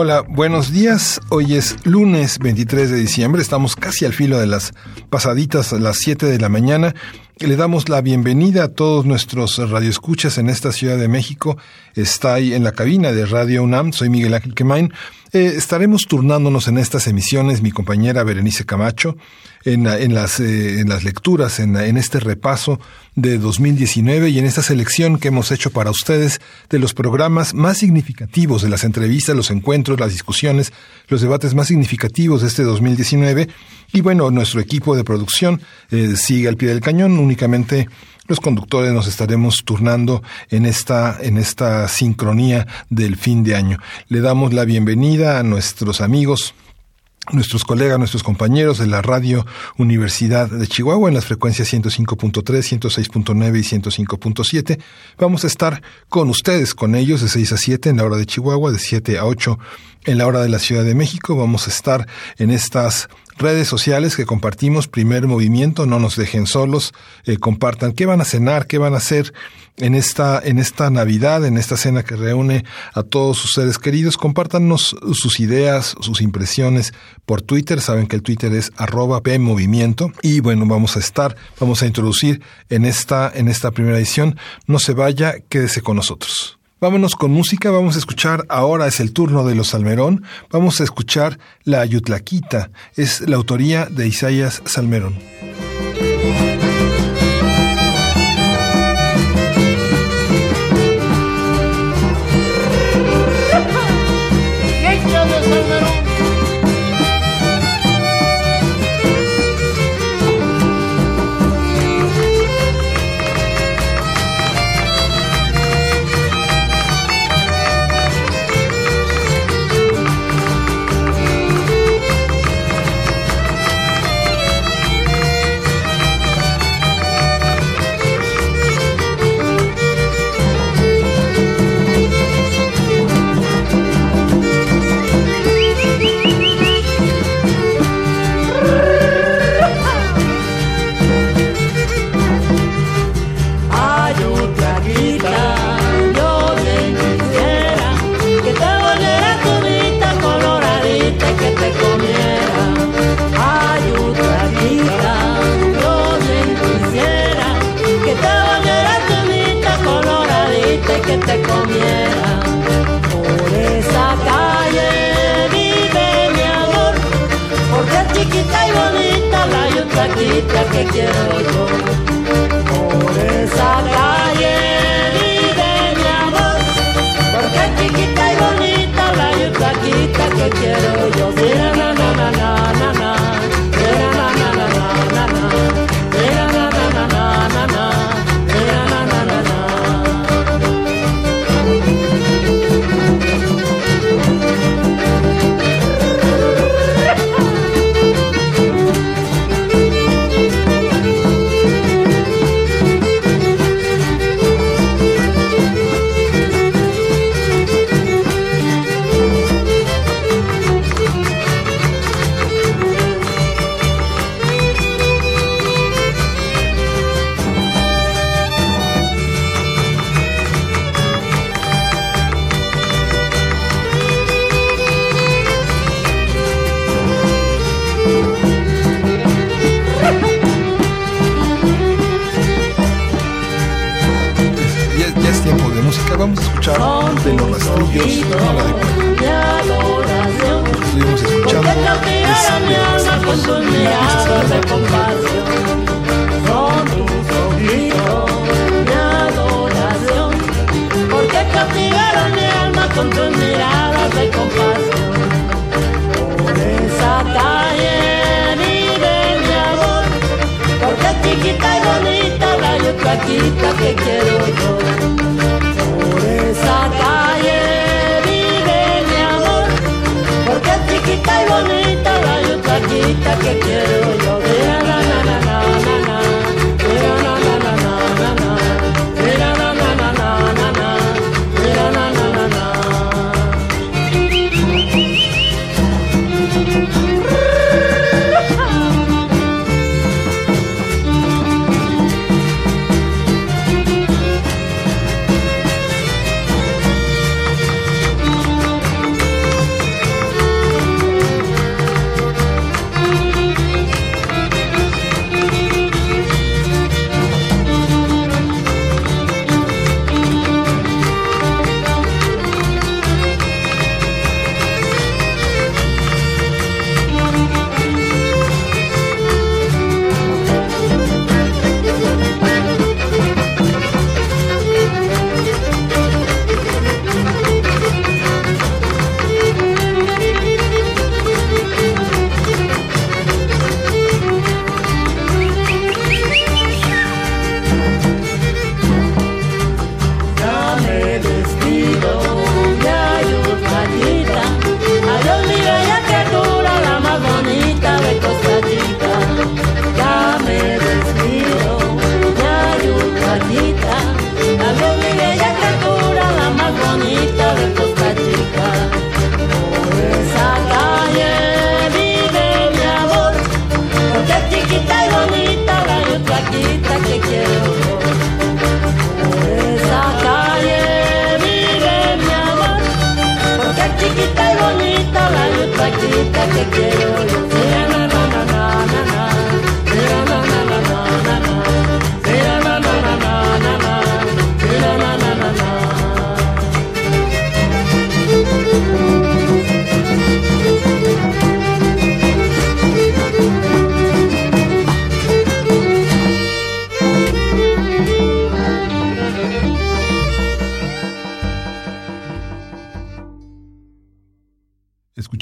Hola, buenos días. Hoy es lunes 23 de diciembre. Estamos casi al filo de las pasaditas a las 7 de la mañana. Le damos la bienvenida a todos nuestros radioescuchas en esta Ciudad de México. Está ahí en la cabina de Radio UNAM. Soy Miguel Ángel Quemain. Eh, estaremos turnándonos en estas emisiones, mi compañera Berenice Camacho, en, en, las, eh, en las lecturas, en, en, este repaso de 2019 y en esta selección que hemos hecho para ustedes de los programas más significativos, de las entrevistas, los encuentros, las discusiones, los debates más significativos de este 2019. Y bueno, nuestro equipo de producción eh, sigue al pie del cañón, únicamente los conductores nos estaremos turnando en esta, en esta sincronía del fin de año. Le damos la bienvenida a nuestros amigos nuestros colegas, nuestros compañeros de la Radio Universidad de Chihuahua en las frecuencias 105.3, 106.9 y 105.7. Vamos a estar con ustedes, con ellos de 6 a 7 en la hora de Chihuahua, de 7 a 8 en la hora de la Ciudad de México. Vamos a estar en estas redes sociales que compartimos, primer movimiento, no nos dejen solos, eh, compartan qué van a cenar, qué van a hacer en esta, en esta Navidad, en esta cena que reúne a todos sus seres queridos, compártanos sus ideas, sus impresiones por Twitter, saben que el Twitter es arroba PMovimiento. Y bueno, vamos a estar, vamos a introducir en esta, en esta primera edición, no se vaya, quédese con nosotros. Vámonos con música, vamos a escuchar, ahora es el turno de los Salmerón, vamos a escuchar La Ayutlaquita, es la autoría de Isaías Salmerón. Que quiero yo. Por esa calle vive mi amor, porque chiquita y bonita la yucaquita que quiero yo. Mi adoración. Estuvimos Porque escuchando es cautivaron mi alma con tus miradas de compasión. Son tus ojitos, mi adoración. Porque cautivaron mi alma con tus miradas de compasión. Por esa calle vive mi amor. Porque es chiquita y bonita la yucaquita que quiero yo. chiquita y bonita, la yucaquita que quiero yo, déjala, na, na, na, na.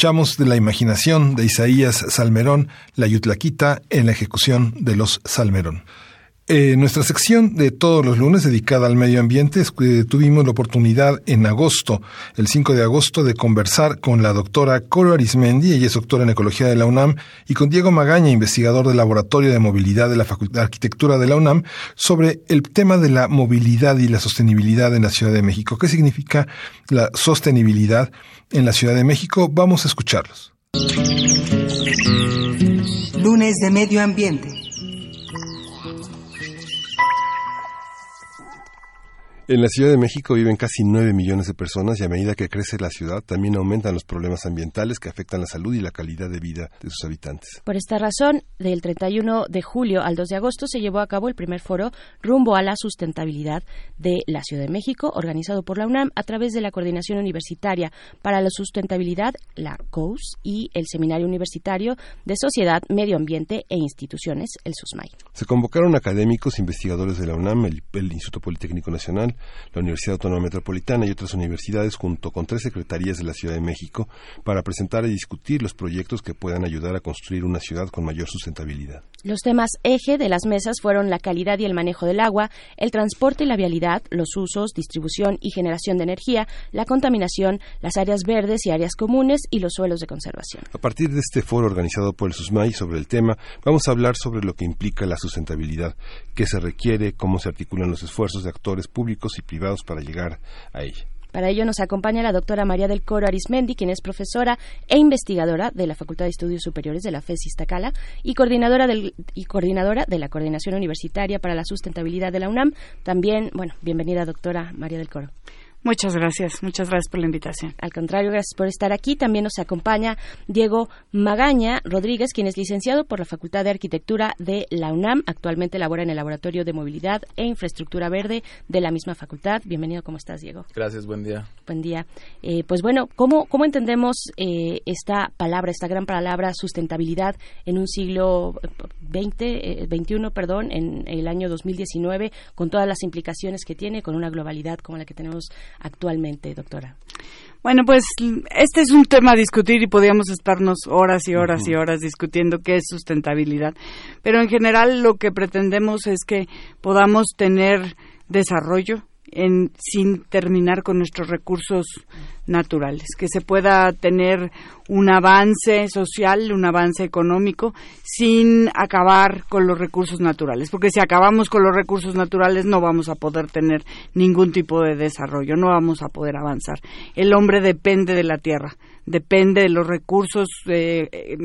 Escuchamos de la imaginación de Isaías Salmerón, la Yutlaquita en la ejecución de los Salmerón. Eh, nuestra sección de todos los lunes dedicada al medio ambiente, tuvimos la oportunidad en agosto, el 5 de agosto, de conversar con la doctora Coro Arismendi, ella es doctora en Ecología de la UNAM, y con Diego Magaña, investigador del Laboratorio de Movilidad de la Facultad de Arquitectura de la UNAM, sobre el tema de la movilidad y la sostenibilidad en la Ciudad de México. ¿Qué significa la sostenibilidad en la Ciudad de México? Vamos a escucharlos. Lunes de Medio Ambiente. En la Ciudad de México viven casi 9 millones de personas y a medida que crece la ciudad también aumentan los problemas ambientales que afectan la salud y la calidad de vida de sus habitantes. Por esta razón, del 31 de julio al 2 de agosto se llevó a cabo el primer foro rumbo a la sustentabilidad de la Ciudad de México, organizado por la UNAM a través de la Coordinación Universitaria para la Sustentabilidad, la COUS, y el Seminario Universitario de Sociedad, Medio Ambiente e Instituciones, el SUSMAI. Se convocaron académicos, investigadores de la UNAM, el, el Instituto Politécnico Nacional, la Universidad Autónoma Metropolitana y otras universidades junto con tres secretarías de la Ciudad de México para presentar y discutir los proyectos que puedan ayudar a construir una ciudad con mayor sustentabilidad. Los temas eje de las mesas fueron la calidad y el manejo del agua, el transporte y la vialidad, los usos, distribución y generación de energía, la contaminación, las áreas verdes y áreas comunes y los suelos de conservación. A partir de este foro organizado por el SUSMAI sobre el tema, vamos a hablar sobre lo que implica la sustentabilidad, qué se requiere, cómo se articulan los esfuerzos de actores públicos y privados para llegar a ella. Para ello nos acompaña la doctora María del Coro Arismendi, quien es profesora e investigadora de la Facultad de Estudios Superiores de la FES Iztacala y coordinadora, del, y coordinadora de la Coordinación Universitaria para la Sustentabilidad de la UNAM. También, bueno, bienvenida doctora María del Coro. Muchas gracias, muchas gracias por la invitación. Al contrario, gracias por estar aquí. También nos acompaña Diego Magaña Rodríguez, quien es licenciado por la Facultad de Arquitectura de la UNAM. Actualmente labora en el Laboratorio de Movilidad e Infraestructura Verde de la misma facultad. Bienvenido, ¿cómo estás, Diego? Gracias, buen día. Buen día. Eh, pues bueno, ¿cómo, cómo entendemos eh, esta palabra, esta gran palabra sustentabilidad en un siglo XX, eh, 21, perdón, en el año 2019, con todas las implicaciones que tiene, con una globalidad como la que tenemos actualmente, doctora? Bueno, pues este es un tema a discutir y podríamos estarnos horas y horas uh -huh. y horas discutiendo qué es sustentabilidad. Pero en general lo que pretendemos es que podamos tener desarrollo en, sin terminar con nuestros recursos naturales, que se pueda tener un avance social, un avance económico, sin acabar con los recursos naturales, porque si acabamos con los recursos naturales no vamos a poder tener ningún tipo de desarrollo, no vamos a poder avanzar. El hombre depende de la tierra, depende de los recursos eh, eh,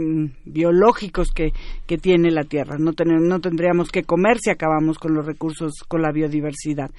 biológicos que, que, tiene la tierra. No, ten, no tendríamos que comer si acabamos con los recursos, con la biodiversidad.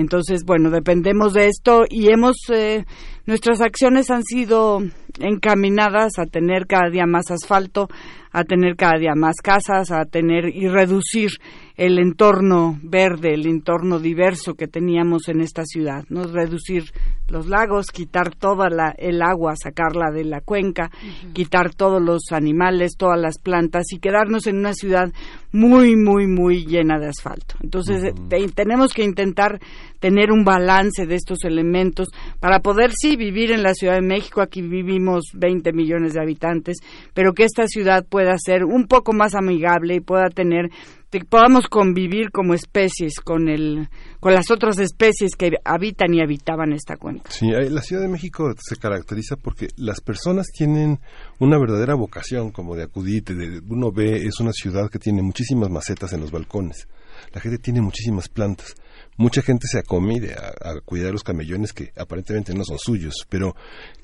Entonces, bueno, dependemos de esto y hemos, eh, nuestras acciones han sido encaminadas a tener cada día más asfalto, a tener cada día más casas, a tener y reducir el entorno verde, el entorno diverso que teníamos en esta ciudad, ¿no? Reducir los lagos, quitar toda la, el agua, sacarla de la cuenca, uh -huh. quitar todos los animales, todas las plantas y quedarnos en una ciudad muy, muy, muy llena de asfalto. Entonces, uh -huh. te, tenemos que intentar tener un balance de estos elementos para poder, sí, vivir en la Ciudad de México. Aquí vivimos 20 millones de habitantes, pero que esta ciudad pueda ser un poco más amigable y pueda tener que podamos convivir como especies con el con las otras especies que habitan y habitaban esta cuenca. Sí, la Ciudad de México se caracteriza porque las personas tienen una verdadera vocación como de acudir, de, uno ve es una ciudad que tiene muchísimas macetas en los balcones. La gente tiene muchísimas plantas. Mucha gente se acomide a, a cuidar los camellones que aparentemente no son suyos, pero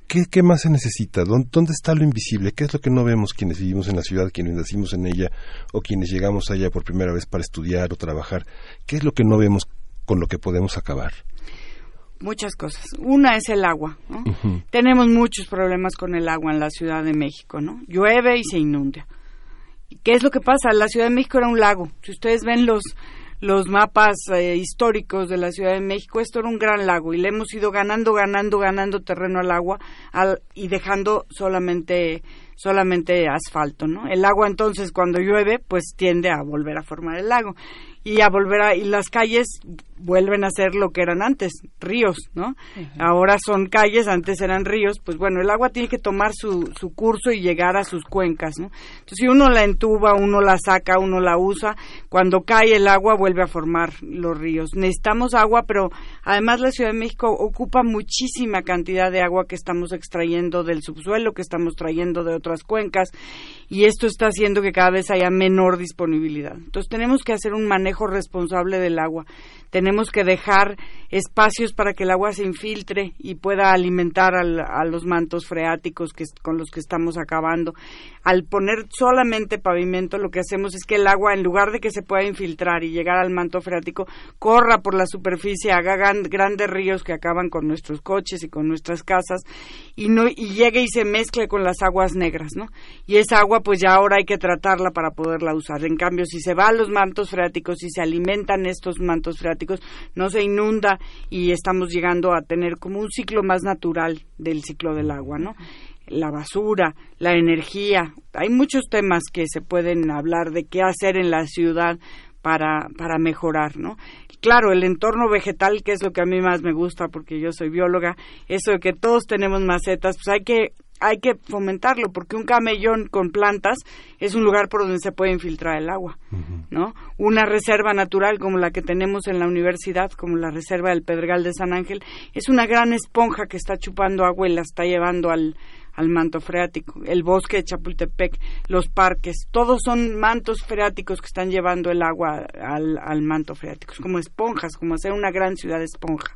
¿Qué, ¿Qué, más se necesita? ¿Dónde está lo invisible? ¿Qué es lo que no vemos quienes vivimos en la ciudad, quienes nacimos en ella o quienes llegamos allá por primera vez para estudiar o trabajar? ¿Qué es lo que no vemos con lo que podemos acabar? muchas cosas. Una es el agua, ¿no? Tenemos muchos problemas con el agua en la Ciudad de México, ¿no? Llueve y se inunda. ¿Qué es lo que pasa? La Ciudad de México era un lago. Si ustedes ven los los mapas eh, históricos de la Ciudad de México, esto era un gran lago y le hemos ido ganando, ganando, ganando terreno al agua al, y dejando solamente solamente asfalto, ¿no? El agua entonces cuando llueve pues tiende a volver a formar el lago y a volver a y las calles vuelven a ser lo que eran antes, ríos, ¿no? Ahora son calles, antes eran ríos, pues bueno, el agua tiene que tomar su, su curso y llegar a sus cuencas, ¿no? Entonces, si uno la entuba, uno la saca, uno la usa, cuando cae el agua vuelve a formar los ríos. Necesitamos agua, pero además la Ciudad de México ocupa muchísima cantidad de agua que estamos extrayendo del subsuelo, que estamos trayendo de otras cuencas, y esto está haciendo que cada vez haya menor disponibilidad. Entonces, tenemos que hacer un manejo responsable del agua tenemos que dejar espacios para que el agua se infiltre y pueda alimentar a los mantos freáticos que, con los que estamos acabando. Al poner solamente pavimento, lo que hacemos es que el agua, en lugar de que se pueda infiltrar y llegar al manto freático, corra por la superficie, haga grandes ríos que acaban con nuestros coches y con nuestras casas y, no, y llegue y se mezcle con las aguas negras, ¿no? Y esa agua, pues ya ahora hay que tratarla para poderla usar. En cambio, si se va a los mantos freáticos y se alimentan estos mantos freáticos, no se inunda y estamos llegando a tener como un ciclo más natural del ciclo del agua, ¿no? La basura, la energía, hay muchos temas que se pueden hablar de qué hacer en la ciudad para, para mejorar, ¿no? Claro, el entorno vegetal, que es lo que a mí más me gusta porque yo soy bióloga, eso de que todos tenemos macetas, pues hay que hay que fomentarlo porque un camellón con plantas es un lugar por donde se puede infiltrar el agua, ¿no? Una reserva natural como la que tenemos en la universidad, como la reserva del Pedregal de San Ángel, es una gran esponja que está chupando agua y la está llevando al, al manto freático. El bosque de Chapultepec, los parques, todos son mantos freáticos que están llevando el agua al, al manto freático. Es como esponjas, como hacer una gran ciudad esponja.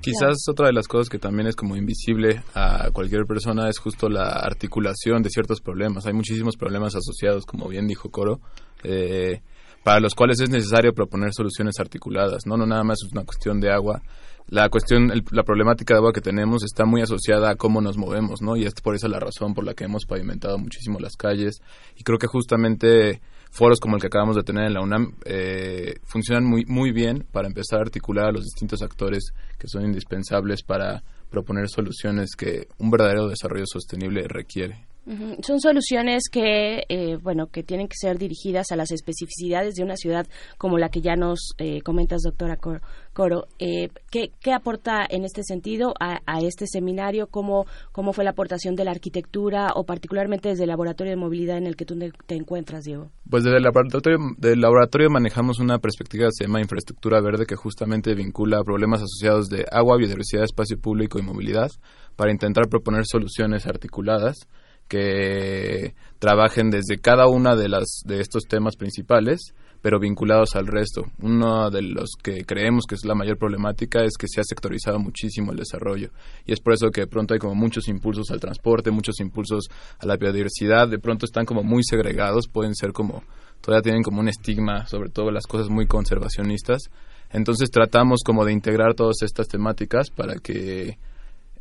Quizás otra de las cosas que también es como invisible a cualquier persona es justo la articulación de ciertos problemas. Hay muchísimos problemas asociados, como bien dijo Coro, eh, para los cuales es necesario proponer soluciones articuladas. No, no nada más es una cuestión de agua. La cuestión, la problemática de agua que tenemos está muy asociada a cómo nos movemos, ¿no? Y es por eso la razón por la que hemos pavimentado muchísimo las calles. Y creo que justamente foros como el que acabamos de tener en la UNAM eh, funcionan muy, muy bien para empezar a articular a los distintos actores que son indispensables para proponer soluciones que un verdadero desarrollo sostenible requiere. Son soluciones que, eh, bueno, que tienen que ser dirigidas a las especificidades de una ciudad como la que ya nos eh, comentas, doctora Coro. Eh, ¿qué, aporta en este sentido a, este seminario? ¿Cómo, ¿Cómo fue la aportación de la arquitectura o particularmente desde el laboratorio de movilidad en el que tú te encuentras, Diego? Pues desde el laboratorio, del laboratorio manejamos una perspectiva que se llama infraestructura verde que justamente vincula problemas asociados de agua, biodiversidad, espacio público y movilidad para intentar proponer soluciones articuladas que trabajen desde cada una de las de estos temas principales pero vinculados al resto. Uno de los que creemos que es la mayor problemática es que se ha sectorizado muchísimo el desarrollo y es por eso que de pronto hay como muchos impulsos al transporte, muchos impulsos a la biodiversidad, de pronto están como muy segregados, pueden ser como todavía tienen como un estigma, sobre todo las cosas muy conservacionistas. Entonces tratamos como de integrar todas estas temáticas para que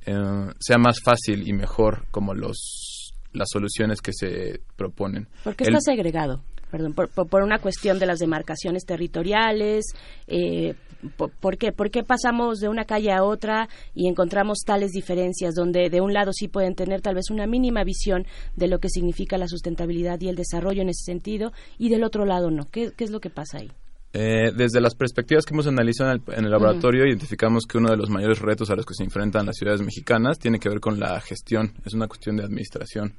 eh, sea más fácil y mejor como los las soluciones que se proponen. ¿Por qué está segregado? Perdón, por, una cuestión de las demarcaciones territoriales. Eh, por, qué? ¿Por qué pasamos de una calle a otra y encontramos tales diferencias donde de un lado sí pueden tener tal vez una mínima visión de lo que significa la sustentabilidad y el desarrollo en ese sentido y del otro lado no? ¿Qué, es lo que pasa ahí? Eh, desde las perspectivas que hemos analizado en el, laboratorio, identificamos que uno de los mayores retos a los que se enfrentan las ciudades mexicanas tiene que ver con la gestión, es una cuestión de administración.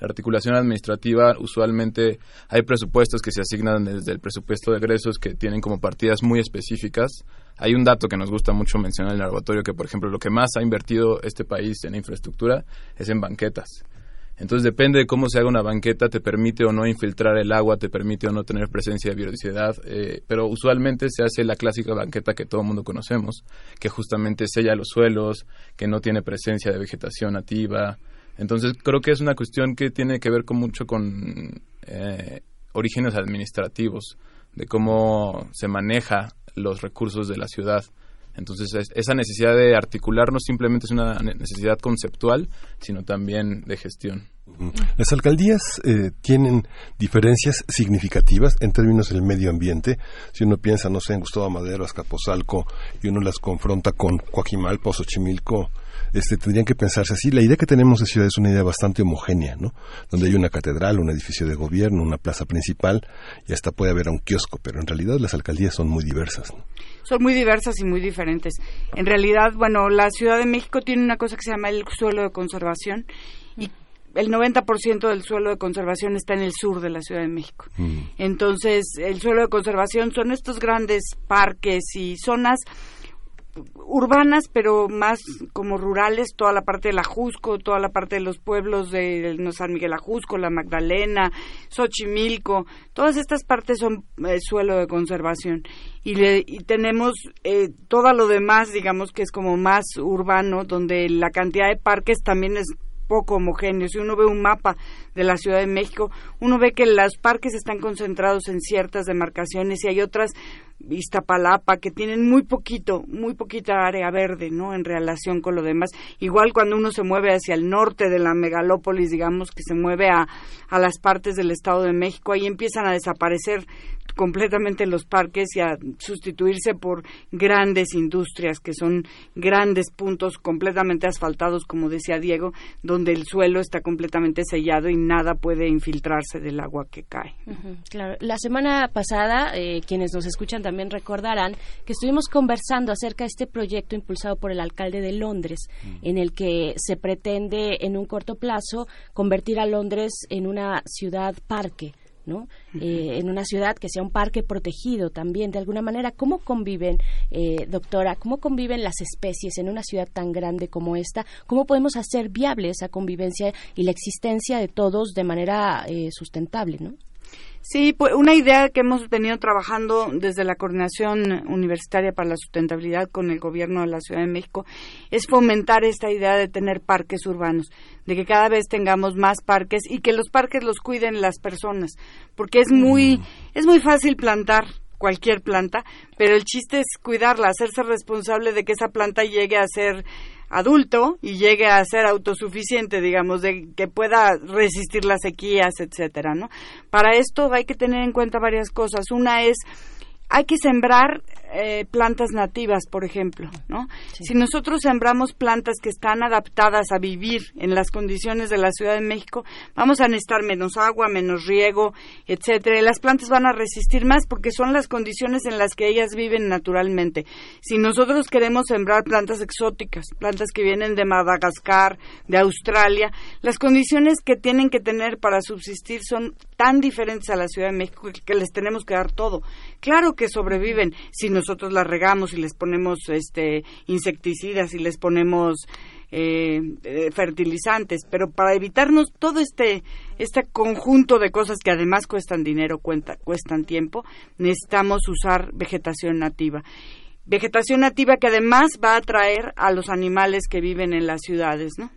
La articulación administrativa, usualmente hay presupuestos que se asignan desde el presupuesto de egresos que tienen como partidas muy específicas. Hay un dato que nos gusta mucho mencionar en el laboratorio, que por ejemplo lo que más ha invertido este país en infraestructura es en banquetas. Entonces depende de cómo se haga una banqueta, te permite o no infiltrar el agua, te permite o no tener presencia de biodiversidad, eh, pero usualmente se hace la clásica banqueta que todo el mundo conocemos, que justamente sella los suelos, que no tiene presencia de vegetación nativa. Entonces creo que es una cuestión que tiene que ver con mucho con eh, orígenes administrativos, de cómo se maneja los recursos de la ciudad Entonces, es- esa necesidad de articular no simplemente es una ne- necesidad conceptual, sino también de gestión. Las alcaldías eh, tienen diferencias significativas en términos del medio ambiente. Si uno piensa, no sé, en Gustavo Madero, Azcapotzalco, y uno las confronta con Coajimalpa o Xochimilco, este, tendrían que pensarse así. La idea que tenemos de ciudad es una idea bastante homogénea, ¿no? Donde hay una catedral, un edificio de gobierno, una plaza principal, y hasta puede haber un kiosco, pero en realidad las alcaldías son muy diversas. ¿no? son muy diversas y muy diferentes. En realidad, bueno, la Ciudad de México tiene una cosa que se llama el suelo de conservación y el 90% del suelo de conservación está en el sur de la Ciudad de México. Entonces, el suelo de conservación son estos grandes parques y zonas urbanas, pero más como rurales, toda la parte de la Jusco, toda la parte de los pueblos de San Miguel Ajusco, La Magdalena, Xochimilco, todas estas partes son eh, suelo de conservación. Y, le- y tenemos eh, todo lo demás, digamos que es como más urbano, donde la cantidad de parques también es poco homogéneo. Si uno ve un mapa de la Ciudad de México, uno ve que los parques están concentrados en ciertas demarcaciones y hay otras, Iztapalapa, que tienen muy poquito, muy poquita área verde, ¿no? En relación con lo demás. Igual cuando uno se mueve hacia el norte de la megalópolis, digamos, que se mueve a, a las partes del Estado de México, ahí empiezan a desaparecer completamente los parques y a sustituirse por grandes industrias que son grandes puntos completamente asfaltados, como decía Diego, donde el suelo está completamente sellado y nada puede infiltrarse del agua que cae. Claro, la semana pasada, eh, quienes nos escuchan también recordarán que estuvimos conversando acerca de este proyecto impulsado por el alcalde de Londres, en el que se pretende en un corto plazo convertir a Londres en una ciudad parque. ¿No? Eh, en una ciudad que sea un parque protegido también de alguna manera cómo conviven eh, doctora cómo conviven las especies en una ciudad tan grande como esta cómo podemos hacer viable esa convivencia y la existencia de todos de manera eh, sustentable no Sí, pues una idea que hemos venido trabajando desde la Coordinación Universitaria para la Sustentabilidad con el Gobierno de la Ciudad de México es fomentar esta idea de tener parques urbanos, de que cada vez tengamos más parques y que los parques los cuiden las personas, porque es muy es muy fácil plantar cualquier planta, pero el chiste es cuidarla, hacerse responsable de que esa planta llegue a ser adulto y llegue a ser autosuficiente, digamos, de que pueda resistir las sequías, etcétera, ¿no? Para esto hay que tener en cuenta varias cosas. Una es hay que sembrar eh, plantas nativas, por ejemplo, ¿no? Si nosotros sembramos plantas que están adaptadas a vivir en las condiciones de la Ciudad de México, vamos a necesitar menos agua, menos riego, etcétera. Y las plantas van a resistir más porque son las condiciones en las que ellas viven naturalmente. Si nosotros queremos sembrar plantas exóticas, plantas que vienen de Madagascar, de Australia, las condiciones que tienen que tener para subsistir son tan diferentes a la Ciudad de México que les tenemos que dar todo. Claro que sobreviven si nosotros las regamos y les ponemos este insecticidas y les ponemos eh, eh, fertilizantes, pero para evitarnos todo este este conjunto de cosas que además cuestan dinero, cuenta, cuestan tiempo, necesitamos usar vegetación nativa. Vegetación nativa que además va a atraer a los animales que viven en las ciudades, ¿no?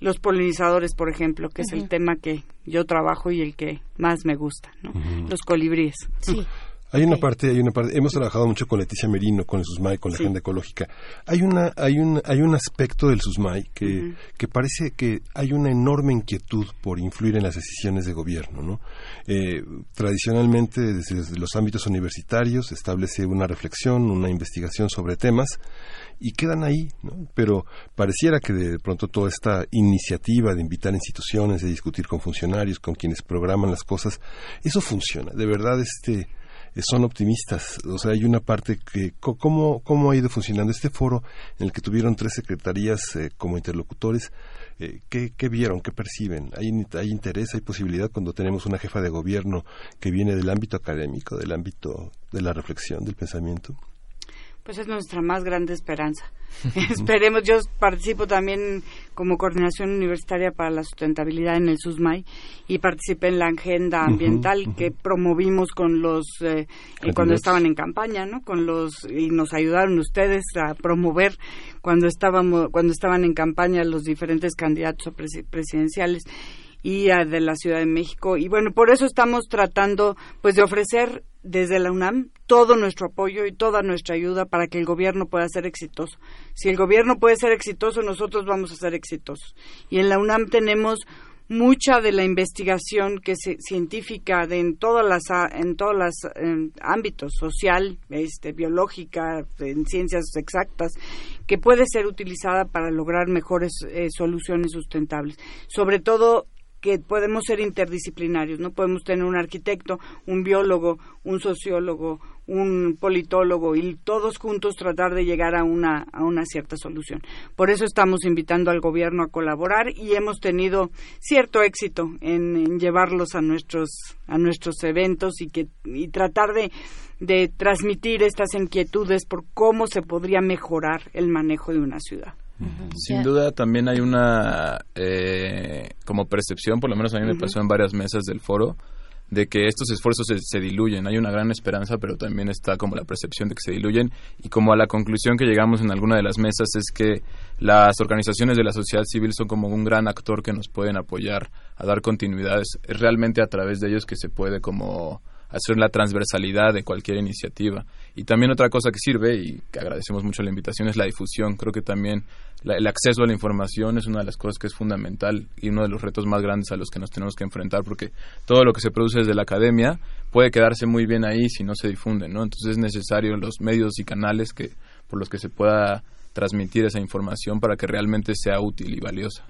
Los polinizadores, por ejemplo, que es el tema que yo trabajo y el que más me gusta, ¿no? Los colibríes. Sí. Hay una parte, hay una parte. Hemos trabajado mucho con Leticia Merino, con el SUSMAI, con la Sí. agenda ecológica. Hay una, hay un, hay un aspecto del SUSMAI que, que parece que hay una enorme inquietud por influir en las decisiones de gobierno, ¿no? Eh, tradicionalmente, desde, los ámbitos universitarios, se establece una reflexión, una investigación sobre temas y quedan ahí, ¿no? Pero pareciera que de pronto toda esta iniciativa de invitar instituciones, de discutir con funcionarios, con quienes programan las cosas, eso funciona. De verdad, este, son optimistas. O sea, hay una parte que, ¿cómo, cómo ha ido funcionando este foro en el que tuvieron tres secretarías eh, como interlocutores? Eh, ¿qué, ¿Qué vieron? ¿Qué perciben? ¿Hay, ¿Hay interés, hay posibilidad cuando tenemos una jefa de gobierno que viene del ámbito académico, del ámbito de la reflexión, del pensamiento? Pues es nuestra más grande esperanza. Esperemos, yo participo también como coordinación universitaria para la sustentabilidad en el SUSMAI y participé en la agenda ambiental que promovimos con los eh, eh, cuando estaban en campaña, ¿no? Con los y nos ayudaron ustedes a promover cuando estábamos cuando estaban en campaña los diferentes candidatos presidenciales y a de la Ciudad de México y bueno por eso estamos tratando pues de ofrecer desde la UNAM todo nuestro apoyo y toda nuestra ayuda para que el gobierno pueda ser exitoso. Si el gobierno puede ser exitoso, nosotros vamos a ser exitosos. Y en la UNAM tenemos mucha de la investigación que se, científica de en todas las en todos los ámbitos social este biológica en ciencias exactas que puede ser utilizada para lograr mejores eh, soluciones sustentables sobre todo que podemos ser interdisciplinarios, no podemos tener un arquitecto, un biólogo, un sociólogo, un politólogo y todos juntos tratar de llegar a una, cierta solución. Por eso estamos invitando al gobierno a colaborar y hemos tenido cierto éxito en, llevarlos a nuestros, a nuestros eventos y, que, y tratar de, de transmitir estas inquietudes por cómo se podría mejorar el manejo de una ciudad. Sin duda también hay una eh, como percepción, por lo menos a mí me pasó en varias mesas del foro, de que estos esfuerzos se, diluyen. Hay una gran esperanza, pero también está como la percepción de que se diluyen. Y como a la conclusión que llegamos en alguna de las mesas es que las organizaciones de la sociedad civil son como un gran actor que nos pueden apoyar a dar continuidades. Es realmente a través de ellos que se puede como hacer la transversalidad de cualquier iniciativa. Y también otra cosa que sirve, y que agradecemos mucho la invitación, es la difusión. Creo que también el acceso a la información es una de las cosas que es fundamental y uno de los retos más grandes a los que nos tenemos que enfrentar, porque todo lo que se produce desde la academia puede quedarse muy bien ahí si no se difunde, ¿no? Entonces es necesario los medios y canales que por los que se pueda transmitir esa información para que realmente sea útil y valiosa.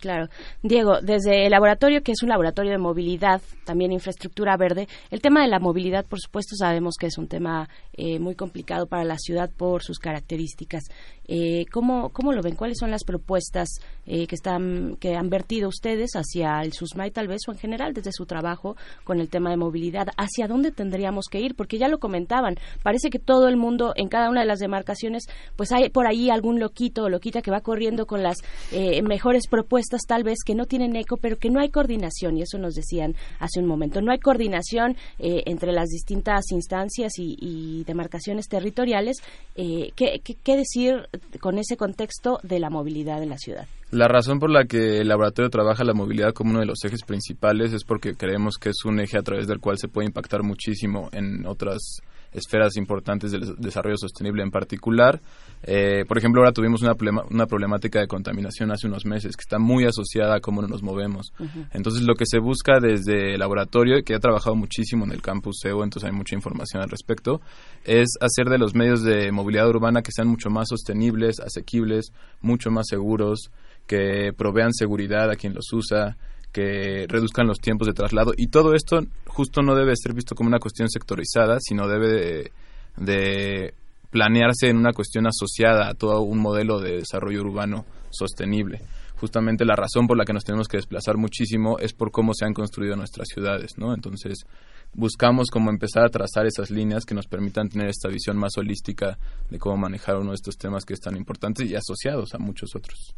claro. Diego, desde el laboratorio, que es un laboratorio de movilidad, también infraestructura verde, el tema de la movilidad, por supuesto, sabemos que es un tema eh, muy complicado para la ciudad por sus características. Eh, ¿cómo, ¿Cómo lo ven? ¿Cuáles son las propuestas eh, que, están, que han vertido ustedes hacia el SUSMAI, tal vez, o en general, desde su trabajo con el tema de movilidad? ¿Hacia dónde tendríamos que ir? Porque ya lo comentaban, parece que todo el mundo, en cada una de las demarcaciones, pues hay por ahí algún loquito o loquita que va corriendo con las eh, mejores propuestas tal vez que no tienen eco, pero que no hay coordinación y eso nos decían hace un momento. No hay coordinación eh, entre las distintas instancias y, demarcaciones territoriales. Eh, ¿qué, qué, decir con ese contexto de la movilidad en la ciudad? La razón por la que el laboratorio trabaja la movilidad como uno de los ejes principales es porque creemos que es un eje a través del cual se puede impactar muchísimo en otras esferas importantes del desarrollo sostenible en particular. Eh, por ejemplo, ahora tuvimos una, una problemática de contaminación hace unos meses que está muy asociada a cómo nos movemos. Entonces, lo que se busca desde el laboratorio, que ha trabajado muchísimo en el campus CEO, entonces hay mucha información al respecto, es hacer de los medios de movilidad urbana que sean mucho más sostenibles, asequibles, mucho más seguros, que provean seguridad a quien los usa, que reduzcan los tiempos de traslado y todo esto justo no debe ser visto como una cuestión sectorizada, sino debe de, planearse en una cuestión asociada a todo un modelo de desarrollo urbano sostenible. Justamente la razón por la que nos tenemos que desplazar muchísimo es por cómo se han construido nuestras ciudades, ¿no? Entonces, buscamos como empezar a trazar esas líneas que nos permitan tener esta visión más holística de cómo manejar uno de estos temas que es tan importante y asociados a muchos otros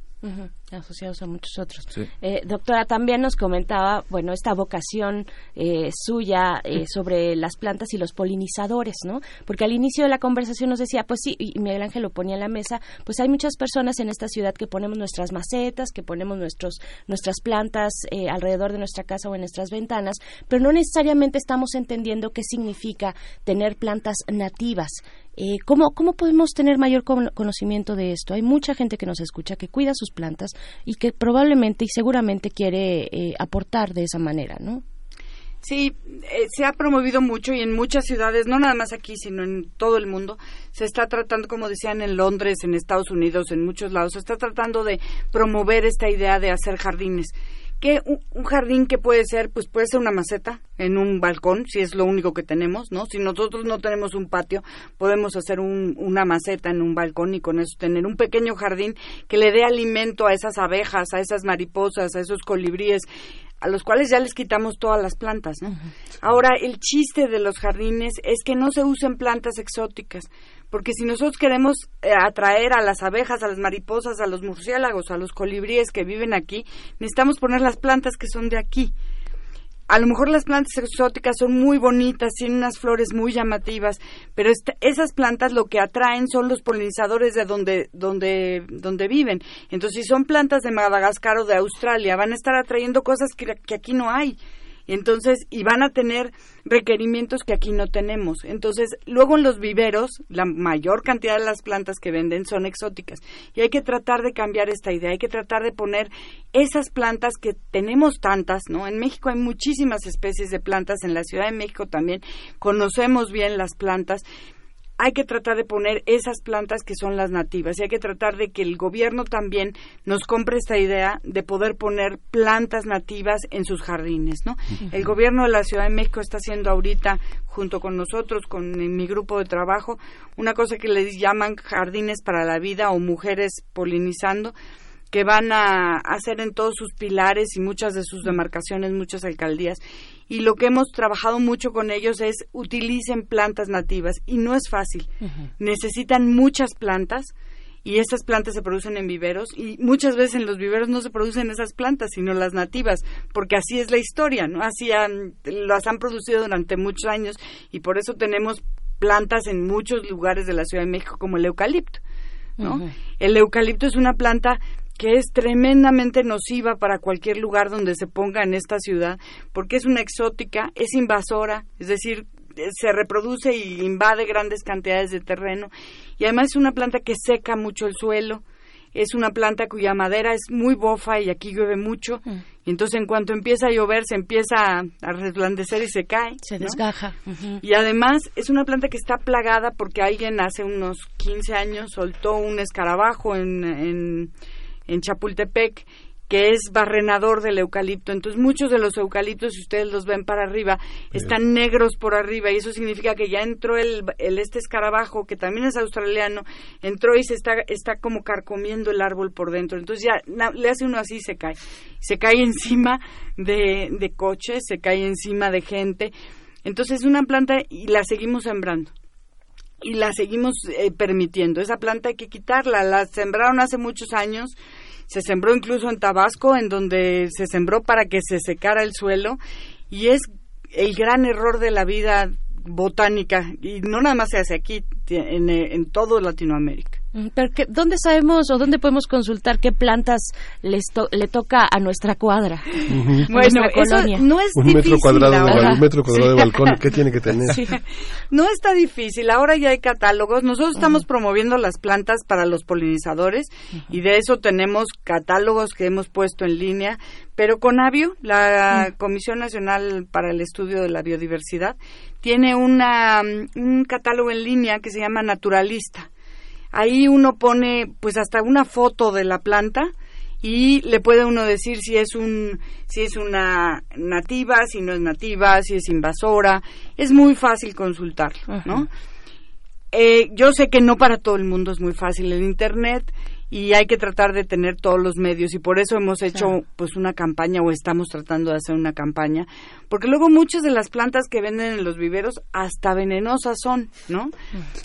asociados a muchos otros. Eh, doctora, también nos comentaba, bueno, esta vocación eh, suya eh, sobre las plantas y los polinizadores, ¿no? Porque al inicio de la conversación nos decía, pues sí, y Miguel Ángel lo ponía en la mesa, pues hay muchas personas en esta ciudad que ponemos nuestras macetas, que ponemos nuestros, nuestras plantas alrededor de nuestra casa o en nuestras ventanas, pero no necesariamente estamos entendiendo qué significa tener plantas nativas. Eh, ¿cómo, ¿Cómo podemos tener mayor conocimiento de esto? Hay mucha gente que nos escucha, que cuida sus plantas y que probablemente y seguramente quiere eh, aportar de esa manera, ¿no? Sí, eh, se ha promovido mucho y en muchas ciudades, no nada más aquí, sino en todo el mundo, se está tratando, como decían en Londres, en Estados Unidos, en muchos lados, se está tratando de promover esta idea de hacer jardines que un, jardín que puede ser, pues puede ser una maceta en un balcón, si es lo único que tenemos, ¿no? Si nosotros no tenemos un patio, podemos hacer un, una maceta en un balcón y con eso tener un pequeño jardín que le dé alimento a esas abejas, a esas mariposas, a esos colibríes, a los cuales ya les quitamos todas las plantas, ¿no? Ahora, el chiste de los jardines es que no se usen plantas exóticas porque si nosotros queremos eh, atraer a las abejas, a las mariposas, a los murciélagos, a los colibríes que viven aquí, necesitamos poner las plantas que son de aquí. A lo mejor las plantas exóticas son muy bonitas, tienen unas flores muy llamativas, pero esas plantas lo que atraen son los polinizadores de donde, donde, donde viven. Entonces, si son plantas de Madagascar o de Australia, van a estar atrayendo cosas que aquí no hay Entonces, y van a tener requerimientos que aquí no tenemos. Entonces, luego en los viveros, la mayor cantidad de las plantas que venden son exóticas. Y hay que tratar de cambiar esta idea, hay que tratar de poner esas plantas que tenemos tantas, ¿no? En México hay muchísimas especies de plantas, en la Ciudad de México también conocemos bien las plantas hay que tratar de poner esas plantas que son las nativas y hay que tratar de que el gobierno también nos compre esta idea de poder poner plantas nativas en sus jardines, ¿no? El gobierno de la Ciudad de México está haciendo ahorita junto con nosotros, con mi grupo de trabajo, una cosa que les llaman jardines para la vida o mujeres polinizando, que van a hacer en todos sus pilares y muchas de sus demarcaciones, muchas alcaldías. Y lo que hemos trabajado mucho con ellos es utilicen plantas nativas. Y no es fácil. Necesitan muchas plantas y estas plantas se producen en viveros. Y muchas veces en los viveros no se producen esas plantas sino las nativas porque así es la historia no así han, las han producido durante muchos años y por eso tenemos plantas en muchos lugares de la Ciudad de México como el eucalipto no el eucalipto es una planta que es tremendamente nociva para cualquier lugar donde se ponga en esta ciudad, porque es una exótica, es invasora, es decir, eh, se reproduce y invade grandes cantidades de terreno, y además es una planta que seca mucho el suelo, es una planta cuya madera es muy bofa y aquí llueve mucho, Mm. y entonces en cuanto empieza a llover se empieza a, resplandecer y se cae. Se ¿no? desgaja. Y además es una planta que está plagada porque alguien hace unos 15 años soltó un escarabajo en, en, en Chapultepec que es barrenador del eucalipto. Entonces muchos de los eucaliptos, si ustedes los ven para arriba, están negros por arriba y eso significa que ya entró el, el este escarabajo, que también es australiano, entró y se está, está como carcomiendo el árbol por dentro. Entonces ya na- le hace uno así y se cae. Se cae encima de, de coches, se cae encima de gente. Entonces es una planta y la seguimos sembrando y la seguimos eh, permitiendo. Esa planta hay que quitarla. La sembraron hace muchos años. Se sembró incluso en Tabasco, en donde se sembró para que se secara el suelo. Y es el gran error de la vida botánica. Y no nada más se hace aquí, en, en todo Latinoamérica. Mm, Pero que- ¿dónde sabemos o dónde podemos consultar qué plantas les to- le toca a nuestra cuadra? a Bueno, nuestra eso colonia? no es Un metro difícil cuadrado, de, ahora. bal- un metro cuadrado de balcón, ¿qué tiene que tener? Sí. No está difícil, ahora ya hay catálogos. Nosotros estamos promoviendo las plantas para los polinizadores y de eso tenemos catálogos que hemos puesto en línea. Pero Conavio, la Comisión Nacional para el Estudio de la Biodiversidad, tiene una, mm, un catálogo en línea que se llama Naturalista. Ahí uno pone pues hasta una foto de la planta y le puede uno decir si es un si es una nativa, si no es nativa, si es invasora. Es muy fácil consultarlo, ¿no? Eh, yo sé que no para todo el mundo es muy fácil el internet y hay que tratar de tener todos los medios y por eso hemos hecho Claro. pues una campaña o estamos tratando de hacer una campaña porque luego muchas de las plantas que venden en los viveros hasta venenosas son, ¿no?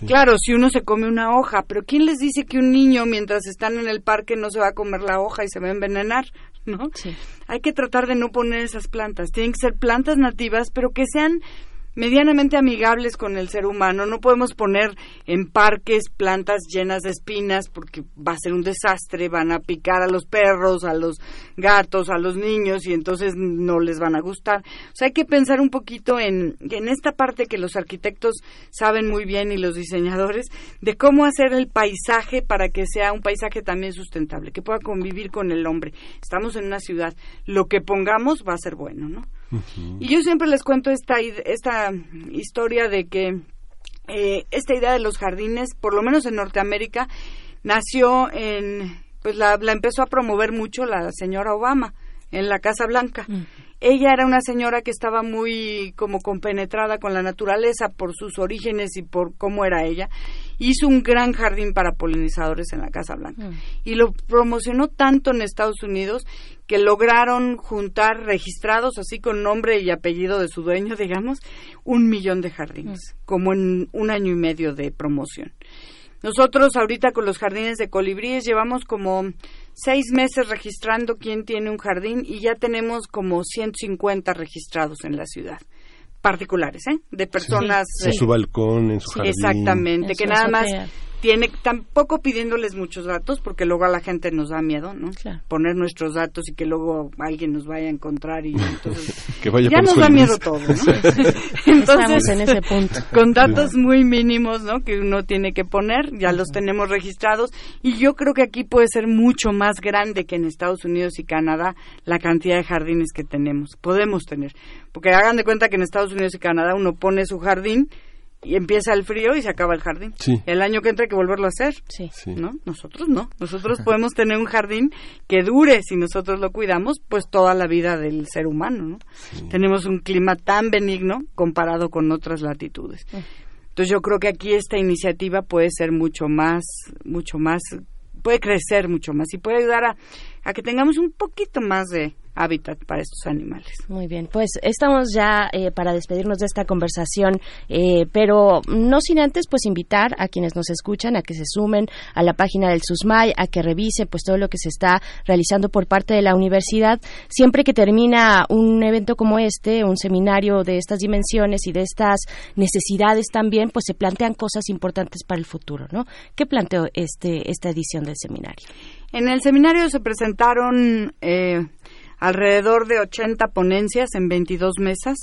Claro, si uno se come una hoja, pero ¿quién les dice que un niño mientras están en el parque no se va a comer la hoja y se va a envenenar, ¿no? Sí. Hay que tratar de no poner esas plantas. Tienen que ser plantas nativas, pero que sean medianamente amigables con el ser humano. No podemos poner en parques plantas llenas de espinas porque va a ser un desastre, van a picar a los perros, a los gatos, a los niños y entonces no les van a gustar. O sea, hay que pensar un poquito en, en esta parte que los arquitectos saben muy bien y los diseñadores de cómo hacer el paisaje para que sea un paisaje también sustentable, que pueda convivir con el hombre. Estamos en una ciudad, lo que pongamos va a ser bueno, ¿no? Y yo siempre les cuento esta, esta historia de que eh, esta idea de los jardines, por lo menos en Norteamérica, nació en, pues la, la empezó a promover mucho la señora Obama en la Casa Blanca. Ella era una señora que estaba muy como compenetrada con la naturaleza por sus orígenes y por cómo era ella. Hizo un gran jardín para polinizadores en la Casa Blanca y lo promocionó tanto en Estados Unidos que lograron juntar registrados así con nombre y apellido de su dueño, digamos, un millón de jardines, como en un año y medio de promoción. Nosotros ahorita con los jardines de colibríes llevamos como seis meses registrando quién tiene un jardín y ya tenemos como 150 registrados en la ciudad. Particulares, ¿eh? De personas... En eh, su balcón, en su Sí, jardín. Exactamente, En que nada más. Tiene tampoco pidiéndoles muchos datos porque luego a la gente nos da miedo no poner nuestros datos y que luego alguien nos vaya a encontrar y entonces ya nos da miedo todo ¿no? entonces en ese punto. con datos muy mínimos no que uno tiene que poner ya los tenemos registrados y yo creo que aquí puede ser mucho más grande que en Estados Unidos y Canadá la cantidad de jardines que tenemos podemos tener. Porque hagan de cuenta que en Estados Unidos y Canadá uno pone su jardín y empieza el frío y se acaba el jardín. El año que entra hay que volverlo a hacer. Sí. ¿No? Nosotros no. Nosotros podemos tener un jardín que dure, si nosotros lo cuidamos, pues toda la vida del ser humano, ¿no? Tenemos un clima tan benigno comparado con otras latitudes. Entonces yo creo que aquí esta iniciativa puede ser mucho más, mucho más, puede crecer mucho más y puede ayudar a, a que tengamos un poquito más de hábitat para estos animales. Muy bien, pues estamos ya eh, para despedirnos de esta conversación, eh, pero no sin antes pues invitar a quienes nos escuchan a que se sumen a la página del SUSMAI, a que revise pues todo lo que se está realizando por parte de la universidad. Siempre que termina un evento como este, un seminario de estas dimensiones y de estas necesidades también, pues se plantean cosas importantes para el futuro, ¿no? ¿Qué planteó este esta edición del seminario? En el seminario se presentaron eh, alrededor de 80 ponencias en 22 mesas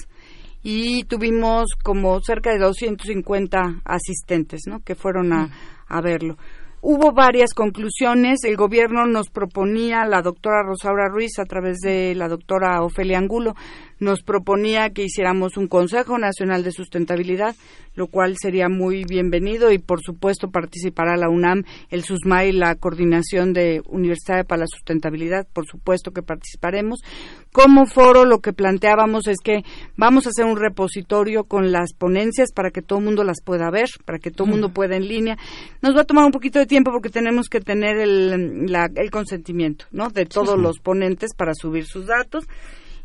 y tuvimos como cerca de 250 asistentes, ¿no? Que fueron a, a verlo. Hubo varias conclusiones. El gobierno nos proponía, la doctora Rosaura Ruiz, a través de la doctora Ofelia Angulo, nos proponía que hiciéramos un Consejo Nacional de Sustentabilidad, lo cual sería muy bienvenido y por supuesto participará la UNAM, el SUSMAI, la Coordinación de Universidad para la Sustentabilidad, por supuesto que participaremos. Como foro lo que planteábamos es que vamos a hacer un repositorio con las ponencias para que todo el mundo las pueda ver, para que todo el mundo pueda en línea. Nos va a tomar un poquito de tiempo porque tenemos que tener el, el consentimiento ¿no? de todos los ponentes para subir sus datos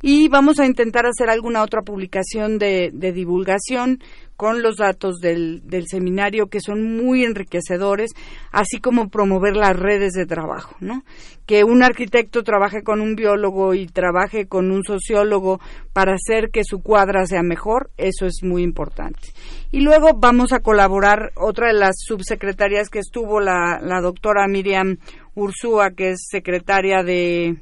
y vamos a intentar hacer alguna otra publicación de, divulgación con los datos del, del, seminario que son muy enriquecedores, así como promover las redes de trabajo, ¿no? Que un arquitecto trabaje con un biólogo y trabaje con un sociólogo para hacer que su cuadra sea mejor, eso es muy importante. Y luego vamos a colaborar, otra de las subsecretarias que estuvo, la, la doctora Miriam Ursúa, que es secretaria de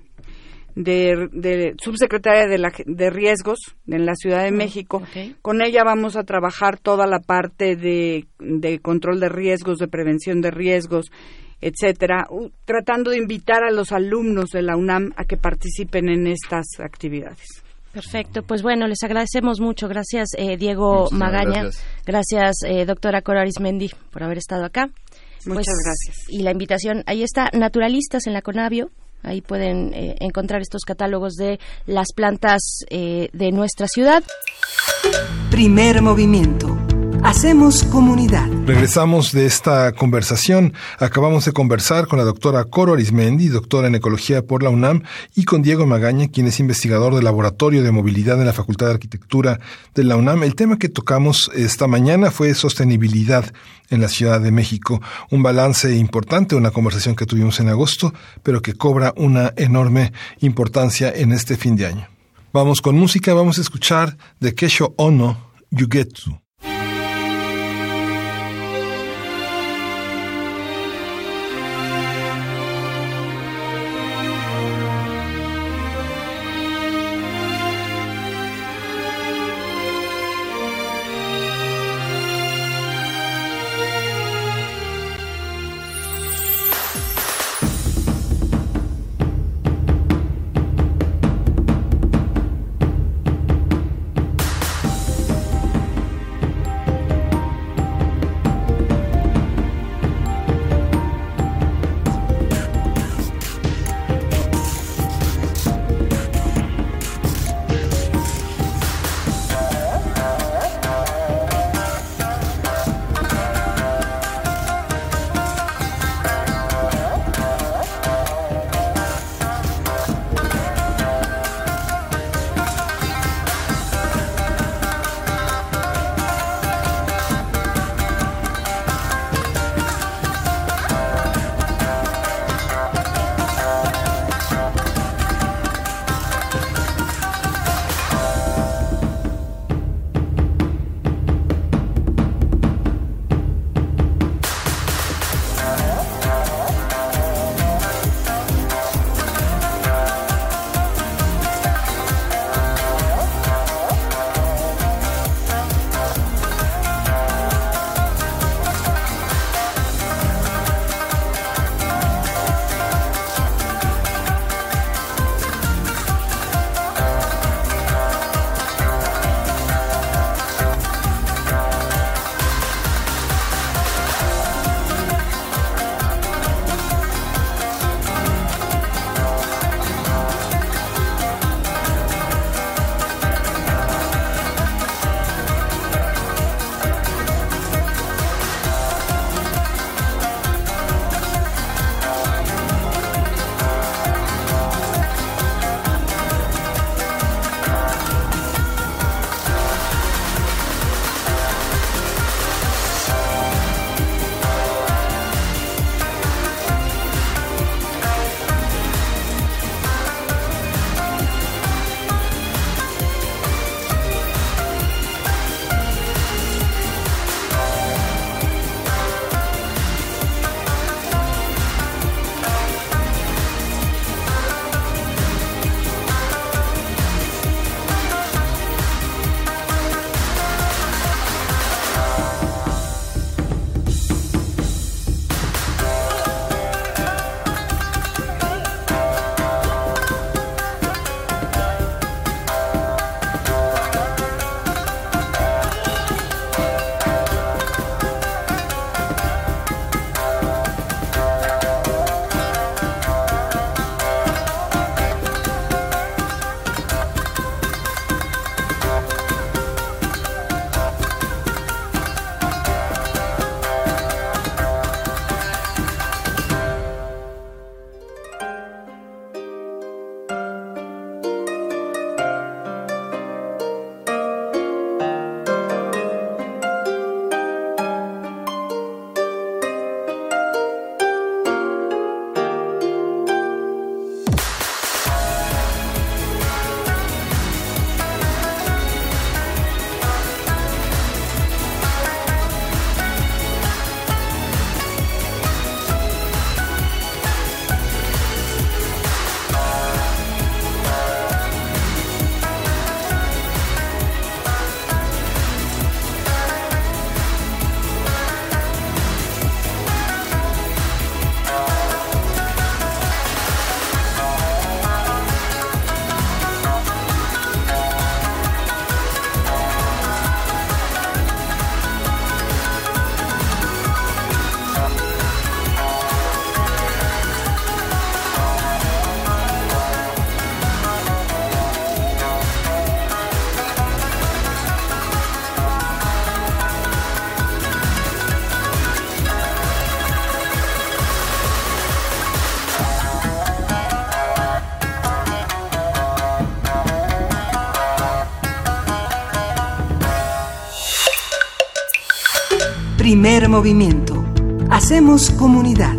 de, subsecretaria de, la, de riesgos en la Ciudad de ah, México. Con ella vamos a trabajar toda la parte de, de control de riesgos, de prevención de riesgos, etcétera, tratando de invitar a los alumnos de la UNAM a que participen en estas actividades. Perfecto, pues bueno, les agradecemos mucho. Gracias, eh, Diego Magaña. Gracias, eh, doctora Cora Arismendi, por haber estado acá. Muchas pues, gracias. Y la invitación, ahí está, Naturalistas en la Conavio, Ahí pueden eh, encontrar estos catálogos de las plantas eh, de nuestra ciudad. Primer movimiento. Hacemos comunidad. Regresamos de esta conversación. Acabamos de conversar con la doctora Coro Arismendi, doctora en Ecología por la UNAM, y con Diego Magaña, quien es investigador del Laboratorio de Movilidad en la Facultad de Arquitectura de la UNAM. El tema que tocamos esta mañana fue sostenibilidad en la Ciudad de México. Un balance importante, una conversación que tuvimos en agosto, pero que cobra una enorme importancia en este fin de año. Vamos con música, vamos a escuchar de Kesho Ono, Yugetsu. Primer movimiento. Hacemos comunidad.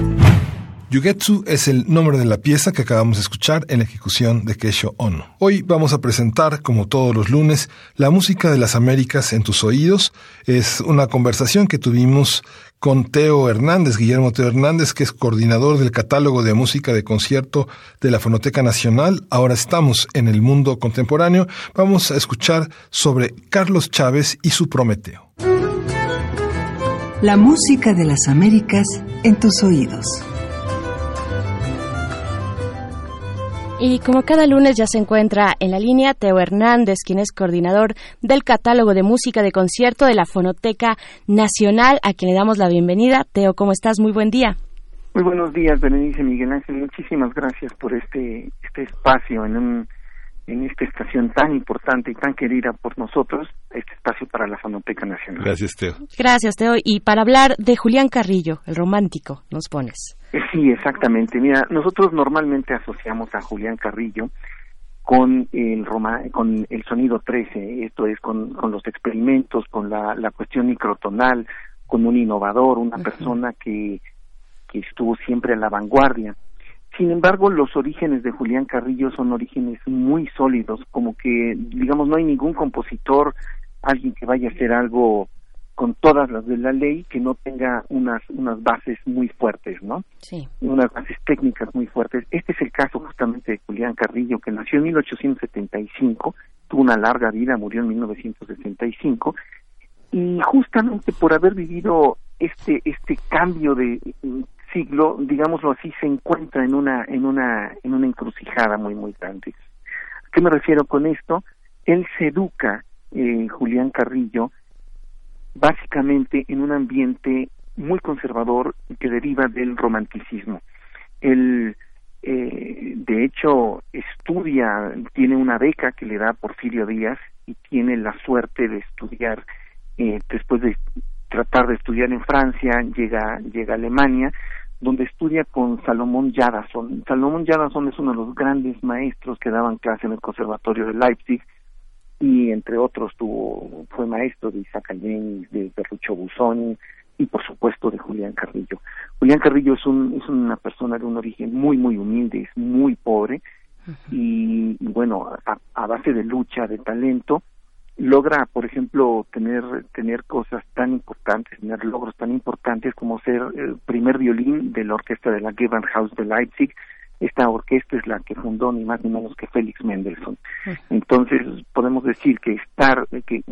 Yugetsu es el nombre de la pieza que acabamos de escuchar en la ejecución de Kesho Ono. Hoy vamos a presentar, como todos los lunes, la música de las Américas en tus oídos. Es una conversación que tuvimos con Teo Hernández, Guillermo Teo Hernández, que es coordinador del catálogo de música de concierto de la Fonoteca Nacional. Ahora estamos en el mundo contemporáneo. Vamos a escuchar sobre Carlos Chávez y su Prometeo. La música de las Américas en tus oídos. Y como cada lunes ya se encuentra en la línea Teo Hernández, quien es coordinador del catálogo de música de concierto de la Fonoteca Nacional, a quien le damos la bienvenida. Teo, ¿cómo estás? Muy buen día. Muy buenos días, Berenice Miguel Ángel. Muchísimas gracias por este, este espacio en, un, en esta estación tan importante y tan querida por nosotros, este espacio para la Fonoteca Nacional. Gracias, Teo. Gracias, Teo. Y para hablar de Julián Carrillo, el romántico, nos pones. Sí, exactamente. Mira, nosotros normalmente asociamos a Julián Carrillo con el Roma, con el sonido 13, esto es con, con los experimentos, con la, la cuestión microtonal, con un innovador, una persona que, que estuvo siempre a la vanguardia. Sin embargo, los orígenes de Julián Carrillo son orígenes muy sólidos, como que, digamos, no hay ningún compositor, alguien que vaya a hacer algo con todas las de la ley que no tenga unas unas bases muy fuertes, ¿no? Sí. Unas bases técnicas muy fuertes. Este es el caso justamente de Julián Carrillo, que nació en 1875, tuvo una larga vida, murió en 1965 y justamente por haber vivido este este cambio de siglo, digámoslo así, se encuentra en una en una en una encrucijada muy muy grande. ¿A qué me refiero con esto? Él se educa, eh, Julián Carrillo, básicamente en un ambiente muy conservador que deriva del romanticismo. Él, eh, de hecho, estudia, tiene una beca que le da Porfirio Díaz y tiene la suerte de estudiar, eh, después de tratar de estudiar en Francia, llega, llega a Alemania, donde estudia con Salomón Jadasson. Salomón Jadasson es uno de los grandes maestros que daban clase en el Conservatorio de Leipzig, y entre otros tuvo fue maestro de Isaac Allende, de Ferruccio Busoni y por supuesto de Julián Carrillo. Julián Carrillo es un es una persona de un origen muy muy humilde, es muy pobre y, y bueno, a, a base de lucha, de talento, logra, por ejemplo, tener tener cosas tan importantes, tener logros tan importantes como ser el primer violín de la orquesta de la Gewandhaus de Leipzig, esta orquesta es la que fundó ni más ni menos que Félix Mendelssohn. Entonces podemos decir que estar, que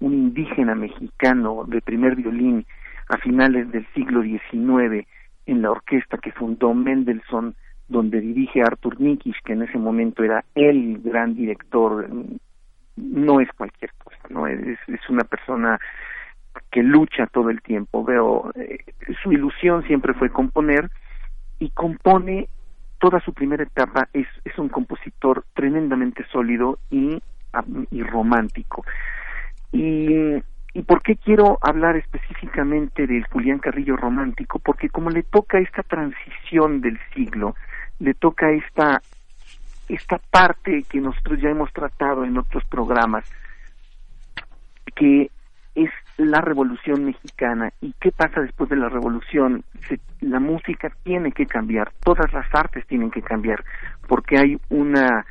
un indígena mexicano de primer violín a finales del siglo XIX en la orquesta que fundó Mendelssohn, donde dirige Arthur Nikisch, que en ese momento era el gran director, no es cualquier cosa, no es, es una persona que lucha todo el tiempo. Veo, eh, su ilusión siempre fue componer y compone toda su primera etapa es, es un compositor tremendamente sólido y, y romántico. Y, ¿Y por qué quiero hablar específicamente del Julián Carrillo romántico? Porque como le toca esta transición del siglo, le toca esta, esta parte que nosotros ya hemos tratado en otros programas, que es la revolución mexicana. Y qué pasa después de la revolución Se, la música tiene que cambiar todas las artes tienen que cambiar porque hay una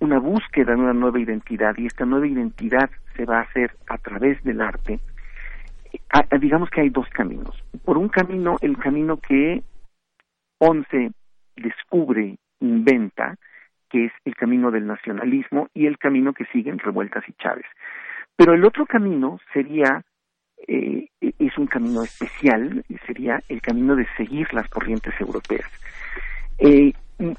una búsqueda de una nueva identidad y esta nueva identidad se va a hacer a través del arte. Digamos que hay dos caminos. Por un camino el camino que Ponce descubre inventa que es el camino del nacionalismo y el camino que siguen Revueltas y Chávez pero el otro camino sería, eh, es un camino especial, sería el camino de seguir las corrientes europeas. Eh,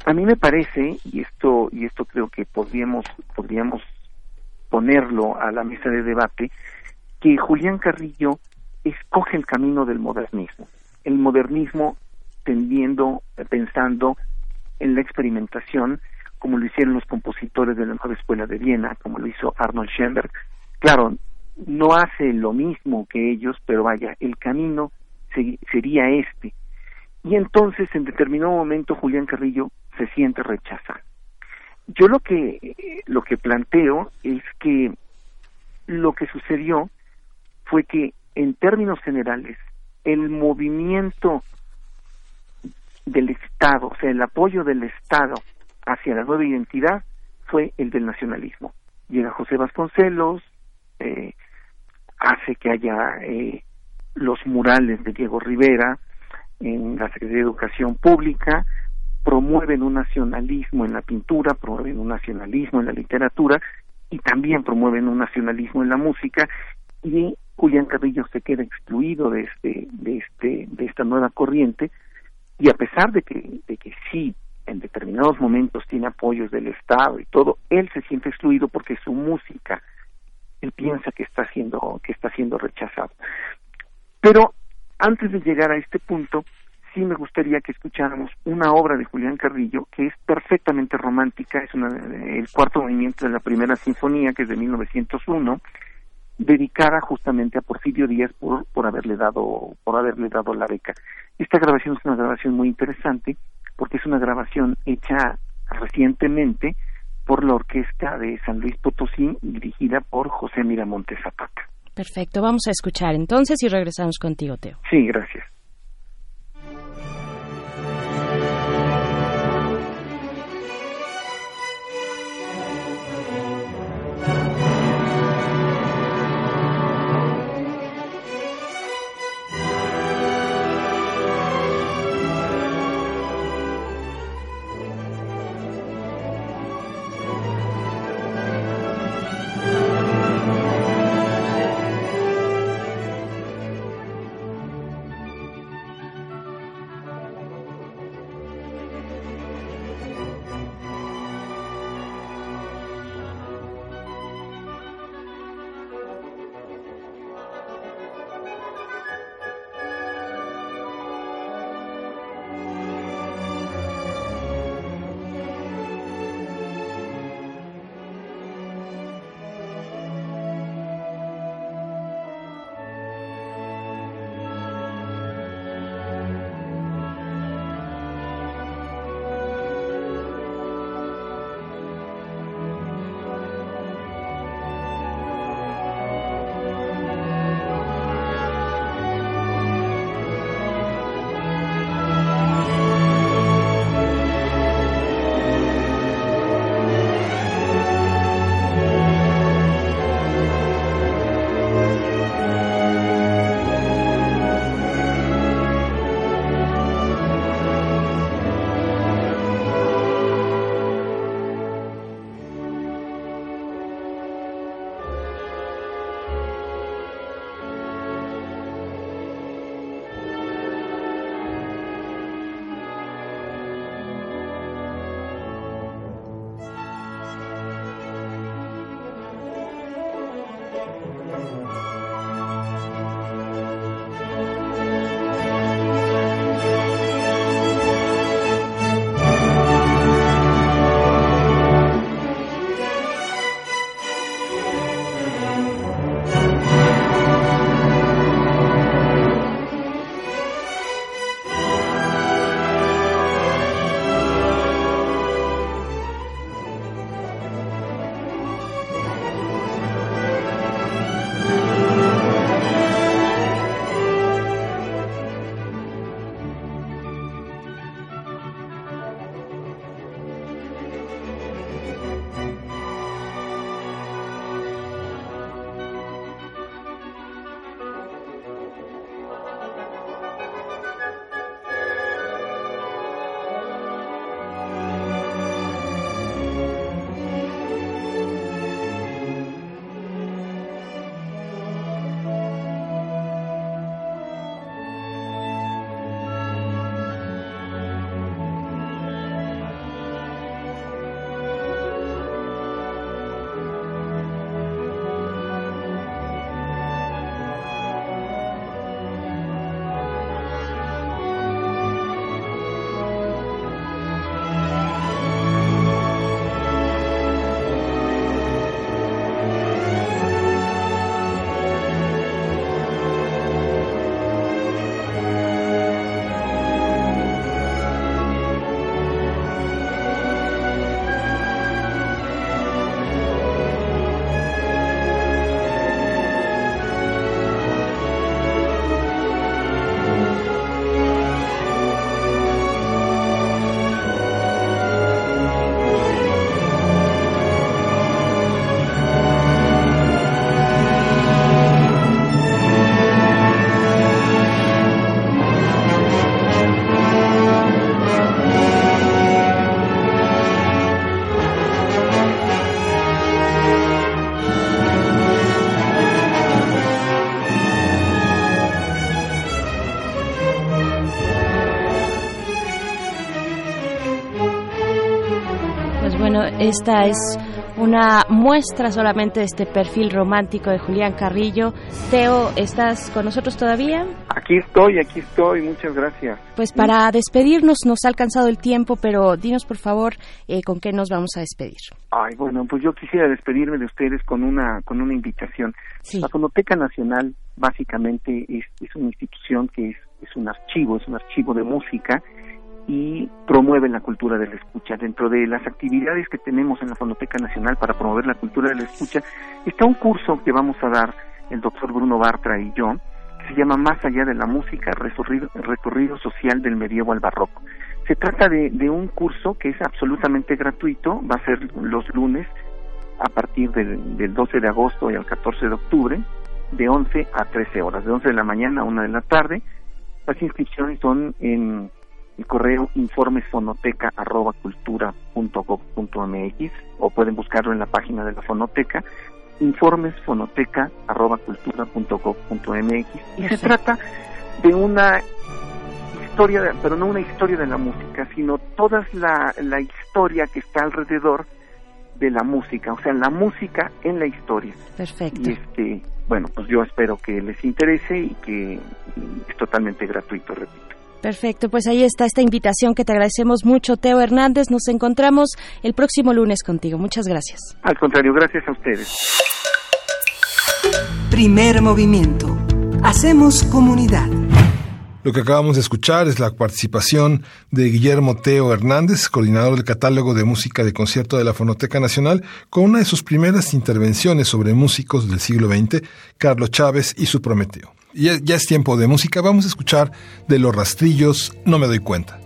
a mí me parece, y esto, y esto creo que podríamos, podríamos ponerlo a la mesa de debate, que Julián Carrillo escoge el camino del modernismo. El modernismo tendiendo, pensando en la experimentación, como lo hicieron los compositores de la nueva escuela de Viena, como lo hizo Arnold Schoenberg, claro, no hace lo mismo que ellos, pero vaya, el camino se, sería este. Y entonces, en determinado momento, Julián Carrillo se siente rechazado. Yo lo que, lo que planteo es que lo que sucedió fue que en términos generales, el movimiento del Estado, o sea, el apoyo del Estado hacia la nueva identidad fue el del nacionalismo. Llega José Vasconcelos, eh, hace que haya eh, los murales de Diego Rivera en la Secretaría de Educación Pública, promueven un nacionalismo en la pintura, promueven un nacionalismo en la literatura y también promueven un nacionalismo en la música y Julián Carrillo se queda excluido de este de este de esta nueva corriente y a pesar de que de que sí en determinados momentos tiene apoyos del Estado y todo él se siente excluido porque su música él piensa que está siendo que está siendo rechazado. Pero antes de llegar a este punto sí me gustaría que escucháramos una obra de Julián Carrillo que es perfectamente romántica, es una, el cuarto movimiento de la primera sinfonía, que es de 1901, dedicada justamente a Porfirio Díaz por, por haberle dado por haberle dado la beca. Esta grabación es una grabación muy interesante porque es una grabación hecha recientemente por la orquesta de San Luis Potosí dirigida por José Miramontes Zapata. Perfecto, vamos a escuchar entonces y regresamos contigo, Teo. Sí, gracias. Esta es una muestra solamente de este perfil romántico de Julián Carrillo. Teo, ¿estás con nosotros todavía? Aquí estoy, aquí estoy, muchas gracias. Pues para despedirnos nos ha alcanzado el tiempo, pero dinos por favor eh, con qué nos vamos a despedir. Ay, bueno, pues yo quisiera despedirme de ustedes con una con una invitación. Sí. La Fonoteca Nacional básicamente es, es una institución que es, es un archivo, es un archivo de música y promueve la cultura de la escucha. Dentro de las actividades que tenemos en la Fonoteca Nacional para promover la cultura de la escucha está un curso que vamos a dar el doctor Bruno Bartra y yo, que se llama Más allá de la música, recorrido, recorrido social del medievo al barroco. Se trata de, de un curso que es absolutamente gratuito, va a ser los lunes a partir del, del 12 de agosto y al 14 de octubre, de 11 a 13 horas, de 11 de la mañana a 1 de la tarde. Las inscripciones son en el correo informesfonoteca.cultura.gov.mx o pueden buscarlo en la página de la fonoteca informesfonoteca.cultura.gov.mx y se trata de una historia, de- pero no una historia de la música, sino toda la, la historia que está alrededor de la música, o sea, la música en la historia. Perfecto. Y este, bueno, pues yo espero que les interese y que es totalmente gratuito, repito. Perfecto, pues ahí está esta invitación que te agradecemos mucho, Teo Hernández. Nos encontramos el próximo lunes contigo. Muchas gracias. Al contrario, gracias a ustedes. Primer movimiento. Hacemos comunidad. Lo que acabamos de escuchar es la participación de Guillermo Teo Hernández, coordinador del catálogo de música de concierto de la Fonoteca Nacional, con una de sus primeras intervenciones sobre músicos del siglo XX, Carlos Chávez y su Prometeo. Ya es tiempo de música, vamos a escuchar de los rastrillos, no me doy cuenta.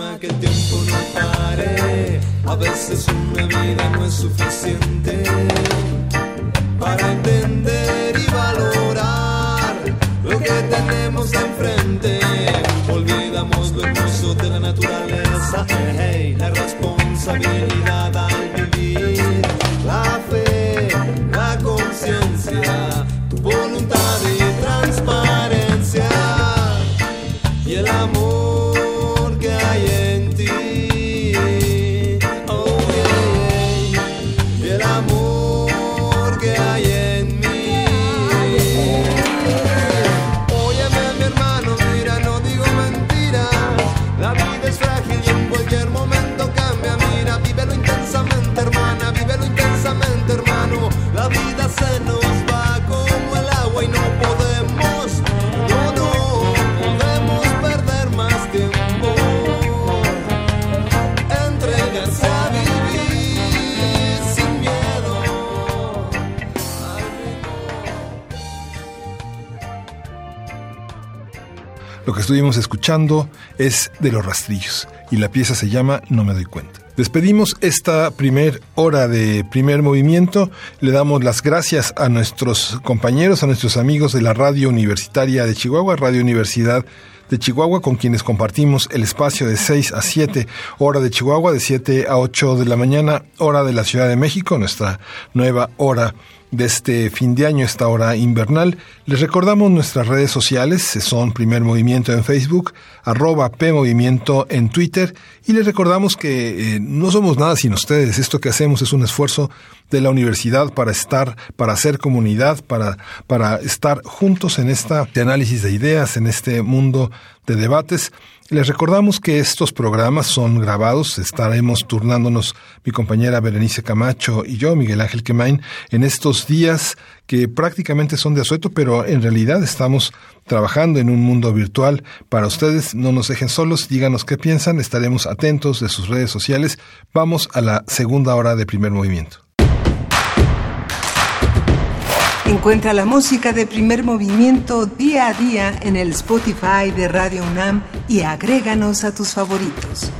Lástima que estuvimos escuchando es de los rastrillos y la pieza se llama No me doy cuenta. Despedimos esta primer hora de primer movimiento. Le damos las gracias a nuestros compañeros, a nuestros amigos de la Radio Universitaria de Chihuahua, Radio Universidad de Chihuahua, con quienes compartimos el espacio de 6 a 7 hora de Chihuahua, de 7 a 8 de la mañana, hora de la Ciudad de México, nuestra nueva hora de este fin de año, esta hora invernal. Les recordamos nuestras redes sociales, son Primer Movimiento en Facebook, arroba P Movimiento en Twitter, y les recordamos que eh, no somos nada sin ustedes. Esto que hacemos es un esfuerzo de la universidad para estar, para hacer comunidad, para, para estar juntos en esta de análisis de ideas, en este mundo de debates. Les recordamos que estos programas son grabados, estaremos turnándonos mi compañera Berenice Camacho y yo, Miguel Ángel Quemain, en estos días que prácticamente son de asueto, pero en realidad estamos trabajando en un mundo virtual para ustedes. No nos dejen solos, díganos qué piensan, estaremos atentos de sus redes sociales. Vamos a la segunda hora de primer movimiento. Encuentra la música de primer movimiento día a día en el Spotify de Radio UNAM y agréganos a tus favoritos.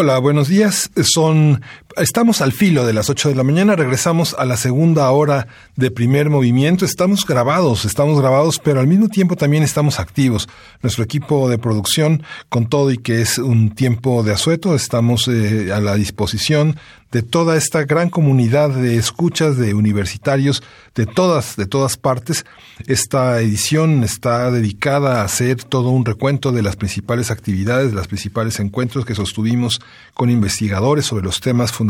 Hola, buenos días. Son estamos al filo de las 8 de la mañana, regresamos a la segunda hora de primer movimiento. Estamos grabados, estamos grabados, pero al mismo tiempo también estamos activos. Nuestro equipo de producción, con todo y que es un tiempo de asueto, estamos eh, a la disposición de toda esta gran comunidad de escuchas de universitarios de todas, de todas partes. Esta edición está dedicada a hacer todo un recuento de las principales actividades, de los principales encuentros que sostuvimos con investigadores sobre los temas fundamentales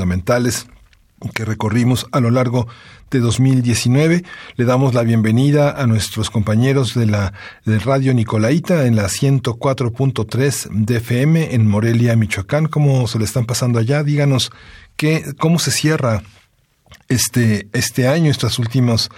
que recorrimos a lo largo de 2019. Le damos la bienvenida a nuestros compañeros de la de Radio Nicolaita en la 104.3 de FM en Morelia, Michoacán. ¿Cómo se le están pasando allá? Díganos cómo se cierra este, este año, estos últimos,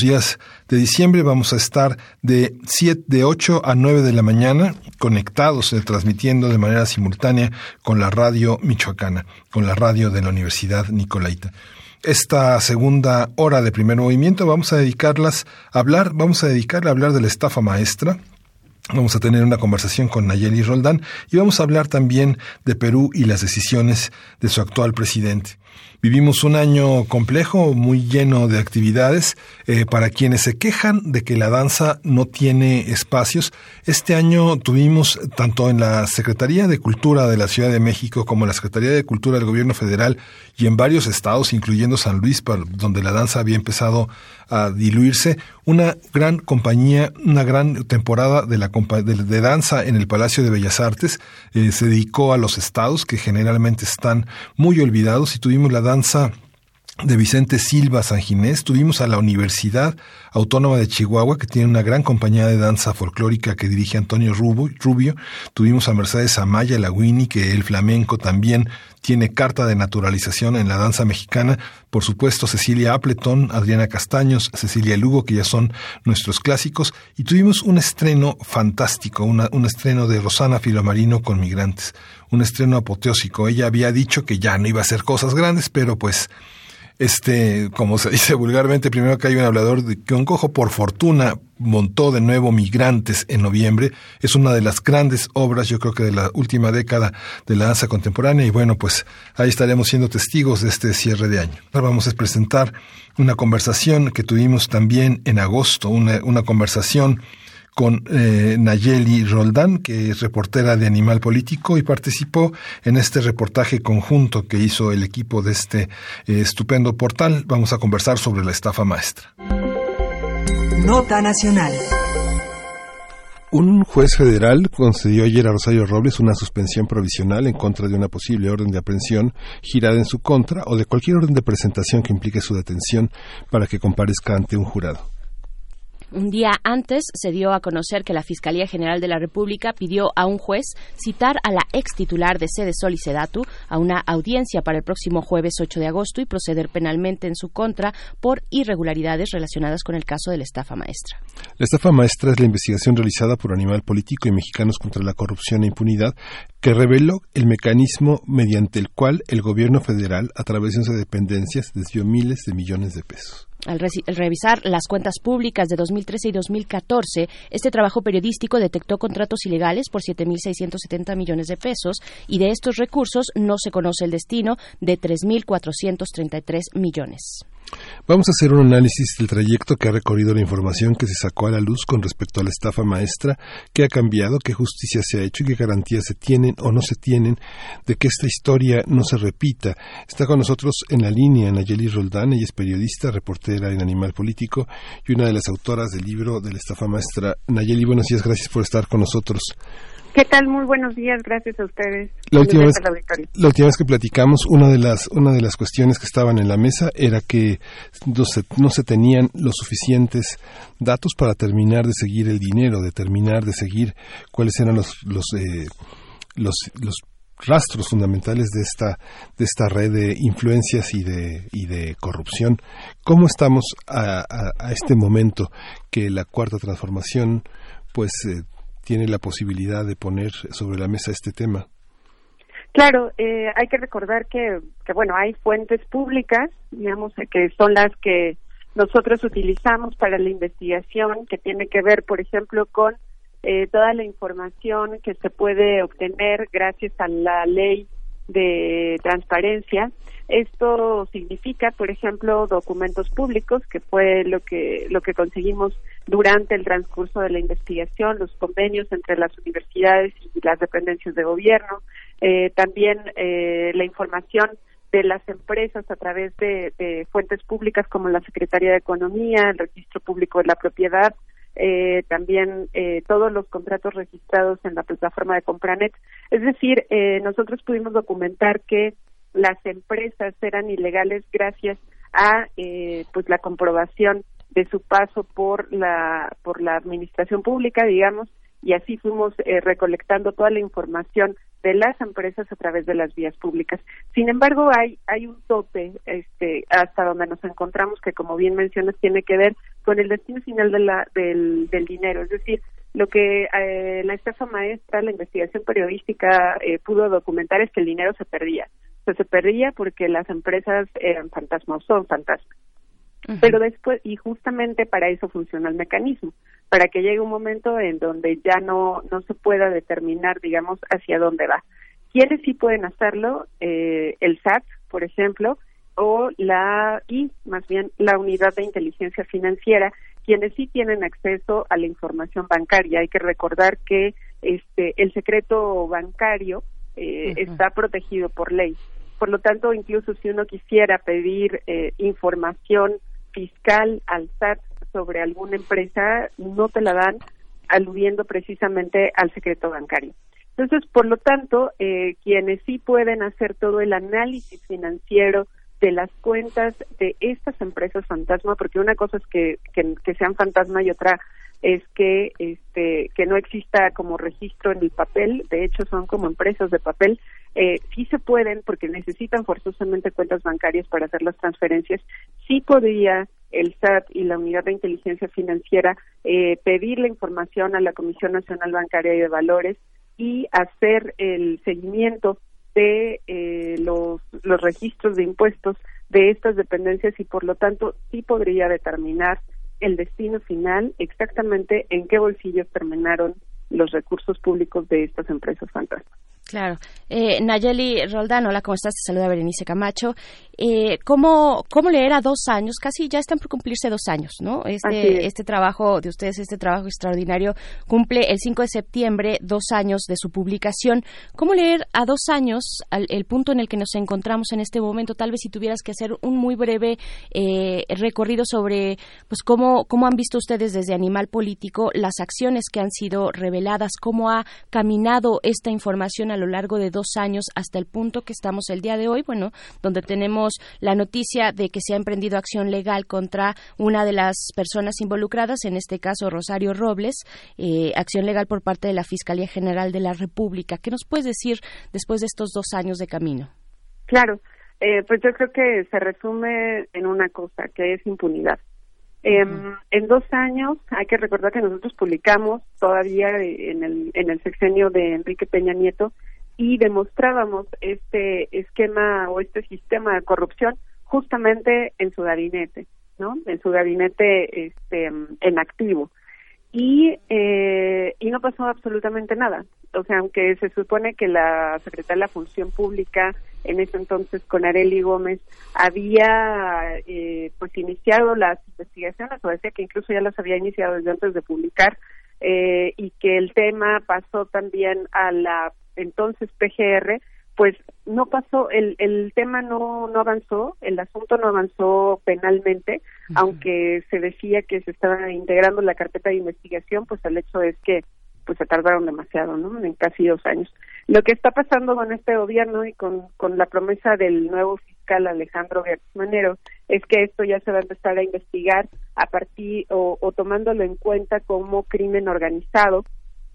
días de diciembre, vamos a estar de siete, de 8 a 9 de la mañana conectados, eh, transmitiendo de manera simultánea con la radio michoacana, con la radio de la Universidad Nicolaita. Esta segunda hora de primer movimiento vamos a dedicarlas a hablar, vamos a dedicarla a hablar de la estafa maestra, Vamos a tener una conversación con Nayeli Roldán y vamos a hablar también de Perú y las decisiones de su actual presidente. Vivimos un año complejo, muy lleno de actividades. Eh, para quienes se quejan de que la danza no tiene espacios, este año tuvimos tanto en la Secretaría de Cultura de la Ciudad de México como en la Secretaría de Cultura del Gobierno Federal y en varios estados, incluyendo San Luis, donde la danza había empezado a diluirse, una gran compañía, una gran temporada de, la, de, de danza en el Palacio de Bellas Artes. Eh, se dedicó a los estados que generalmente están muy olvidados y tuvimos la danza de Vicente Silva San Ginés, tuvimos a la Universidad Autónoma de Chihuahua, que tiene una gran compañía de danza folclórica que dirige Antonio Rubio, tuvimos a Mercedes Amaya Lagüini, que el flamenco también tiene carta de naturalización en la danza mexicana, por supuesto Cecilia Appleton, Adriana Castaños, Cecilia Lugo, que ya son nuestros clásicos, y tuvimos un estreno fantástico, una, un estreno de Rosana Filomarino con Migrantes, un estreno apoteósico. Ella había dicho que ya no iba a hacer cosas grandes, pero pues este, como se dice vulgarmente, primero que hay un hablador de que un cojo por fortuna montó de nuevo Migrantes en noviembre. Es una de las grandes obras, yo creo que de la última década de la danza contemporánea y bueno, pues ahí estaremos siendo testigos de este cierre de año. Ahora vamos a presentar una conversación que tuvimos también en agosto, una, una conversación con eh, Nayeli Roldán, que es reportera de Animal Político y participó en este reportaje conjunto que hizo el equipo de este eh, estupendo portal. Vamos a conversar sobre la estafa maestra. Nota Nacional. Un juez federal concedió ayer a Rosario Robles una suspensión provisional en contra de una posible orden de aprehensión girada en su contra o de cualquier orden de presentación que implique su detención para que comparezca ante un jurado. Un día antes se dio a conocer que la Fiscalía General de la República pidió a un juez citar a la ex titular de Sede Sol y Sedatu a una audiencia para el próximo jueves 8 de agosto y proceder penalmente en su contra por irregularidades relacionadas con el caso de la estafa maestra. La estafa maestra es la investigación realizada por Animal Político y Mexicanos contra la Corrupción e Impunidad que reveló el mecanismo mediante el cual el gobierno federal, a través de sus dependencias, desvió miles de millones de pesos. Al, revisar las cuentas públicas de 2013 y 2014, este trabajo periodístico detectó contratos ilegales por 7.670 millones de pesos y de estos recursos no se conoce el destino de 3.433 millones. Vamos a hacer un análisis del trayecto que ha recorrido la información que se sacó a la luz con respecto a la estafa maestra, qué ha cambiado, qué justicia se ha hecho y qué garantías se tienen o no se tienen de que esta historia no se repita. Está con nosotros en la línea Nayeli Roldán, ella es periodista, reportera en Animal Político y una de las autoras del libro de la estafa maestra. Nayeli, buenos días, gracias por estar con nosotros. ¿Qué tal? Muy buenos días, gracias a ustedes. La última, vez, la última que platicamos, una de las una de las cuestiones que estaban en la mesa era que no se, no se tenían los suficientes datos para terminar de seguir el dinero, de terminar de seguir cuáles eran los los eh, los, los rastros fundamentales de esta de esta red de influencias y de y de corrupción. ¿Cómo estamos a, a- a este momento que la cuarta transformación pues eh, tiene la posibilidad de poner sobre la mesa este tema? Claro, eh, hay que recordar que, que, bueno, hay fuentes públicas, digamos, que son las que nosotros utilizamos para la investigación, que tiene que ver, por ejemplo, con eh, toda la información que se puede obtener gracias a la ley de transparencia. Esto significa, por ejemplo, documentos públicos, que fue lo que lo que conseguimos durante el transcurso de la investigación, los convenios entre las universidades y las dependencias de gobierno, eh, también eh, la información de las empresas a través de, de fuentes públicas como la Secretaría de Economía, el Registro Público de la Propiedad, eh, también eh, todos los contratos registrados en la plataforma de Compranet. Es decir, eh, nosotros pudimos documentar que las empresas eran ilegales gracias a eh, pues la comprobación de su paso por la por la administración pública, digamos, y así fuimos eh, recolectando toda la información de las empresas a través de las vías públicas. Sin embargo, hay hay un tope este hasta donde nos encontramos que como bien mencionas tiene que ver con el destino final de la, del, del dinero, es decir, lo que eh, la estafa maestra, la investigación periodística eh, pudo documentar es que el dinero se perdía. O sea, se perdía porque las empresas eran fantasmas o son fantasmas. Pero después, y justamente para eso funciona el mecanismo, para que llegue un momento en donde ya no, no se pueda determinar, digamos, hacia dónde va. ¿Quiénes sí pueden hacerlo? Eh, el SAT, por ejemplo, o la, y más bien la unidad de inteligencia financiera, quienes sí tienen acceso a la información bancaria. Hay que recordar que este, el secreto bancario eh, está protegido por ley. Por lo tanto, incluso si uno quisiera pedir eh, información fiscal al SAT sobre alguna empresa, no te la dan aludiendo precisamente al secreto bancario. Entonces, por lo tanto, eh, quienes sí pueden hacer todo el análisis financiero de las cuentas de estas empresas fantasma, porque una cosa es que, que, sean fantasma y otra es que este que no exista como registro en el papel, de hecho son como empresas de papel, eh, sí se pueden porque necesitan forzosamente cuentas bancarias para hacer las transferencias, sí podría el SAT y la Unidad de Inteligencia Financiera eh, pedir la información a la Comisión Nacional Bancaria y de Valores y hacer el seguimiento de eh, los, los registros de impuestos de estas dependencias y por lo tanto sí podría determinar el destino final exactamente en qué bolsillos terminaron los recursos públicos de estas empresas fantasmas. Claro. Eh, Nayeli Roldán, hola, ¿cómo estás? Te saluda Berenice Camacho. Eh, ¿cómo, ¿Cómo leer a dos años? Casi ya están por cumplirse dos años, ¿no? Este, este trabajo de ustedes, este trabajo extraordinario, cumple el 5 de septiembre dos años de su publicación. ¿Cómo leer a dos años al, el punto en el que nos encontramos en este momento? Tal vez si tuvieras que hacer un muy breve eh, recorrido sobre pues cómo, cómo han visto ustedes desde Animal Político las acciones que han sido reveladas, cómo ha caminado esta información a lo largo de dos años hasta el punto que estamos el día de hoy, bueno, donde tenemos la noticia de que se ha emprendido acción legal contra una de las personas involucradas, en este caso Rosario Robles, eh, acción legal por parte de la Fiscalía General de la República. ¿Qué nos puedes decir después de estos dos años de camino? Claro, eh, pues yo creo que se resume en una cosa, que es impunidad. Eh, En dos años, hay que recordar que nosotros publicamos todavía en el, en el sexenio de Enrique Peña Nieto y demostrábamos este esquema o este sistema de corrupción justamente en su gabinete, ¿no? En su gabinete este, en activo. Y, eh, y no pasó absolutamente nada. O sea, aunque se supone que la secretaria de la Función Pública, en ese entonces con Areli Gómez, había eh, pues iniciado las investigaciones, o decía que incluso ya las había iniciado desde antes de publicar, eh, y que el tema pasó también a la entonces PGR, pues no pasó, el, el tema no, no avanzó, el asunto no avanzó penalmente, aunque se decía que se estaba integrando la carpeta de investigación, pues el hecho es que pues se tardaron demasiado, ¿no? En casi dos años. Lo que está pasando con este gobierno y con, con la promesa del nuevo fiscal Alejandro Gertz Manero es que esto ya se va a empezar a investigar a partir o, o tomándolo en cuenta como crimen organizado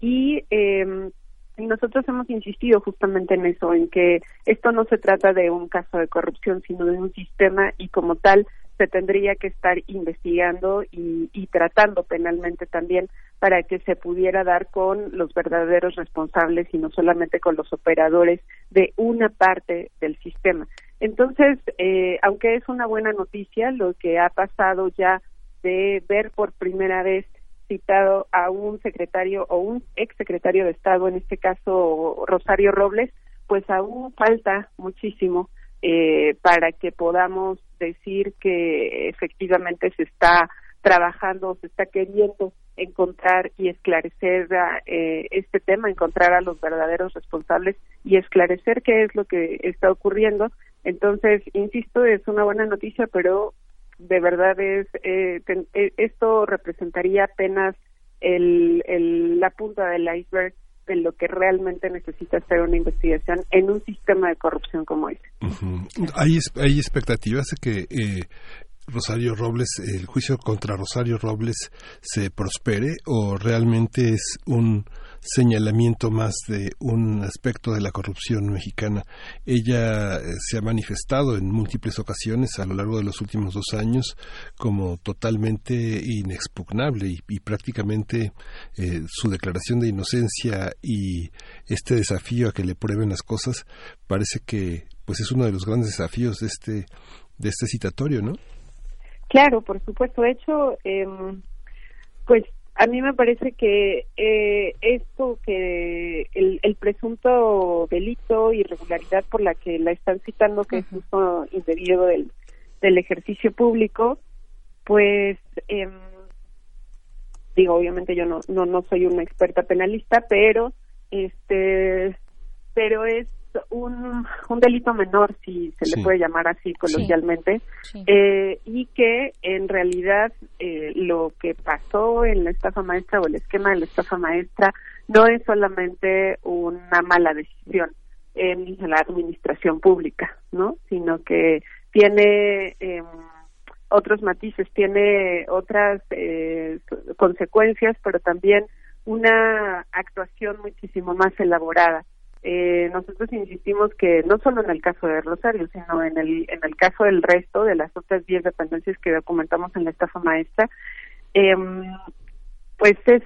y eh, y nosotros hemos insistido justamente en eso, en que esto no se trata de un caso de corrupción, sino de un sistema y como tal se tendría que estar investigando y, y tratando penalmente también para que se pudiera dar con los verdaderos responsables y no solamente con los operadores de una parte del sistema. Entonces, eh, aunque es una buena noticia lo que ha pasado ya de ver por primera vez citado a un secretario o un ex secretario de Estado, en este caso Rosario Robles, pues aún falta muchísimo eh, para que podamos decir que efectivamente se está trabajando, se está queriendo encontrar y esclarecer eh, este tema, encontrar a los verdaderos responsables y esclarecer qué es lo que está ocurriendo. Entonces, insisto, es una buena noticia, pero de verdad es eh, eh, esto representaría apenas el, el, la punta del iceberg de lo que realmente necesita hacer una investigación en un sistema de corrupción como este. Hay, hay expectativas de que eh, Rosario Robles, el juicio contra Rosario Robles se prospere o realmente es un señalamiento más de un aspecto de la corrupción mexicana. Ella eh, se ha manifestado en múltiples ocasiones a lo largo de los últimos dos años como totalmente inexpugnable y, prácticamente eh, su declaración de inocencia y este desafío a que le prueben las cosas parece que pues es uno de los grandes desafíos de este de este citatorio, ¿no? Claro, por supuesto. De hecho, eh, pues a mí me parece que eh, esto que el, el, presunto delito irregularidad por la que la están citando que es uso indebido del, del ejercicio público pues eh, digo obviamente yo no, no no soy una experta penalista pero este pero es un, un delito menor, si se le puede llamar así coloquialmente, Eh, y que en realidad eh, lo que pasó en la estafa maestra o el esquema de la estafa maestra no es solamente una mala decisión en la administración pública, ¿no? Sino que tiene eh, otros matices, tiene otras eh, consecuencias, pero también una actuación muchísimo más elaborada eh, nosotros insistimos que no solo en el caso de Rosario, sino en el, en el caso del resto de las otras 10 dependencias que documentamos en la estafa maestra, eh, pues es,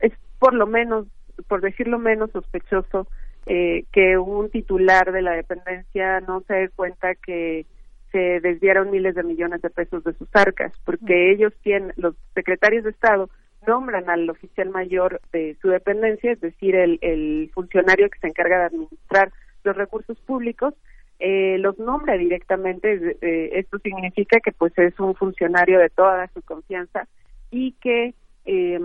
es por lo menos, por decirlo menos sospechoso, eh, que un titular de la dependencia no se dé cuenta que se desviaron miles de millones de pesos de sus arcas, porque ellos tienen, los secretarios de Estado nombran al oficial mayor de su dependencia, es decir, el, funcionario que se encarga de administrar los recursos públicos, eh, los nombra directamente. esto significa que pues es un funcionario de toda su confianza y que eh,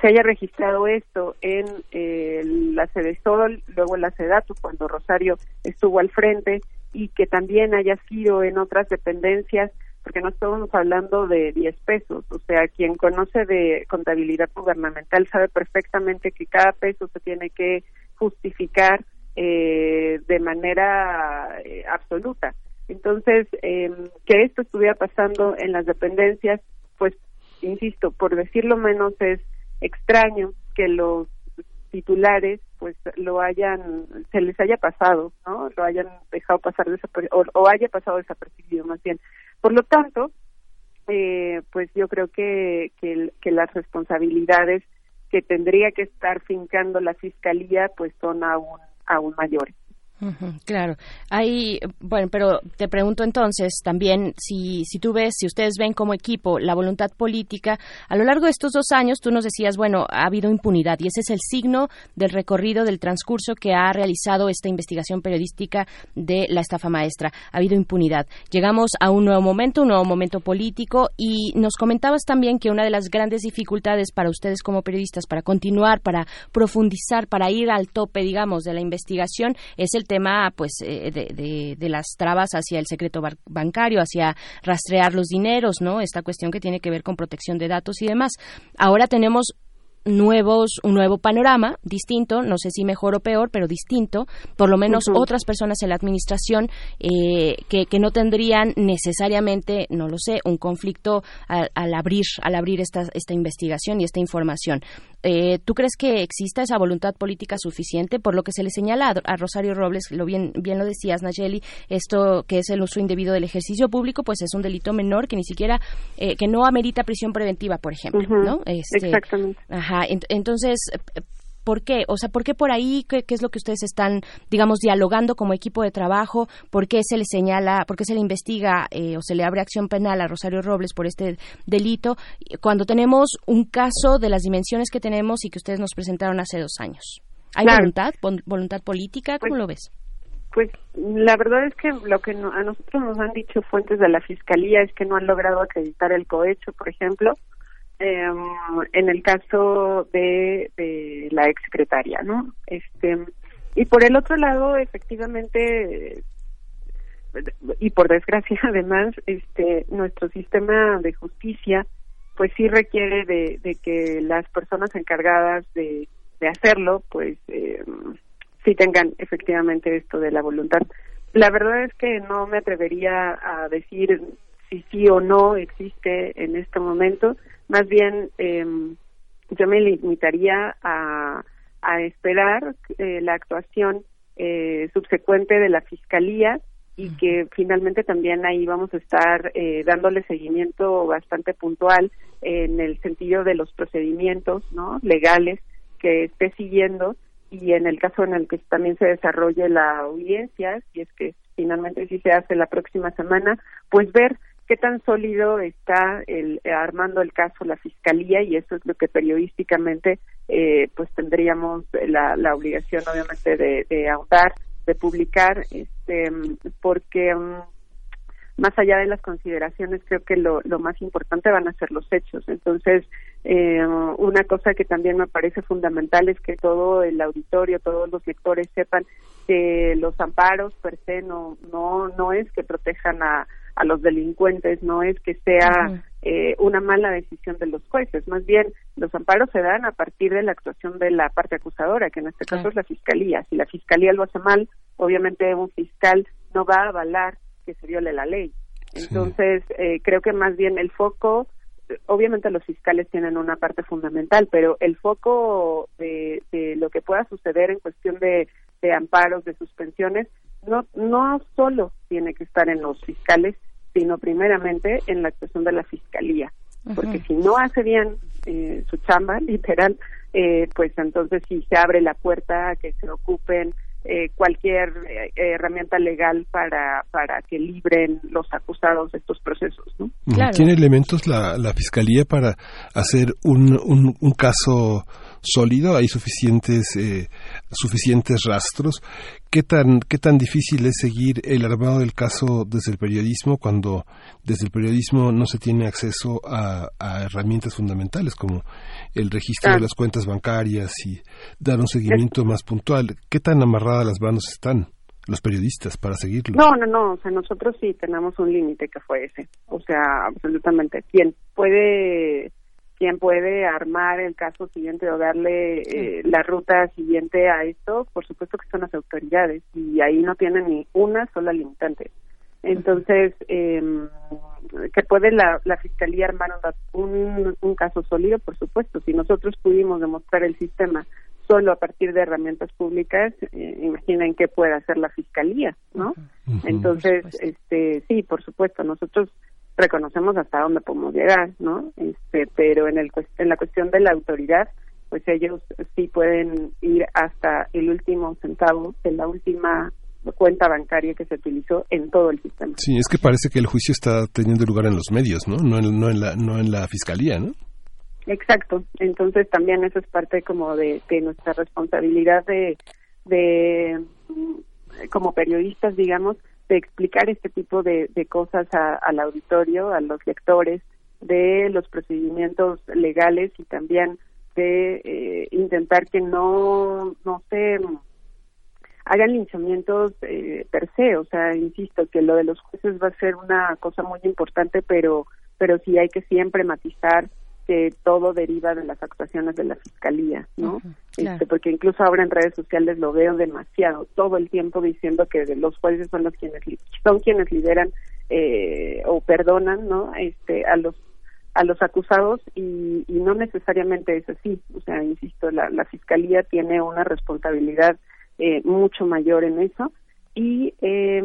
se haya registrado esto en eh, la Sol, luego en la Sedatu, cuando Rosario estuvo al frente, y que también haya sido en otras dependencias, porque no estamos hablando de 10 pesos, o sea, quien conoce de contabilidad gubernamental sabe perfectamente que cada peso se tiene que justificar eh, de manera eh, absoluta. Entonces, eh, que esto estuviera pasando en las dependencias, pues, insisto, por decirlo menos, es extraño que los titulares pues lo hayan se les haya pasado no lo hayan dejado pasar desapare- o, o haya pasado desapercibido más bien por lo tanto eh, pues yo creo que, que que las responsabilidades que tendría que estar fincando la fiscalía pues son aún aún mayores Claro, hay, bueno, pero te pregunto entonces también si, si tú ves, si ustedes ven como equipo la voluntad política, a lo largo de estos dos años tú nos decías, bueno, ha habido impunidad y ese es el signo del recorrido, del transcurso que ha realizado esta investigación periodística de la estafa maestra. Ha habido impunidad. Llegamos a un nuevo momento, un nuevo momento político y nos comentabas también que una de las grandes dificultades para ustedes como periodistas, para continuar, para profundizar, para ir al tope, digamos, de la investigación, es el tema pues eh, de, de- de las trabas hacia el secreto bancario, hacia rastrear los dineros, ¿no? Esta cuestión que tiene que ver con protección de datos y demás. Ahora tenemos nuevos un nuevo panorama distinto no sé si mejor o peor pero distinto por lo menos otras personas en la administración eh, que, que no tendrían necesariamente no lo sé un conflicto al, al abrir al abrir esta esta investigación y esta información Eh, ¿Tú crees que exista esa voluntad política suficiente? Por lo que se le señala a, a Rosario Robles, lo bien, bien lo decías, Nayeli, esto que es el uso indebido del ejercicio público, pues es un delito menor que ni siquiera, eh, que no amerita prisión preventiva, por ejemplo, ¿no? Este, exactamente Ajá, ent- entonces, ¿por qué? O sea, ¿por qué por ahí? ¿Qué, qué es lo que ustedes están, digamos, dialogando como equipo de trabajo? ¿Por qué se le señala, por qué se le investiga eh, o se le abre acción penal a Rosario Robles por este delito cuando tenemos un caso de las dimensiones que tenemos y que ustedes nos presentaron hace dos años? ¿Hay Claro. voluntad? Vol- ¿Voluntad política? ¿Cómo lo ves? Pues la verdad es que lo que no- a nosotros nos han dicho fuentes de la fiscalía es que no han logrado acreditar el cohecho, por ejemplo, eh, en el caso de, de la exsecretaria, ¿no? Este y por el otro lado, efectivamente, y por desgracia además, este nuestro sistema de justicia, pues sí requiere de, que las personas encargadas de, de hacerlo, pues eh, sí tengan efectivamente esto de la voluntad. La verdad es que no me atrevería a decir si sí o no existe en este momento. Más bien, eh, yo me limitaría a, a esperar eh, la actuación eh, subsecuente de la Fiscalía y que finalmente también ahí vamos a estar eh, dándole seguimiento bastante puntual en el sentido de los procedimientos no legales que esté siguiendo y en el caso en el que también se desarrolle la audiencia, si es que finalmente sí se hace la próxima semana, pues ver qué tan sólido está el, eh, armando el caso la fiscalía y eso es lo que periodísticamente eh, pues tendríamos la, obligación obviamente de, de ahondar, de publicar, este, porque um, más allá de las consideraciones, creo que lo, lo más importante van a ser los hechos. Entonces, eh, una cosa que también me parece fundamental es que todo el auditorio, todos los lectores sepan que los amparos per se no, no, no es que protejan a, a los delincuentes, no es que sea eh, una mala decisión de los jueces, más bien los amparos se dan a partir de la actuación de la parte acusadora, que en este caso es la fiscalía. Si la fiscalía lo hace mal, obviamente un fiscal no va a avalar que se viole la ley. Entonces, eh, creo que más bien el foco, obviamente los fiscales tienen una parte fundamental, pero el foco de, de lo que pueda suceder en cuestión de, de amparos, de suspensiones, no, no solo tiene que estar en los fiscales, sino primeramente en la actuación de la fiscalía. Porque si no hace bien eh, su chamba, literal, eh, pues entonces sí se abre la puerta a que se ocupen eh, cualquier eh, herramienta legal para, para que libren los acusados de estos procesos. ¿no? ¿Tiene elementos la, la Fiscalía para hacer un, un, un caso sólido? ¿Hay suficientes, eh, suficientes rastros? ¿Qué tan, ¿Qué tan difícil es seguir el armado del caso desde el periodismo cuando desde el periodismo no se tiene acceso a, a herramientas fundamentales como el registro de las cuentas bancarias y dar un seguimiento más puntual? ¿Qué tan amarradas las manos están los periodistas para seguirlo? No, no, no, o sea, nosotros sí tenemos un límite que fue ese, o sea, absolutamente. Quien puede, quien puede armar el caso siguiente o darle eh, la ruta siguiente a esto, por supuesto que son las autoridades y ahí no tienen ni una sola limitante. Entonces, eh, que puede la, la fiscalía armar un, caso sólido, por supuesto. Si nosotros pudimos demostrar el sistema solo a partir de herramientas públicas, eh, imaginen qué puede hacer la fiscalía, ¿no? Entonces, este, sí, por supuesto, nosotros reconocemos hasta dónde podemos llegar, ¿no? Este, pero en el en la cuestión de la autoridad, pues ellos sí pueden ir hasta el último centavo de la última cuenta bancaria que se utilizó en todo el sistema. Sí, es que parece que el juicio está teniendo lugar en los medios, ¿no? No en, no en, la, no en la fiscalía, ¿no? Exacto. Entonces también eso es parte como de, de nuestra responsabilidad de, de como periodistas, digamos, de explicar este tipo de, de cosas a- al auditorio, a los lectores, de los procedimientos legales y también de eh, intentar que no, no se hagan linchamientos eh, per se, o sea, insisto que lo de los jueces va a ser una cosa muy importante, pero pero sí hay que siempre matizar que todo deriva de las actuaciones de la fiscalía, ¿no? Claro. Este, porque incluso ahora en redes sociales lo veo demasiado, todo el tiempo diciendo que los jueces son los quienes li- son quienes lideran eh, o perdonan, ¿no? Este, a los a los acusados y, y no necesariamente es así. O sea, insisto, la, la fiscalía tiene una responsabilidad eh, mucho mayor en eso y eh,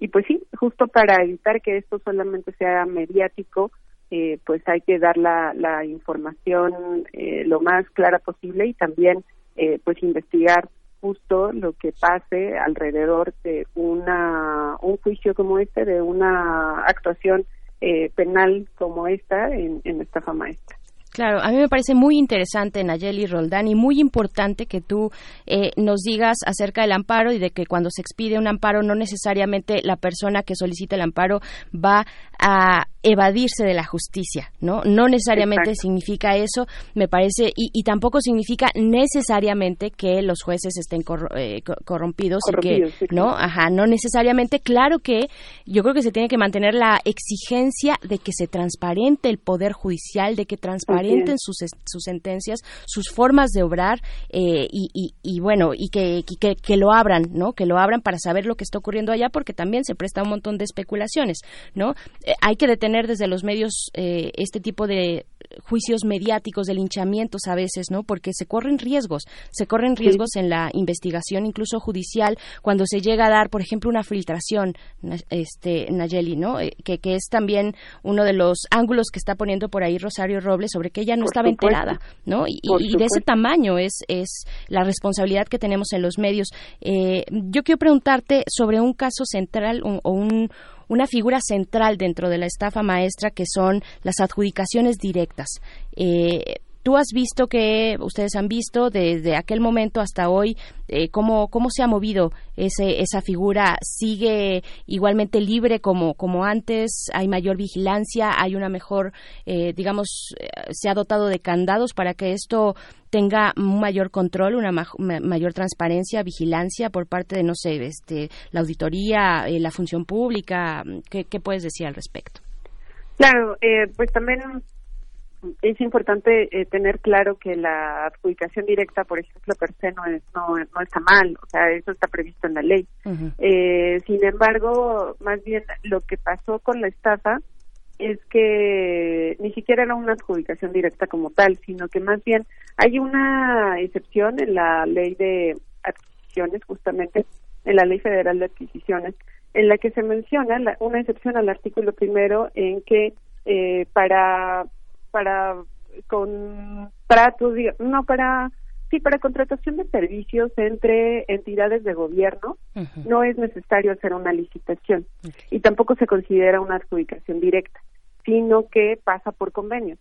y pues sí, justo para evitar que esto solamente sea mediático, eh, pues hay que dar la, la información eh, lo más clara posible y también eh, pues investigar justo lo que pase alrededor de una un juicio como este, de una actuación eh, penal como esta en, en estafa maestra. Claro, a mí me parece muy interesante, Nayeli Roldán, y muy importante que tú eh, nos digas acerca del amparo y de que cuando se expide un amparo no necesariamente la persona que solicita el amparo va a evadirse de la justicia, ¿no? No necesariamente Exacto. significa eso, me parece, y, y tampoco significa necesariamente que los jueces estén corro- eh, co- corrompidos, Corrompidos, y sí, que, ¿no? claro. Ajá, no necesariamente. Claro que yo creo que se tiene que mantener la exigencia de que se transparente el poder judicial, de que sus, sus sentencias, sus formas de obrar eh, y, y- y bueno, y que, y que, que lo abran, ¿no? Que lo abran para saber lo que está ocurriendo allá, porque también se presta un montón de especulaciones, ¿no? Eh, hay que detener desde los medios eh, este tipo de juicios mediáticos, de linchamientos a veces, ¿no? Porque se corren riesgos, se corren riesgos en la investigación, incluso judicial, cuando se llega a dar, por ejemplo, una filtración, este, Nayeli, ¿no? Eh, Que, que es también uno de los ángulos que está poniendo por ahí Rosario Robles sobre que ella no Por estaba supuesto. enterada, ¿no? Y, y de ese tamaño es, es la responsabilidad que tenemos en los medios. Eh, yo quiero preguntarte sobre un caso central un- o un, una figura central dentro de la estafa maestra que son las adjudicaciones directas. Eh, Tú has visto que, ustedes han visto desde aquel momento hasta hoy, eh, cómo, cómo se ha movido ese, esa figura. ¿Sigue igualmente libre como, como antes? ¿Hay mayor vigilancia? ¿Hay una mejor, eh, digamos, eh, se ha dotado de candados para que esto tenga un mayor control, una ma- ma- mayor transparencia, vigilancia por parte de, no sé, este, la auditoría, eh, la función pública? ¿Qué, ¿Qué puedes decir al respecto? Claro, eh, pues también es importante eh, tener claro que la adjudicación directa, por ejemplo, per se no, es, no, no está mal, o sea, eso está previsto en la ley. Eh, sin embargo, más bien lo que pasó con la estafa es que ni siquiera era una adjudicación directa como tal, sino que más bien hay una excepción en la ley de adquisiciones, justamente en la ley federal de adquisiciones, en la que se menciona la- una excepción al artículo primero en que eh, para para contratos, no para Sí, para contratación de servicios entre entidades de gobierno no es necesario hacer una licitación y tampoco se considera una adjudicación directa, sino que pasa por convenios.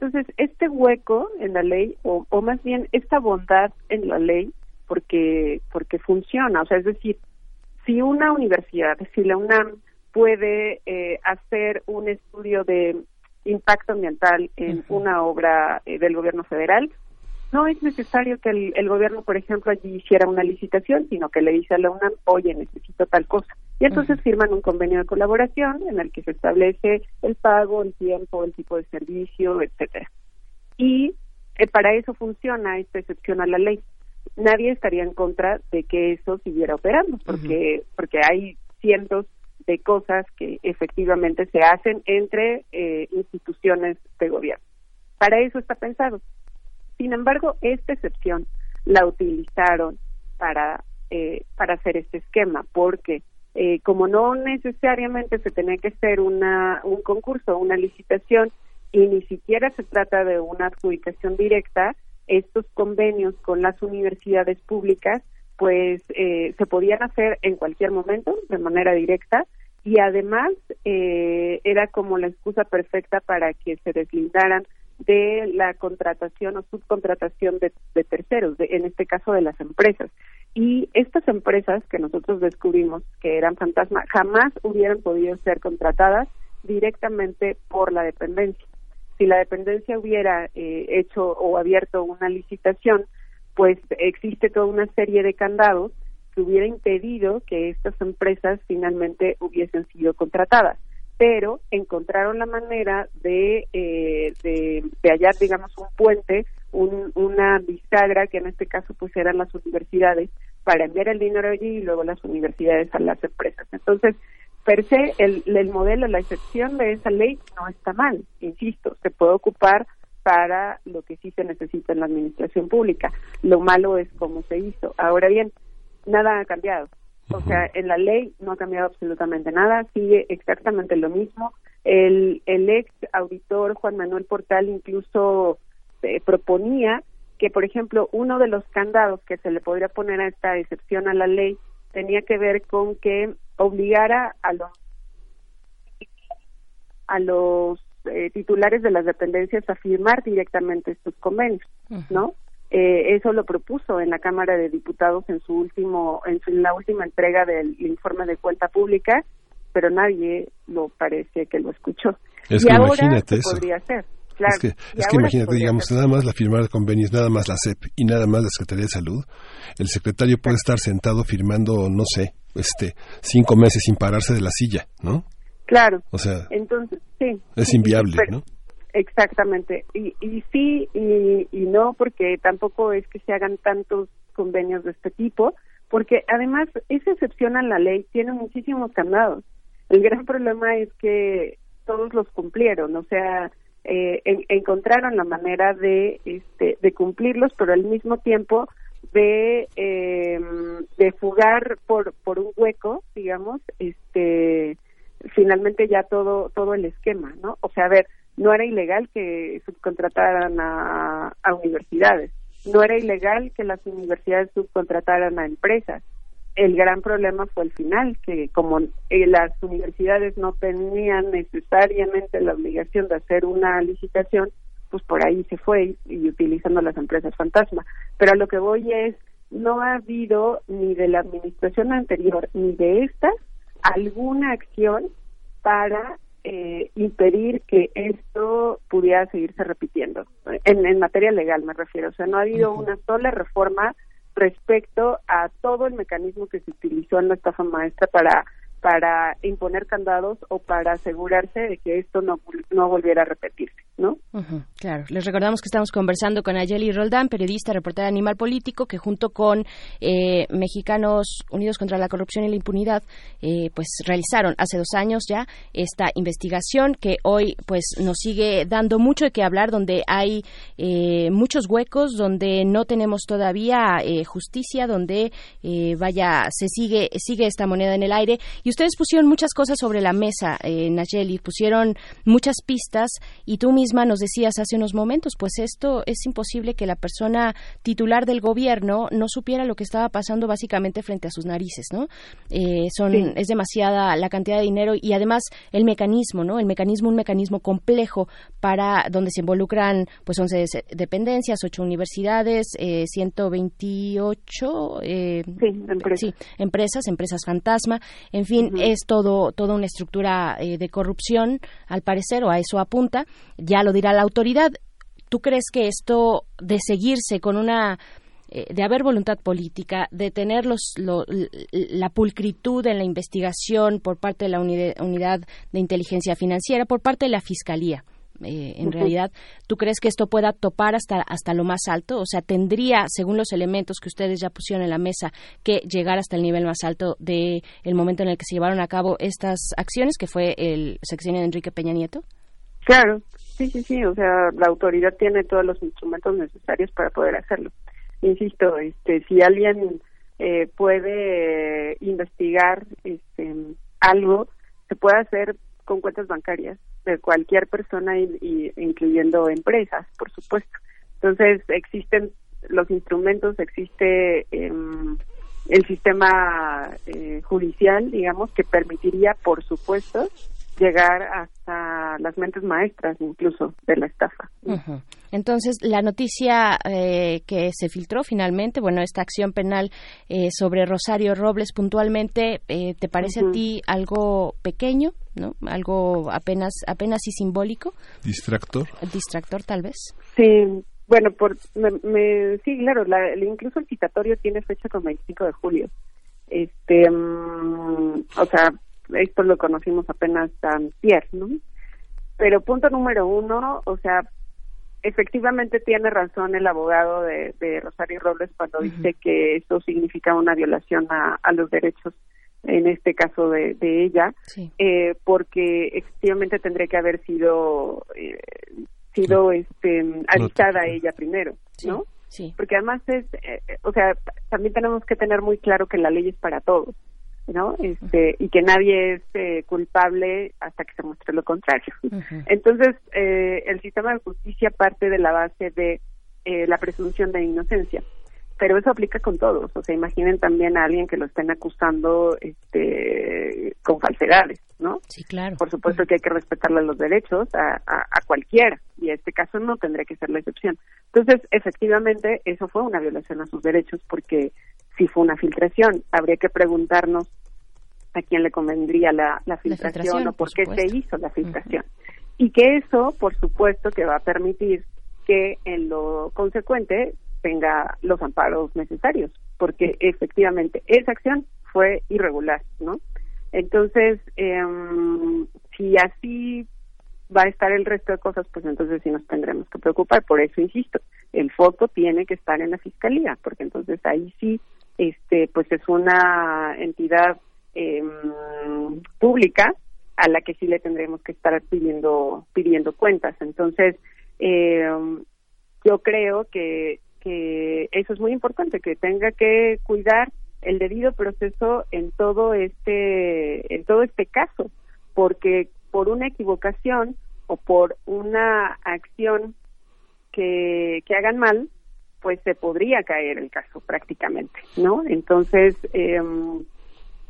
Entonces, este hueco en la ley, o, o más bien esta bondad en la ley, porque, porque funciona, o sea, es decir, si una universidad, si la UNAM puede eh, hacer un estudio de impacto ambiental en una obra eh, del gobierno federal, no es necesario que el, el gobierno, por ejemplo, allí hiciera una licitación, sino que le dice a la UNAM, oye, necesito tal cosa. Y entonces firman un convenio de colaboración en el que se establece el pago, el tiempo, el tipo de servicio, etcétera. Y eh, para eso funciona esta excepción a la ley. Nadie estaría en contra de que eso siguiera operando, porque porque hay cientos de cosas que efectivamente se hacen entre eh, instituciones de gobierno. Para eso está pensado. Sin embargo, esta excepción la utilizaron para, eh, para hacer este esquema, porque eh, como no necesariamente se tenía que hacer una, un concurso, una licitación, y ni siquiera se trata de una adjudicación directa, estos convenios con las universidades públicas pues eh, se podían hacer en cualquier momento de manera directa y además eh, era como la excusa perfecta para que se deslindaran de la contratación o subcontratación de, de terceros, de, en este caso de las empresas. Y estas empresas que nosotros descubrimos que eran fantasma jamás hubieran podido ser contratadas directamente por la dependencia. Si la dependencia hubiera eh, hecho o abierto una licitación, pues existe toda una serie de candados que hubiera impedido que estas empresas finalmente hubiesen sido contratadas pero encontraron la manera de, eh, de, hallar, digamos, un puente, un, una bisagra, que en este caso pues eran las universidades, para enviar el dinero allí y luego las universidades a las empresas. Entonces, per se, el, el modelo, la excepción de esa ley no está mal, insisto, se puede ocupar para lo que sí se necesita en la administración pública. Lo malo es cómo se hizo. Ahora bien, nada ha cambiado. O sea, en la ley no ha cambiado absolutamente nada, sigue exactamente lo mismo. El, el ex auditor Juan Manuel Portal incluso eh, proponía que, por ejemplo, uno de los candados que se le podría poner a esta excepción a la ley tenía que ver con que obligara a los a los eh, titulares de las dependencias a firmar directamente estos convenios, ¿no? Eh, eso lo propuso en la Cámara de Diputados en su último, en, su, en la última entrega del informe de cuenta pública, pero nadie lo parece que lo escuchó. Es y que ahora imagínate eso. podría hacer. Claro. Es que, es imagínate, digamos, hacer. nada más la firmar de convenios, nada más la CEP y nada más la Secretaría de Salud, el secretario puede estar sentado firmando, no sé, este, cinco meses sin pararse de la silla, ¿no? Claro. O sea, Entonces, sí. es sí, inviable, pero- ¿no? Exactamente. Y, y sí y, y no, porque tampoco es que se hagan tantos convenios de este tipo, porque además esa excepción a la ley tiene muchísimos candados. El gran problema es que todos los cumplieron, o sea, eh, en- encontraron la manera de, este, de cumplirlos, pero al mismo tiempo de, eh, de fugar por, por un hueco, digamos, este, finalmente ya todo todo el esquema, ¿no? O sea, a ver, no era ilegal que subcontrataran a, a universidades, no era ilegal que las universidades subcontrataran a empresas. El gran problema fue el final, que como eh, las universidades no tenían necesariamente la obligación de hacer una licitación, pues por ahí se fue y, utilizando las empresas fantasma. Pero a lo que voy es, no ha habido ni de la administración anterior ni de esta alguna acción para eh, impedir que esto pudiera seguirse repitiendo. En, en materia legal me refiero. O sea, no ha habido una sola reforma respecto a todo el mecanismo que se utilizó en la estafa maestra para para imponer candados o para asegurarse de que esto no, no volviera a repetirse, ¿no? Claro, les recordamos que estamos conversando con Ayeli Roldán, periodista, reportera de Animal Político, que junto con eh, Mexicanos Unidos contra la Corrupción y la Impunidad, eh, pues realizaron hace dos años ya esta investigación que hoy pues nos sigue dando mucho de qué hablar, donde hay eh, muchos huecos, donde no tenemos todavía eh, justicia, donde eh, vaya se sigue sigue esta moneda en el aire y ustedes pusieron muchas cosas sobre la mesa, eh, Nayeli, pusieron muchas pistas y tú misma nos decías hace unos momentos, pues esto es imposible que la persona titular del gobierno no supiera lo que estaba pasando básicamente frente a sus narices, ¿no? Eh, son Sí. es demasiada la cantidad de dinero y además el mecanismo, ¿no? El mecanismo un mecanismo complejo para donde se involucran pues 11 des- dependencias, 8 universidades, eh, 128 eh, empresas. sí, empresas, empresas fantasma, en fin, es todo toda una estructura eh, de corrupción al parecer o a eso apunta, ya lo dirá la autoridad. ¿Tú crees que esto de seguirse con una eh, de haber voluntad política, de tener los, lo- la pulcritud en la investigación por parte de la unidad de inteligencia financiera, por parte de la fiscalía. Eh, en realidad, ¿tú crees que esto pueda topar hasta, hasta lo más alto? O sea, ¿tendría, según los elementos que ustedes ya pusieron en la mesa, que llegar hasta el nivel más alto de el momento en el que se llevaron a cabo estas acciones, que fue el sexenio de Enrique Peña Nieto? Claro, sí, sí, sí, o sea, la autoridad tiene todos los instrumentos necesarios para poder hacerlo. Insisto, este, si alguien eh, puede investigar este, algo, se puede hacer con cuentas bancarias de cualquier persona, y, incluyendo empresas, por supuesto. Entonces, existen los instrumentos, existe em, el sistema eh, judicial, digamos, que permitiría, por supuesto, llegar hasta las mentes maestras incluso de la estafa. Entonces, la noticia eh, que se filtró finalmente, bueno, esta acción penal eh, sobre Rosario Robles puntualmente, eh, ¿te parece a ti algo pequeño, no? Algo apenas, apenas y simbólico, Distractor. distractor tal vez. Sí, bueno, por, me, me- sí, claro, la, el- incluso el citatorio tiene fecha con 25 de julio. Este, mm, o sea, esto lo conocimos apenas antier, ¿no? Pero punto número uno, o sea, efectivamente tiene razón el abogado de, de Rosario Robles cuando dice que esto significa una violación a, a los derechos, en este caso de, de ella, Sí. eh, porque efectivamente tendría que haber sido eh, sido este avisada ella primero, ¿no? Sí. Porque además es, eh, eh, o sea, también tenemos que tener muy claro que la ley es para todos, ¿no? Este y que nadie es eh, culpable hasta que se muestre lo contrario. Entonces, eh, el sistema de justicia parte de la base de eh, la presunción de inocencia, pero eso aplica con todos. O sea, imaginen también a alguien que lo estén acusando este, con falsedades, ¿no? Sí, claro. Por supuesto que hay que respetarle los derechos a, a, a cualquiera, y este caso no tendría que ser la excepción. Entonces, efectivamente, eso fue una violación a sus derechos porque si fue una filtración, habría que preguntarnos a quién le convendría la, la filtración, filtración, o por, por qué supuesto. se hizo la filtración. Y que eso, por supuesto, que va a permitir que en lo consecuente tenga los amparos necesarios, porque efectivamente esa acción fue irregular, ¿no? Entonces, em, si así va a estar el resto de cosas, pues entonces sí nos tendremos que preocupar. Por eso insisto, el foco tiene que estar en la fiscalía, porque entonces ahí sí, este, pues es una entidad em, pública a la que sí le tendremos que estar pidiendo pidiendo cuentas. Entonces, em, yo creo que que eso es muy importante, que tenga que cuidar el debido proceso en todo este en todo este caso, porque por una equivocación o por una acción que, que hagan mal, pues se podría caer el caso prácticamente, ¿no? Entonces, em,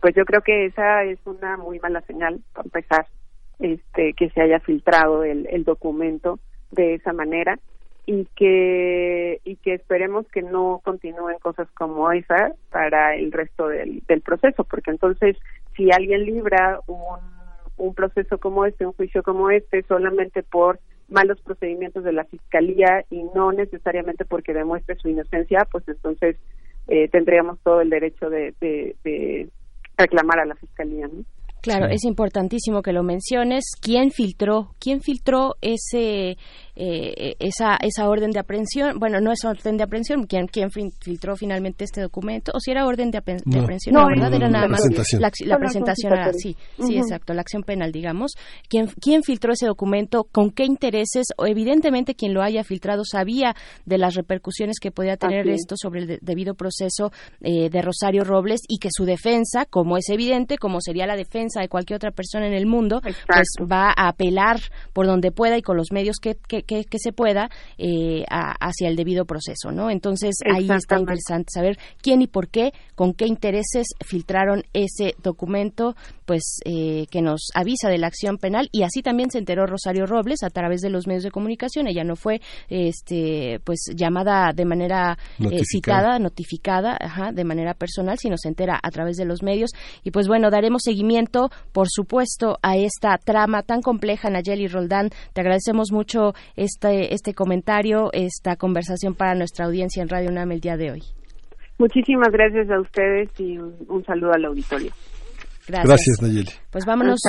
pues yo creo que esa es una muy mala señal, para empezar, este, que se haya filtrado el, el documento de esa manera y que y que esperemos que no continúen cosas como esa para el resto del, del proceso, porque entonces si alguien libra un, un proceso como este, un juicio como este, solamente por malos procedimientos de la fiscalía y no necesariamente porque demuestre su inocencia, pues entonces eh, tendríamos todo el derecho de, de, de reclamar a la fiscalía, ¿no? Claro, es importantísimo que lo menciones. ¿Quién filtró? ¿Quién filtró ese eh, esa, esa orden de aprehensión, bueno, no es orden de aprehensión, ¿quién, quién filtró finalmente este documento? ¿O si era orden de, aprehensión? No, ¿verdad? Era nada más la, la presentación, sí, sí, exacto, la acción penal, digamos. ¿Quién, ¿Quién filtró ese documento? ¿Con qué intereses? O evidentemente quien lo haya filtrado sabía de las repercusiones que podía tener esto sobre el debido proceso eh, de Rosario Robles y que su defensa, como es evidente, como sería la defensa de cualquier otra persona en el mundo, pues va a apelar por donde pueda y con los medios que, que, que, se pueda eh, hacia el debido proceso, ¿no? Entonces ahí está interesante saber quién y por qué, con qué intereses filtraron ese documento, pues eh, que nos avisa de la acción penal y así también se enteró Rosario Robles a través de los medios de comunicación. Ella no fue, este, pues llamada de manera eh, citada, notificada, ajá, de manera personal, sino se entera a través de los medios y pues bueno daremos seguimiento, por supuesto, a esta trama tan compleja, Nayeli Roldán. Te agradecemos mucho este, este comentario, esta conversación para nuestra audiencia en Radio UNAM el día de hoy. Muchísimas gracias a ustedes y un, saludo al auditorio. Gracias. Nayeli. Pues vámonos.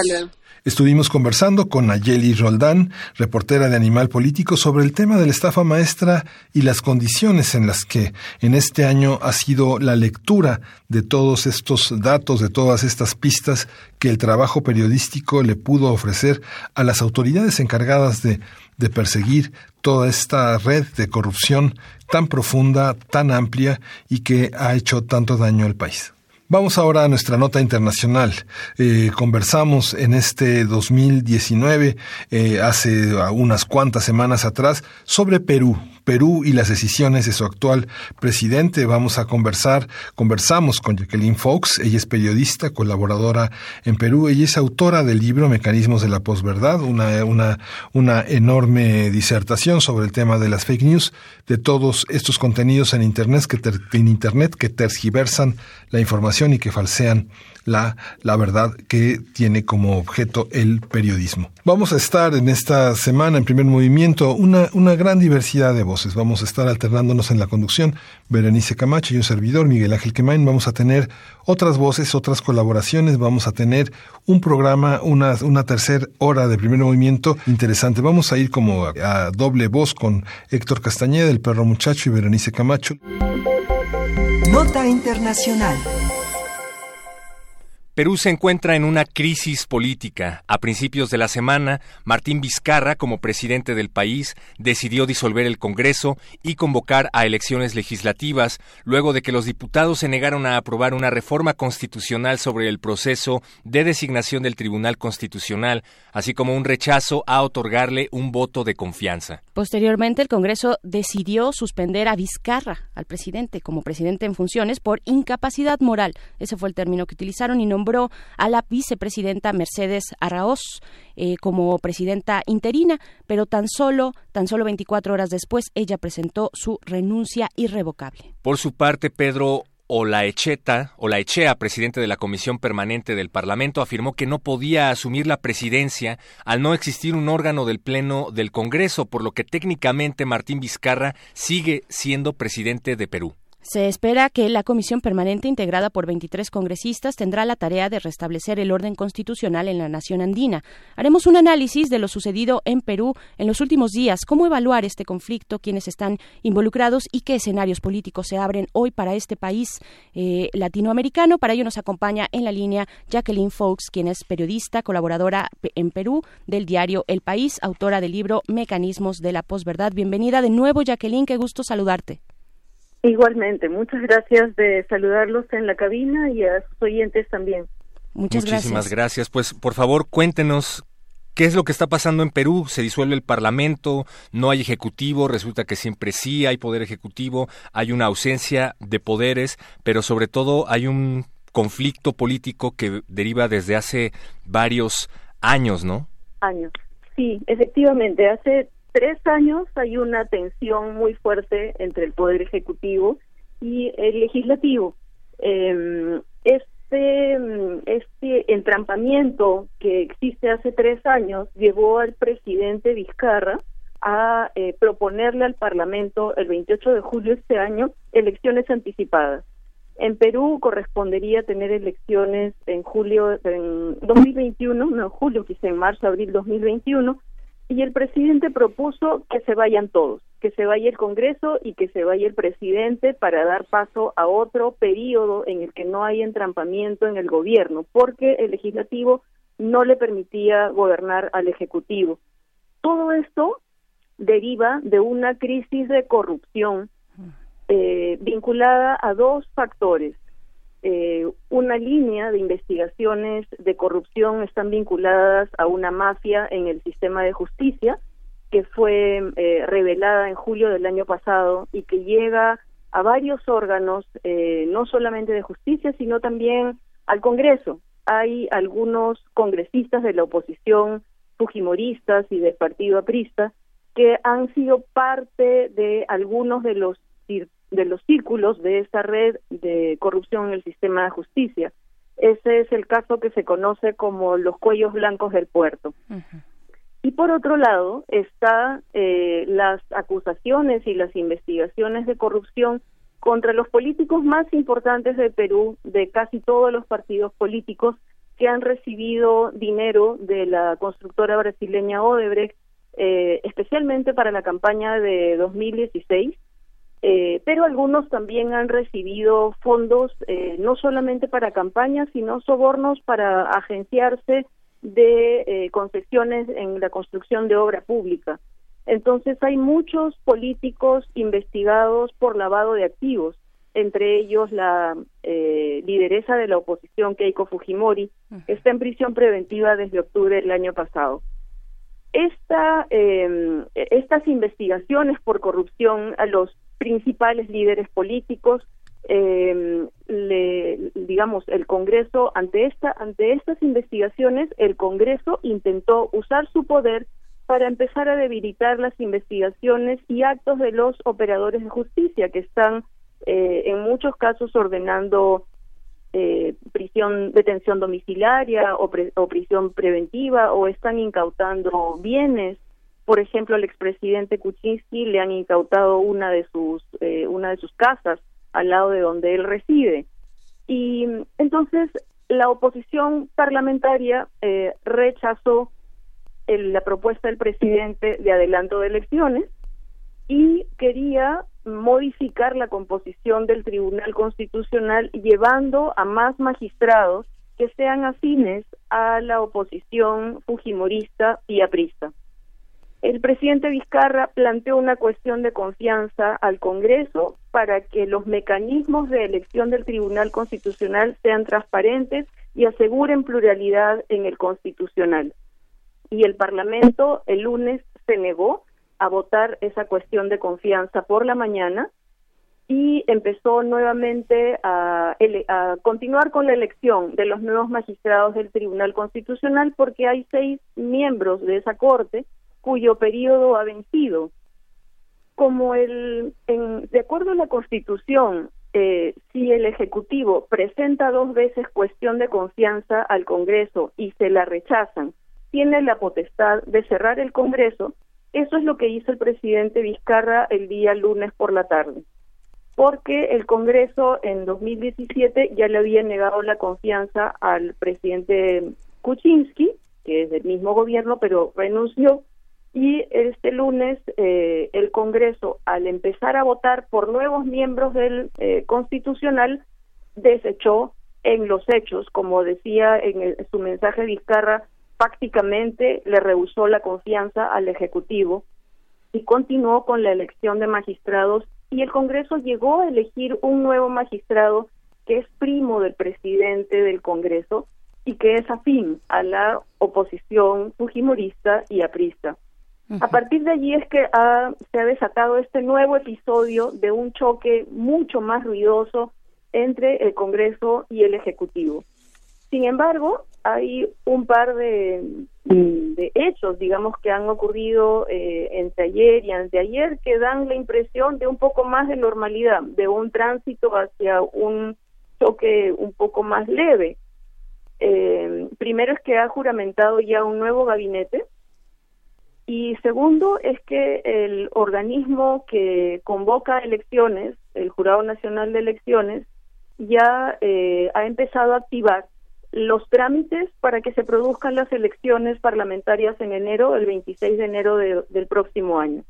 Estuvimos conversando con Nayeli Roldán, reportera de Animal Político, sobre el tema de la estafa maestra y las condiciones en las que en este año ha sido la lectura de todos estos datos, de todas estas pistas que el trabajo periodístico le pudo ofrecer a las autoridades encargadas de, de perseguir toda esta red de corrupción tan profunda, tan amplia y que ha hecho tanto daño al país. Vamos ahora a nuestra nota internacional. Eh, conversamos en este 2019, eh, hace unas cuantas semanas atrás, sobre Perú, Perú y las decisiones de su actual presidente. Vamos a conversar, conversamos con Jacqueline Fox, ella es periodista, colaboradora en Perú, ella es autora del libro Mecanismos de la Posverdad, una, una, una enorme disertación sobre el tema de las fake news, de todos estos contenidos en Internet que, en Internet que tergiversan la información y que falsean la, la verdad que tiene como objeto el periodismo. Vamos a estar en esta semana en primer movimiento una, una gran diversidad de voces. Vamos a estar alternándonos en la conducción. Berenice Camacho y un servidor, Miguel Ángel Quemain. Vamos a tener otras voces, otras colaboraciones. Vamos a tener un programa, una, una tercera hora de primer movimiento interesante. Vamos a ir como a, a doble voz con Héctor Castañeda, el perro muchacho y Berenice Camacho. Nota Internacional. Perú se encuentra en una crisis política. A principios de la semana, Martín Vizcarra, como presidente del país, decidió disolver el Congreso y convocar a elecciones legislativas, luego de que los diputados se negaron a aprobar una reforma constitucional sobre el proceso de designación del Tribunal Constitucional, así como un rechazo a otorgarle un voto de confianza. Posteriormente, el Congreso decidió suspender a Vizcarra, al presidente, como presidente en funciones, por incapacidad moral. Ese fue el término que utilizaron y no a la vicepresidenta Mercedes Arraoz eh, como presidenta interina, pero tan solo, tan solo 24 horas después ella presentó su renuncia irrevocable. Por su parte, Pedro Olaecheta, Olaechea, presidente de la Comisión Permanente del Parlamento, afirmó que no podía asumir la presidencia al no existir un órgano del Pleno del Congreso, por lo que técnicamente Martín Vizcarra sigue siendo presidente de Perú. Se espera que la comisión permanente integrada por 23 congresistas tendrá la tarea de restablecer el orden constitucional en la nación andina. Haremos un análisis de lo sucedido en Perú en los últimos días, cómo evaluar este conflicto, quiénes están involucrados y qué escenarios políticos se abren hoy para este país eh, latinoamericano. Para ello nos acompaña en la línea Jacqueline Fox, quien es periodista, colaboradora en Perú del diario El País, autora del libro Mecanismos de la Posverdad. Bienvenida de nuevo, Jacqueline, qué gusto saludarte. Igualmente, muchas gracias de saludarlos en la cabina y a sus oyentes también. Muchas Muchísimas gracias. Pues por favor, cuéntenos ¿Qué es lo que está pasando en Perú? Se disuelve el Parlamento, no hay ejecutivo, resulta que siempre sí hay poder ejecutivo, hay una ausencia de poderes, pero sobre todo hay un conflicto político que deriva desde hace varios años, ¿no? Años. Sí, efectivamente, hace tres años hay una tensión muy fuerte entre el Poder Ejecutivo y el Legislativo. Eh, este, este entrampamiento que existe hace tres años llevó al presidente Vizcarra a eh, proponerle al Parlamento el 28 de julio de este año elecciones anticipadas. En Perú correspondería tener elecciones en julio, en 2021, no, julio, quizá en marzo, abril 2021, y el presidente propuso que se vayan todos, que se vaya el Congreso y que se vaya el presidente para dar paso a otro periodo en el que no hay entrampamiento en el gobierno, porque el legislativo no le permitía gobernar al Ejecutivo. Todo esto deriva de una crisis de corrupción eh, vinculada a dos factores. Eh, una línea de investigaciones de corrupción están vinculadas a una mafia en el sistema de justicia que fue eh, revelada en julio del año pasado y que llega a varios órganos, eh, no solamente de justicia, sino también al Congreso. Hay algunos congresistas de la oposición, fujimoristas y del partido aprista, que han sido parte de algunos de los de los círculos de esa red de corrupción en el sistema de justicia. Ese es el caso que se conoce como los cuellos blancos del puerto. Y por otro lado está eh, las acusaciones y las investigaciones de corrupción contra los políticos más importantes de Perú, de casi todos los partidos políticos que han recibido dinero de la constructora brasileña Odebrecht, eh, especialmente para la campaña de 2016 eh, pero algunos también han recibido fondos eh, no solamente para campañas, sino sobornos para agenciarse de eh, concesiones en la construcción de obra pública. Entonces hay muchos políticos investigados por lavado de activos, entre ellos la lideresa de la oposición Keiko Fujimori, que está en prisión preventiva desde octubre del año pasado. Esta, estas investigaciones por corrupción a los principales líderes políticos, eh, le, digamos, el Congreso, ante, esta, ante estas investigaciones, el Congreso intentó usar su poder para empezar a debilitar las investigaciones y actos de los operadores de justicia que están eh, en muchos casos ordenando eh, prisión, detención domiciliaria o, o prisión preventiva o están incautando bienes por ejemplo, al expresidente Kuczynski le han incautado una de sus eh, una de sus casas al lado de donde él reside. Y entonces la oposición parlamentaria eh, rechazó la propuesta del presidente de adelanto de elecciones y quería modificar la composición del Tribunal Constitucional llevando a más magistrados que sean afines a la oposición fujimorista y aprista el presidente Vizcarra planteó una cuestión de confianza al Congreso para que los mecanismos de elección del Tribunal Constitucional sean transparentes y aseguren pluralidad en el Constitucional. Y el Parlamento el lunes se negó a votar esa cuestión de confianza por la mañana y empezó nuevamente a, a, continuar con la elección de los nuevos magistrados del Tribunal Constitucional porque hay seis miembros de esa Corte cuyo periodo ha vencido. Como el, en, de acuerdo a la Constitución, eh, si el Ejecutivo presenta dos veces cuestión de confianza al Congreso y se la rechazan, tiene la potestad de cerrar el Congreso. Eso es lo que hizo el presidente Vizcarra el día lunes por la tarde, porque el Congreso en 2017 ya le había negado la confianza al presidente Kuczynski, que es del mismo gobierno, pero renunció y este lunes eh, el Congreso, al empezar a votar por nuevos miembros del eh, Constitucional, desechó en los hechos, como decía en, su mensaje Vizcarra, prácticamente le rehusó la confianza al Ejecutivo y continuó con la elección de magistrados y el Congreso llegó a elegir un nuevo magistrado que es primo del presidente del Congreso y que es afín a la oposición fujimorista y aprista. A partir de allí es que se ha desatado este nuevo episodio de un choque mucho más ruidoso entre el Congreso y el Ejecutivo. Sin embargo, hay un par de, hechos, digamos, que han ocurrido eh, entre ayer y anteayer que dan la impresión de un poco más de normalidad, de un tránsito hacia un choque un poco más leve. Eh, primero es que ha juramentado ya un nuevo gabinete y segundo es que el organismo que convoca elecciones, el Jurado Nacional de Elecciones, ya eh, ha empezado a activar los trámites para que se produzcan las elecciones parlamentarias en enero, el 26 de enero de- del próximo año.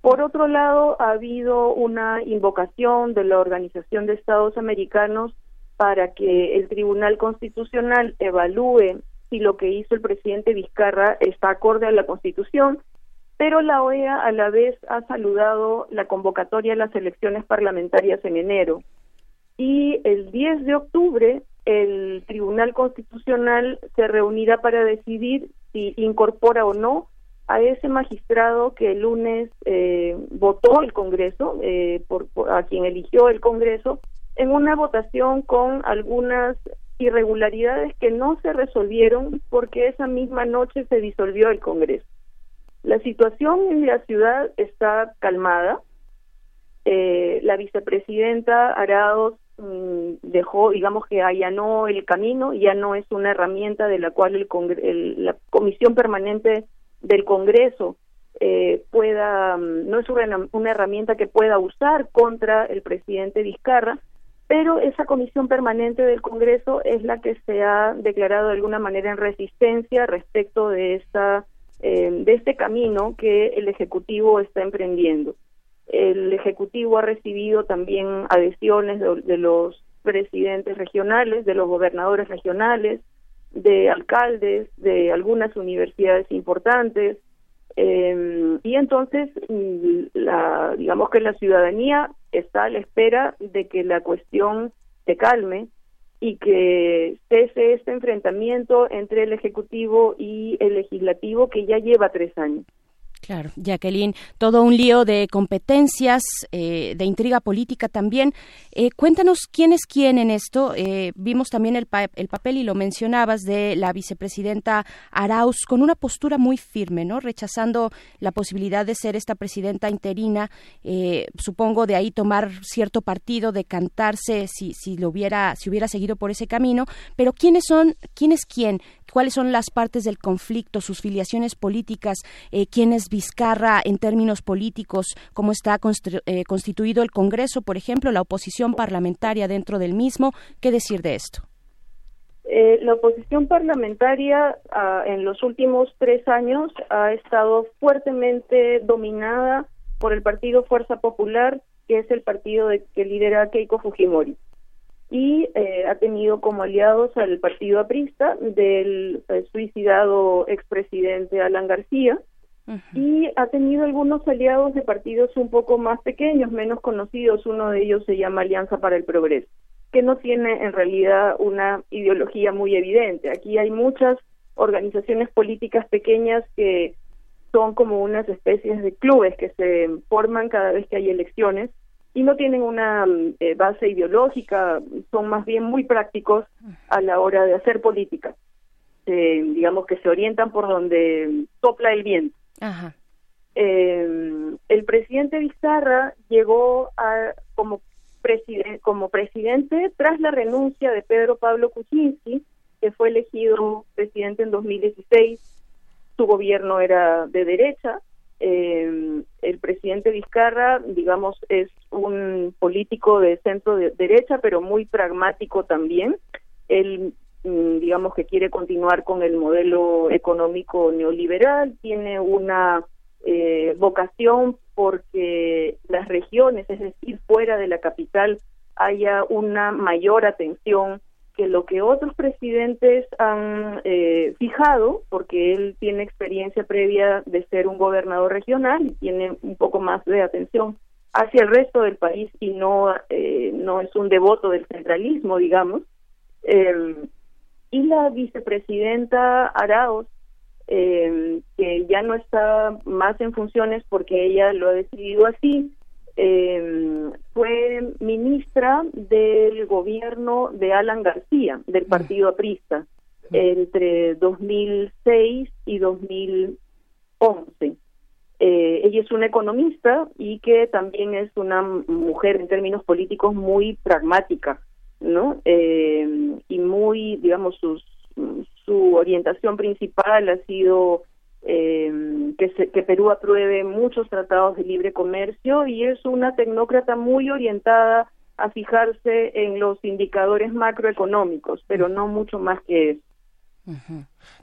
Por otro lado, ha habido una invocación de la Organización de Estados Americanos para que el Tribunal Constitucional evalúe si lo que hizo el presidente Vizcarra está acorde a la Constitución, pero la OEA a la vez ha saludado la convocatoria a las elecciones parlamentarias en enero. Y el 10 de octubre el Tribunal Constitucional se reunirá para decidir si incorpora o no a ese magistrado que el lunes eh, votó el Congreso, eh, por, a quien eligió el Congreso, en una votación con algunas irregularidades que no se resolvieron porque esa misma noche se disolvió el Congreso. La situación en la ciudad está calmada. Eh, la vicepresidenta Arados mm, dejó, digamos que allanó el camino, ya no es una herramienta de la cual el el- la Comisión Permanente del Congreso eh, pueda, mm, no es una, una herramienta que pueda usar contra el presidente Vizcarra, pero esa comisión permanente del Congreso es la que se ha declarado de alguna manera en resistencia respecto de esta eh, de este camino que el ejecutivo está emprendiendo. El ejecutivo ha recibido también adhesiones de los presidentes regionales, de los gobernadores regionales, de alcaldes, de algunas universidades importantes, eh, y entonces, mm, la, digamos que la ciudadanía está a la espera de que la cuestión se calme y que cese este enfrentamiento entre el Ejecutivo y el Legislativo que ya lleva tres años. Claro, Jacqueline, todo un lío de competencias, eh, de intriga política también. Eh, cuéntanos quién es quién en esto. Eh, vimos también el, pa- el papel, y lo mencionabas, de la vicepresidenta Arauz con una postura muy firme, ¿no? Rechazando la posibilidad de ser esta presidenta interina. eh, supongo de ahí tomar cierto partido, decantarse si, si lo hubiera, si hubiera seguido por ese camino. Pero quiénes son, quién es quién, cuáles son las partes del conflicto, sus filiaciones políticas, quién es Vizcarra en términos políticos, cómo está eh, constituido el Congreso, por ejemplo, la oposición parlamentaria dentro del mismo. ¿Qué decir de esto? Eh, la oposición parlamentaria ah, en los últimos tres años ha estado fuertemente dominada por el partido Fuerza Popular, que es el partido de- que lidera Keiko Fujimori. Y eh, ha tenido como aliados al partido aprista del eh, suicidado expresidente Alan García, y ha tenido algunos aliados de partidos un poco más pequeños, menos conocidos. Uno de ellos se llama Alianza para el Progreso, que no tiene en realidad una ideología muy evidente. Aquí hay muchas organizaciones políticas pequeñas que son como unas especies de clubes que se forman cada vez que hay elecciones y no tienen una mm, eh, base ideológica, son más bien muy prácticos a la hora de hacer política. Eh, digamos que se orientan por donde sopla el viento. Ajá. Eh, el presidente Vizcarra llegó a, como, como presidente tras la renuncia de Pedro Pablo Kuczynski, que fue elegido presidente en 2016. Su gobierno era de derecha. Eh, el presidente Vizcarra, digamos, es un político de centro de derecha, pero muy pragmático también. Él digamos que quiere continuar con el modelo económico neoliberal, tiene una eh, vocación porque las regiones, es decir, fuera de la capital, haya una mayor atención que lo que otros presidentes han eh, fijado, porque él tiene experiencia previa de ser un gobernador regional y tiene un poco más de atención hacia el resto del país y no eh, no es un devoto del centralismo, digamos. Eh, y la vicepresidenta Arauz, eh, que ya no está más en funciones porque ella lo ha decidido así, eh, fue ministra del gobierno de Alan García, del partido aprista, entre 2006 y 2011. Eh, ella es una economista y que también es una mujer en términos políticos muy pragmática, ¿no? Eh, y muy, digamos, sus, su orientación principal ha sido eh, que, se- que Perú apruebe muchos tratados de libre comercio y es una tecnócrata muy orientada a fijarse en los indicadores macroeconómicos, pero no mucho más que eso.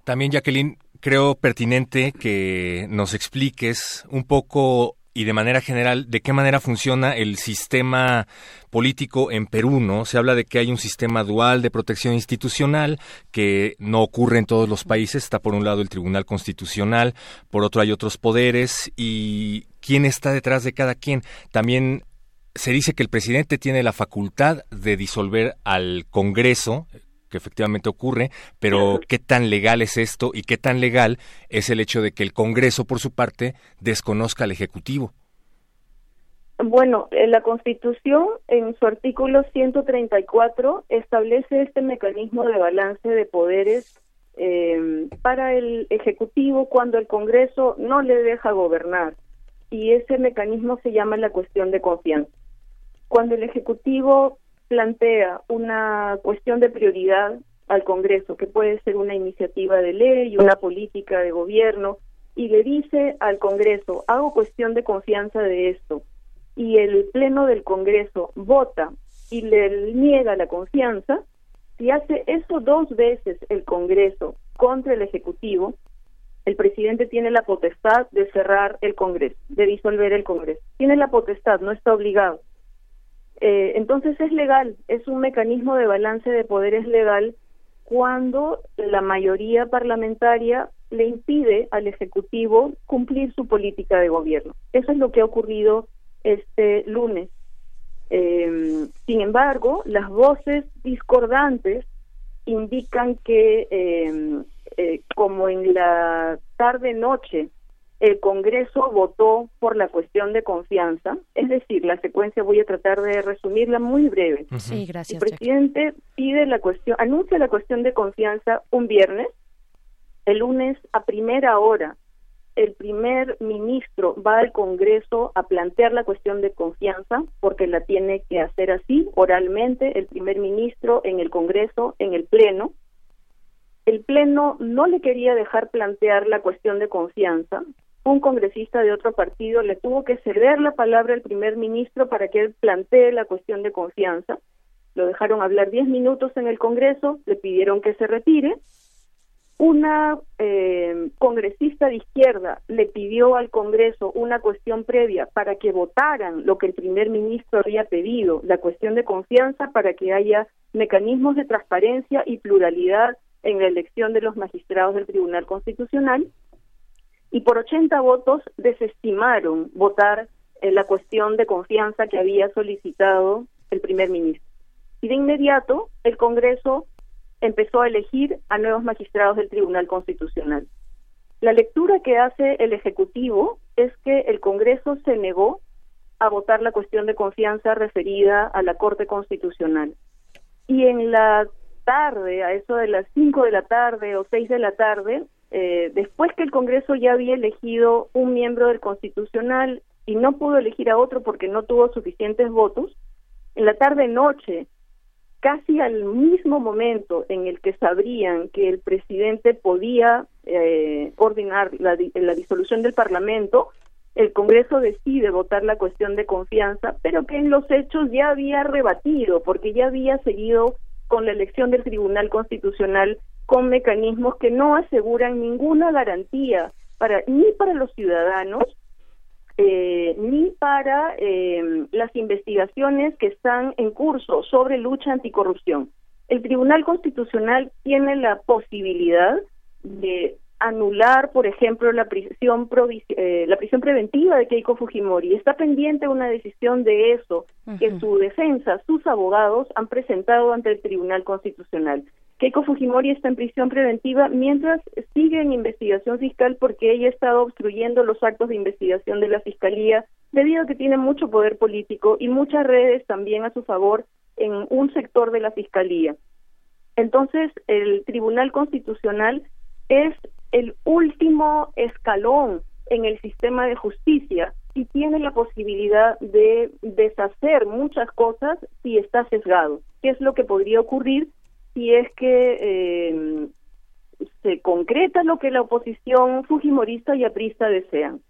También, Jacqueline, creo pertinente que nos expliques un poco y de manera general de qué manera funciona el sistema político en Perú, ¿no? Se habla de que hay un sistema dual de protección institucional que no ocurre en todos los países. Está por un lado el Tribunal Constitucional, por otro hay otros poderes y quién está detrás de cada quien. También se dice que el presidente tiene la facultad de disolver al Congreso, que efectivamente ocurre, pero ¿qué tan legal es esto y qué tan legal es el hecho de que el Congreso, por su parte, desconozca al Ejecutivo? Bueno, eh, la Constitución, en su artículo 134, establece este mecanismo de balance de poderes eh, para el Ejecutivo cuando el Congreso no le deja gobernar. Y ese mecanismo se llama la cuestión de confianza. Cuando el Ejecutivo plantea una cuestión de prioridad al Congreso, que puede ser una iniciativa de ley, una política de gobierno, y le dice al Congreso, hago cuestión de confianza de esto, y el Pleno del Congreso vota y le niega la confianza, si hace eso dos veces el Congreso contra el Ejecutivo, el presidente tiene la potestad de cerrar el Congreso, de disolver el Congreso. Tiene la potestad, no está obligado. Eh, entonces es legal, es un mecanismo de balance de poderes legal cuando la mayoría parlamentaria le impide al Ejecutivo cumplir su política de gobierno. Eso es lo que ha ocurrido este lunes. Eh, sin embargo, las voces discordantes indican que, eh, eh, como en la tarde-noche el Congreso votó por la cuestión de confianza, es decir, la secuencia voy a tratar de resumirla muy breve. Sí, gracias. El presidente pide la cuestión, anuncia la cuestión de confianza un viernes, el lunes a primera hora el primer ministro va al Congreso a plantear la cuestión de confianza, porque la tiene que hacer así, oralmente, el primer ministro en el Congreso, en el Pleno. El Pleno no le quería dejar plantear la cuestión de confianza. Un congresista de otro partido le tuvo que ceder la palabra al primer ministro para que él plantee la cuestión de confianza. Lo dejaron hablar diez minutos en el Congreso, le pidieron que se retire una eh, congresista de izquierda le pidió al Congreso una cuestión previa para que votaran lo que el primer ministro había pedido, la cuestión de confianza para que haya mecanismos de transparencia y pluralidad en la elección de los magistrados del Tribunal Constitucional y por 80 votos desestimaron votar en la cuestión de confianza que había solicitado el primer ministro. Y de inmediato el Congreso empezó a elegir a nuevos magistrados del Tribunal Constitucional. La lectura que hace el Ejecutivo es que el Congreso se negó a votar la cuestión de confianza referida a la Corte Constitucional. Y en la tarde, a eso de las 5 de la tarde o 6 de la tarde, eh, después que el Congreso ya había elegido un miembro del Constitucional y no pudo elegir a otro porque no tuvo suficientes votos, en la tarde-noche casi al mismo momento en el que sabrían que el presidente podía eh, ordenar la, la disolución del Parlamento, el Congreso decide votar la cuestión de confianza, pero que en los hechos ya había rebatido, porque ya había seguido con la elección del Tribunal Constitucional con mecanismos que no aseguran ninguna garantía para ni para los ciudadanos eh, ni para eh, las investigaciones que están en curso sobre lucha anticorrupción. El Tribunal Constitucional tiene la posibilidad de anular, por ejemplo, la prisión, eh, la prisión preventiva de Keiko Fujimori. Está pendiente una decisión de eso que su defensa, sus abogados han presentado ante el Tribunal Constitucional. Keiko Fujimori está en prisión preventiva mientras sigue en investigación fiscal porque ella ha estado obstruyendo los actos de investigación de la Fiscalía debido a que tiene mucho poder político y muchas redes también a su favor en un sector de la Fiscalía. Entonces, el Tribunal Constitucional es el último escalón en el sistema de justicia y tiene la posibilidad de deshacer muchas cosas si está sesgado. ¿Qué es lo que podría ocurrir si es que eh, se concreta lo que la oposición fujimorista y aprista desean.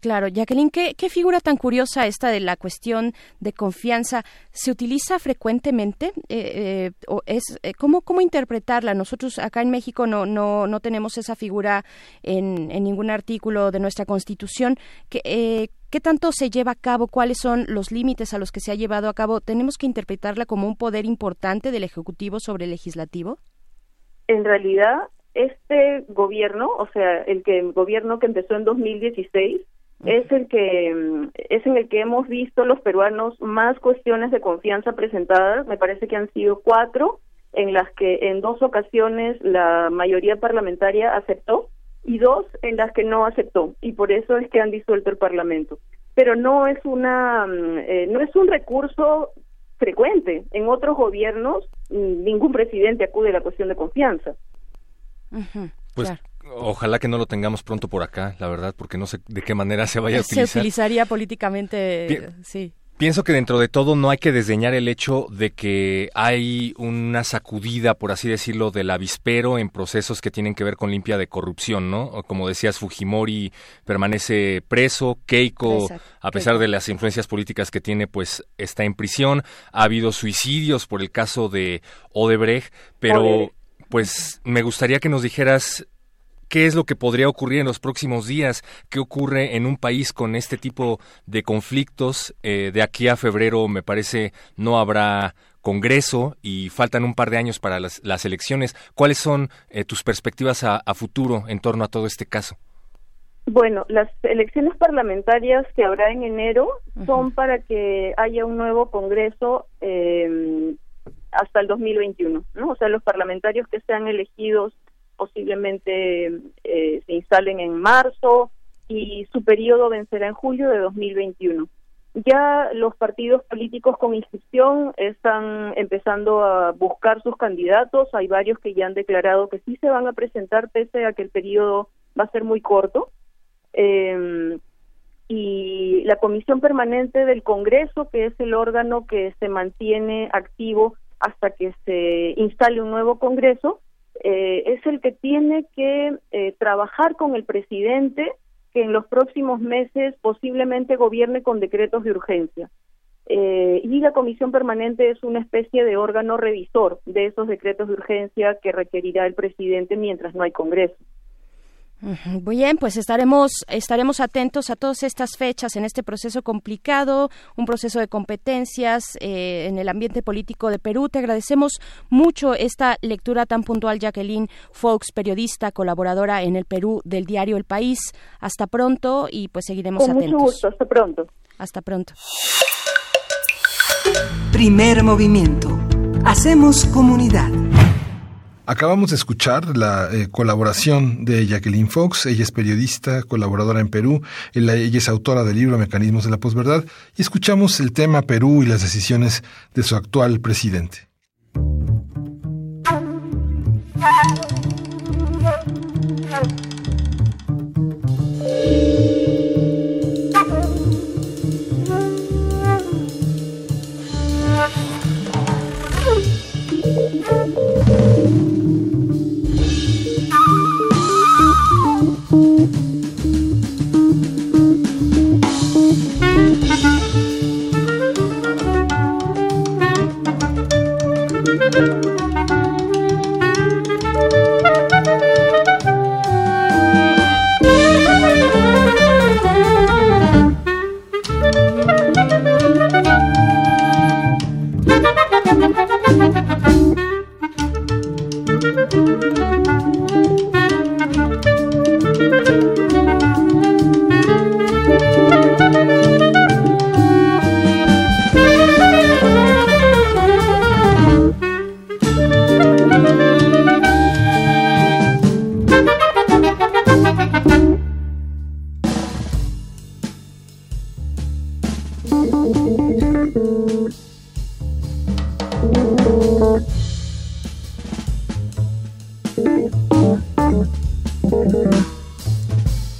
Claro, Jacqueline, ¿qué, ¿qué figura tan curiosa esta de la cuestión de confianza? ¿Se utiliza frecuentemente? Eh, eh, o es, ¿cómo, ¿Cómo interpretarla? Nosotros acá en México no, no, no tenemos esa figura en, en ningún artículo de nuestra Constitución. ¿Qué, eh, ¿Qué tanto se lleva a cabo? ¿Cuáles son los límites a los que se ha llevado a cabo? ¿Tenemos que interpretarla como un poder importante del Ejecutivo sobre el Legislativo? En realidad, este gobierno, o sea, el que el gobierno que empezó en 2016 es el que es en el que hemos visto los peruanos más cuestiones de confianza presentadas, me parece que han sido cuatro en las que en dos ocasiones la mayoría parlamentaria aceptó y dos en las que no aceptó y por eso es que han disuelto el parlamento pero no es una mm, eh, no es un recurso frecuente en otros gobiernos mm, ningún presidente acude a la cuestión de confianza Pues ojalá que no lo tengamos pronto por acá, la verdad, porque no sé de qué manera se vaya a Se utilizar. utilizaría políticamente, sí. Pienso que dentro de todo no hay que desdeñar el hecho de que hay una sacudida, por así decirlo, del avispero en procesos que tienen que ver con limpia de corrupción, ¿no? Como decías, Fujimori permanece preso, Keiko, a pesar Keiko. de las influencias políticas que tiene, pues está en prisión. Ha habido suicidios por el caso de Odebrecht, pero Odebrecht. pues me gustaría que nos dijeras ¿Qué es lo que podría ocurrir en los próximos días? ¿Qué ocurre en un país con este tipo de conflictos? Eh, de aquí a febrero, me parece, no habrá Congreso y faltan un par de años para las, las elecciones. ¿Cuáles son eh, tus perspectivas a, a futuro en torno a todo este caso? Bueno, las elecciones parlamentarias que habrá en enero son para que haya un nuevo Congreso eh, hasta el 2021, ¿no? O sea, los parlamentarios que sean elegidos posiblemente eh, se instalen en marzo y su periodo vencerá en julio de 2021. Ya los partidos políticos con inscripción están empezando a buscar sus candidatos. Hay varios que ya han declarado que sí se van a presentar pese a que el periodo va a ser muy corto. Eh, y la Comisión Permanente del Congreso, que es el órgano que se mantiene activo hasta que se instale un nuevo Congreso, eh, es el que tiene que eh, trabajar con el presidente que en los próximos meses posiblemente gobierne con decretos de urgencia. Eh, y la comisión permanente es una especie de órgano revisor de esos decretos de urgencia que requerirá el presidente mientras no hay Congreso. Muy bien, pues estaremos estaremos atentos a todas estas fechas en este proceso complicado, un proceso de competencias eh, en el ambiente político de Perú. Te agradecemos mucho esta lectura tan puntual, Jacqueline Fox, periodista, colaboradora en el Perú del diario El País. Hasta pronto y pues seguiremos Con mucho atentos. gusto, hasta pronto. Hasta pronto. Primer movimiento. Hacemos comunidad. Acabamos de escuchar la eh, colaboración de Jacqueline Fox. Ella es periodista, colaboradora en Perú. Ella, ella es autora del libro Mecanismos de la Posverdad. Y escuchamos el tema Perú y las decisiones de su actual presidente.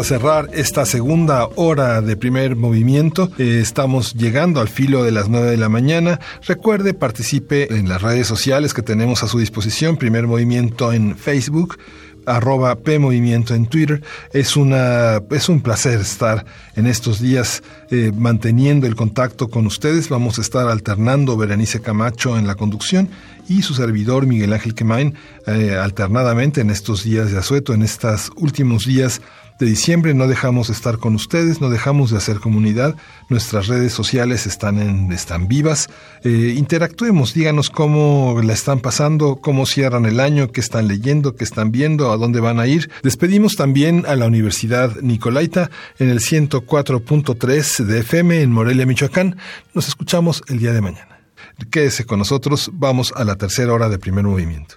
a cerrar esta segunda hora de primer movimiento. Eh, estamos llegando al filo de las 9 de la mañana. Recuerde, participe en las redes sociales que tenemos a su disposición. Primer movimiento en Facebook arroba P Movimiento en Twitter. Es, una, es un placer estar en estos días eh, manteniendo el contacto con ustedes. Vamos a estar alternando Berenice Camacho en la conducción y su servidor Miguel Ángel Quemain eh, alternadamente en estos días de asueto, en estos últimos días de diciembre. No dejamos de estar con ustedes, no dejamos de hacer comunidad. Nuestras redes sociales están, en, están vivas. Eh, interactuemos, díganos cómo la están pasando, cómo cierran el año, qué están leyendo, qué están viendo, a dónde van a ir. Despedimos también a la Universidad Nicolaita en el 104.3 de FM en Morelia, Michoacán. Nos escuchamos el día de mañana. Quédese con nosotros, vamos a la tercera hora de primer movimiento.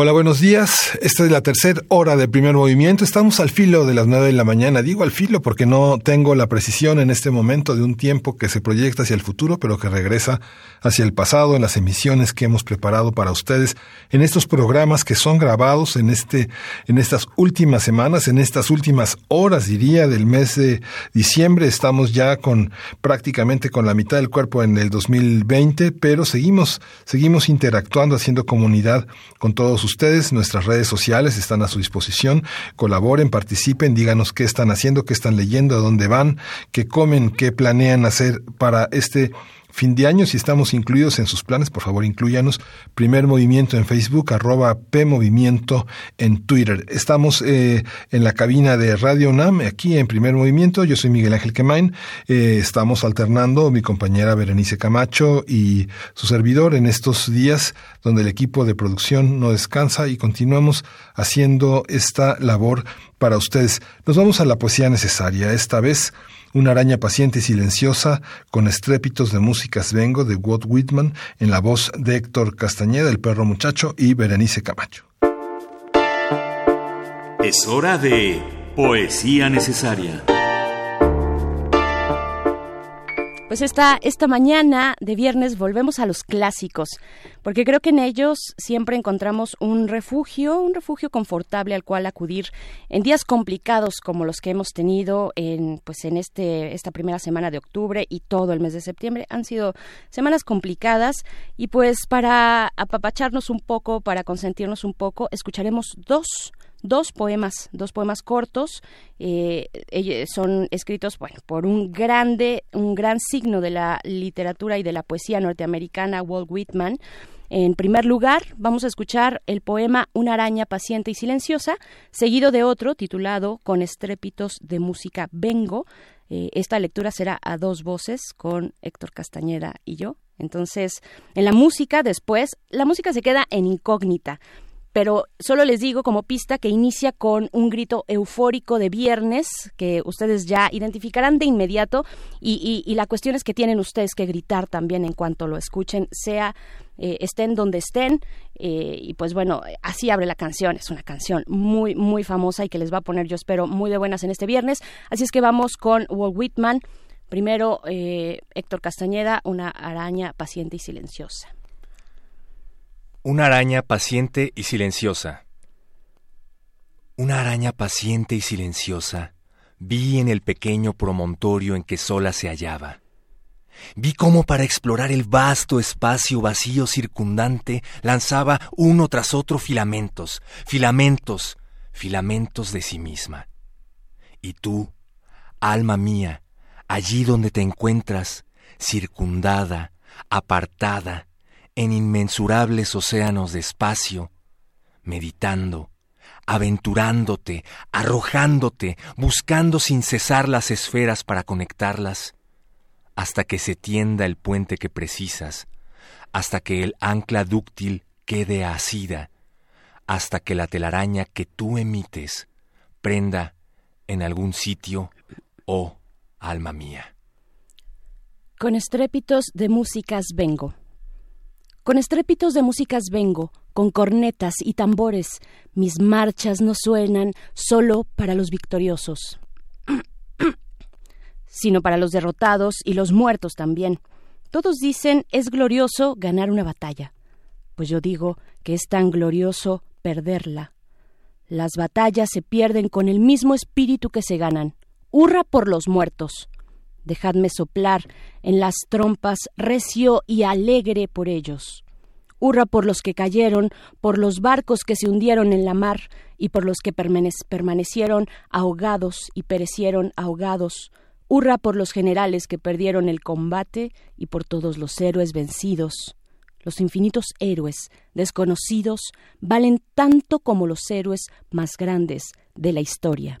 Hola, buenos días. Esta es la tercera hora de primer movimiento. Estamos al filo de las nueve de la mañana. Digo al filo porque no tengo la precisión en este momento de un tiempo que se proyecta hacia el futuro, pero que regresa hacia el pasado en las emisiones que hemos preparado para ustedes en estos programas que son grabados en este, en estas últimas semanas, en estas últimas horas, diría, del mes de diciembre. Estamos ya con prácticamente con la mitad del cuerpo en el 2020, pero seguimos, seguimos interactuando, haciendo comunidad con todos. Nuestras redes sociales están a su disposición. Colaboren, participen, díganos qué están haciendo, qué están leyendo, a dónde van, qué comen, qué planean hacer para este fin de año. Si estamos incluidos en sus planes, por favor, incluyanos. Primer movimiento en Facebook, arroba P Movimiento en Twitter. Estamos eh, en la cabina de Radio UNAM, aquí en Primer Movimiento. Yo soy Miguel Ángel Quemain. Eh, estamos alternando mi compañera Berenice Camacho y su servidor en estos días donde el equipo de producción no descansa y continuamos haciendo esta labor para ustedes. Nos vamos a la poesía necesaria. Esta vez una araña paciente y silenciosa con estrépitos de músicas vengo de Walt Whitman en la voz de Héctor Castañeda, el perro muchacho, y Berenice Camacho. Es hora de poesía necesaria. Pues esta, esta mañana de viernes volvemos a los clásicos, porque creo que en ellos siempre encontramos un refugio, un refugio confortable al cual acudir en días complicados como los que hemos tenido en, pues en este, esta primera semana de octubre y todo el mes de septiembre. Han sido semanas complicadas y pues para apapacharnos un poco, para consentirnos un poco, escucharemos dos dos poemas, dos poemas cortos. Eh, son escritos bueno, por un grande, un gran signo de la literatura y de la poesía norteamericana, Walt Whitman. En primer lugar, vamos a escuchar el poema Una araña paciente y silenciosa, seguido de otro titulado Con estrépitos de música vengo. Eh, esta lectura será a dos voces con Héctor Castañeda y yo. Entonces, en la música después, la música se queda en incógnita pero solo les digo como pista que inicia con un grito eufórico de viernes que ustedes ya identificarán de inmediato y, la cuestión es que tienen ustedes que gritar también en cuanto lo escuchen, sea eh, estén donde estén eh, y pues bueno, así abre la canción, es una canción muy muy famosa y que les va a poner yo espero muy de buenas en este viernes, así es que vamos con Walt Whitman, primero eh, Héctor Castañeda, una araña paciente y silenciosa. Una araña paciente y silenciosa. Una araña paciente y silenciosa vi en el pequeño promontorio en que sola se hallaba. Vi cómo para explorar el vasto espacio vacío circundante lanzaba uno tras otro filamentos, filamentos, filamentos de sí misma. Y tú, alma mía, allí donde te encuentras, circundada, apartada, en inmensurables océanos de espacio, meditando, aventurándote, arrojándote, buscando sin cesar las esferas para conectarlas, hasta que se tienda el puente que precisas, hasta que el ancla dúctil quede asida, hasta que la telaraña que tú emites prenda en algún sitio, oh alma mía. Con estrépitos de músicas vengo Con estrépitos de músicas vengo, con cornetas y tambores. Mis marchas no suenan solo para los victoriosos, sino para los derrotados y los muertos también. Todos dicen es glorioso ganar una batalla, pues yo digo que es tan glorioso perderla. Las batallas se pierden con el mismo espíritu que se ganan. Hurra por los muertos. Dejadme soplar en las trompas recio y alegre por ellos. Hurra por los que cayeron, por los barcos que se hundieron en la mar y por los que permanecieron ahogados y perecieron ahogados. Hurra por los generales que perdieron el combate y por todos los héroes vencidos. Los infinitos héroes desconocidos valen tanto como los héroes más grandes de la historia.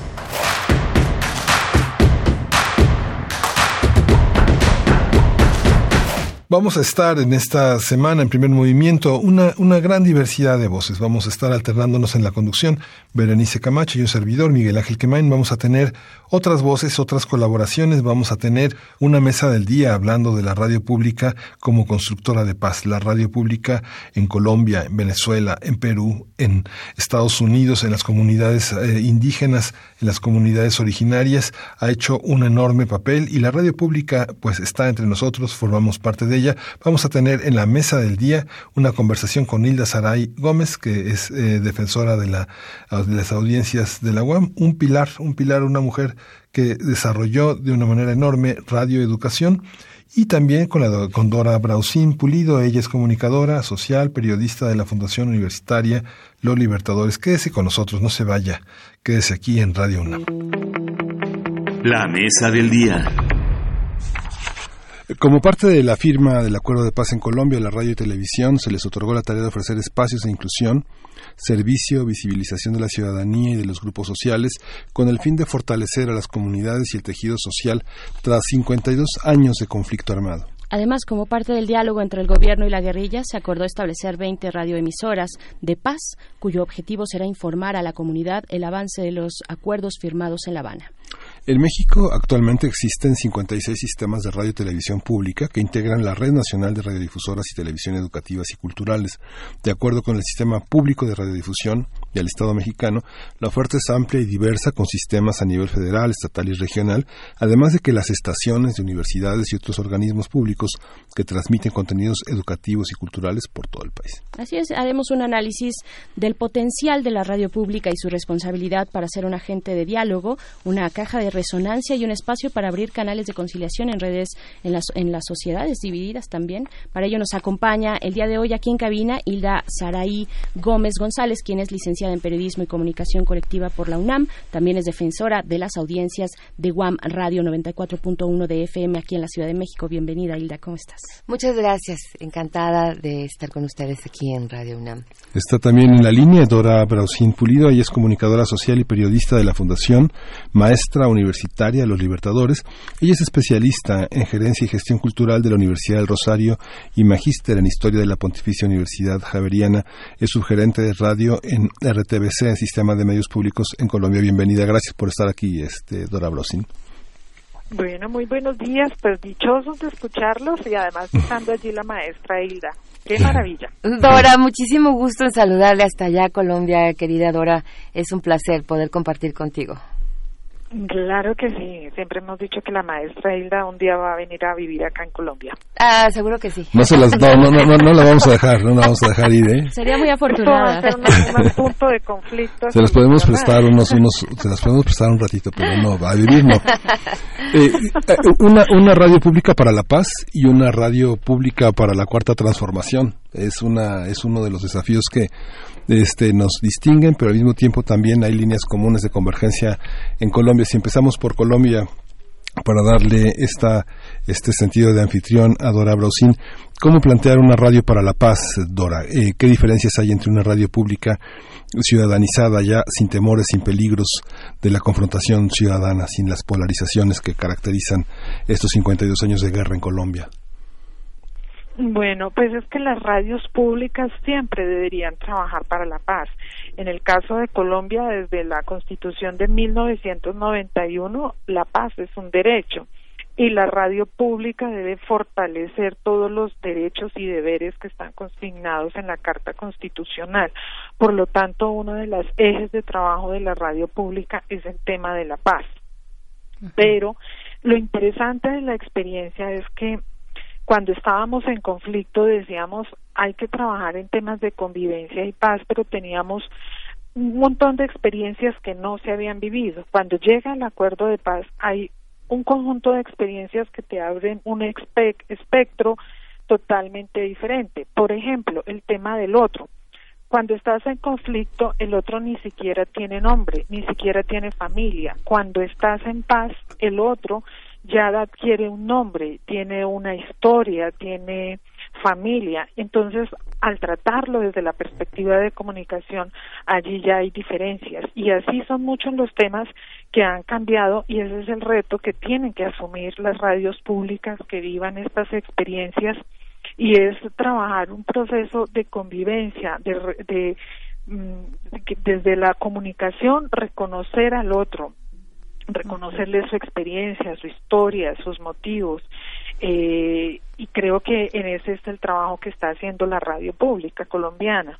Vamos a estar en esta semana en primer movimiento una, una gran diversidad de voces. Vamos a estar alternándonos en la conducción. Berenice Camacho y un servidor, Miguel Ángel Quemain. Vamos a tener otras voces, otras colaboraciones. Vamos a tener una mesa del día hablando de la radio pública como constructora de paz. La radio pública en Colombia, en Venezuela, en Perú, en Estados Unidos, en las comunidades eh, indígenas, en las comunidades originarias, ha hecho un enorme papel y la radio pública pues está entre nosotros, formamos parte de ella vamos a tener en la mesa del día una conversación con Hilda Saray Gómez, que es eh, defensora de, la, de las audiencias de la UAM, un pilar, un pilar, una mujer que desarrolló de una manera enorme radio educación y también con, la, con Dora Brausín Pulido, ella es comunicadora social, periodista de la Fundación Universitaria Los Libertadores. Quédese con nosotros, no se vaya, quédese aquí en Radio UNAM. La mesa del día. Como parte de la firma del Acuerdo de Paz en Colombia, la radio y televisión se les otorgó la tarea de ofrecer espacios de inclusión, servicio, visibilización de la ciudadanía y de los grupos sociales, con el fin de fortalecer a las comunidades y el tejido social tras 52 años de conflicto armado. Además, como parte del diálogo entre el gobierno y la guerrilla, se acordó establecer 20 radioemisoras de paz, cuyo objetivo será informar a la comunidad el avance de los acuerdos firmados en La Habana. En México actualmente existen 56 sistemas de radio y televisión pública que integran la Red Nacional de Radiodifusoras y Televisión Educativas y Culturales. De acuerdo con el Sistema Público de Radiodifusión del Estado mexicano, la oferta es amplia y diversa con sistemas a nivel federal, estatal y regional, además de que las estaciones de universidades y otros organismos públicos que transmiten contenidos educativos y culturales por todo el país. Así es, haremos un análisis del potencial de la radio pública y su responsabilidad para ser un agente de diálogo, una caja de resonancia y un espacio para abrir canales de conciliación en redes en las, en las sociedades divididas también. Para ello nos acompaña el día de hoy aquí en cabina Hilda Saraí Gómez González, quien es licenciada en Periodismo y Comunicación Colectiva por la UNAM. También es defensora de las audiencias de UAM Radio 94.1 de FM aquí en la Ciudad de México. Bienvenida, Hilda, ¿cómo estás? Muchas gracias. Encantada de estar con ustedes aquí en Radio UNAM. Está también en la línea Dora Brausín Pulido, ella es comunicadora social y periodista de la Fundación, maestra universitaria de los Libertadores. Ella es especialista en gerencia y gestión cultural de la Universidad del Rosario y magíster en historia de la Pontificia Universidad Javeriana. Es subgerente de radio en RTBC, Sistema de Medios Públicos en Colombia. Bienvenida, gracias por estar aquí, este, Dora Brausín. Bueno, muy buenos días, pues dichosos de escucharlos y además estando allí la maestra Hilda. Qué maravilla. Dora, muchísimo gusto en saludarle hasta allá, Colombia, querida Dora. Es un placer poder compartir contigo. Claro que sí, siempre hemos dicho que la maestra Hilda un día va a venir a vivir acá en Colombia. Ah, seguro que sí. No, se las, no, no, no, no, no la vamos a dejar, no la vamos a dejar ir, ¿eh? Sería muy va afortunada. a ser un, un punto de conflicto. Se las podemos prestar unos, unos, se las podemos prestar un ratito, pero no, a vivir no. Eh, eh, una, una radio pública para la paz y una radio pública para la cuarta transformación. Es una, es uno de los desafíos que este, nos distinguen, pero al mismo tiempo también hay líneas comunes de convergencia en Colombia. Si empezamos por Colombia, para darle esta, este sentido de anfitrión a Dora Brausín, ¿cómo plantear una radio para la paz, Dora? Eh, ¿Qué diferencias hay entre una radio pública ciudadanizada ya sin temores, sin peligros de la confrontación ciudadana, sin las polarizaciones que caracterizan estos 52 años de guerra en Colombia? Bueno, pues es que las radios públicas siempre deberían trabajar para la paz. En el caso de Colombia, desde la Constitución de 1991, la paz es un derecho y la radio pública debe fortalecer todos los derechos y deberes que están consignados en la Carta Constitucional. Por lo tanto, uno de los ejes de trabajo de la radio pública es el tema de la paz. Pero lo interesante de la experiencia es que cuando estábamos en conflicto decíamos hay que trabajar en temas de convivencia y paz, pero teníamos un montón de experiencias que no se habían vivido. Cuando llega el acuerdo de paz hay un conjunto de experiencias que te abren un espe- espectro totalmente diferente. Por ejemplo, el tema del otro. Cuando estás en conflicto, el otro ni siquiera tiene nombre, ni siquiera tiene familia. Cuando estás en paz, el otro ya adquiere un nombre, tiene una historia, tiene familia. Entonces, al tratarlo desde la perspectiva de comunicación, allí ya hay diferencias. Y así son muchos los temas que han cambiado y ese es el reto que tienen que asumir las radios públicas que vivan estas experiencias y es trabajar un proceso de convivencia, de, de mm, desde la comunicación reconocer al otro, reconocerle su experiencia, su historia, sus motivos. Eh, y creo que en ese es el trabajo que está haciendo la radio pública colombiana.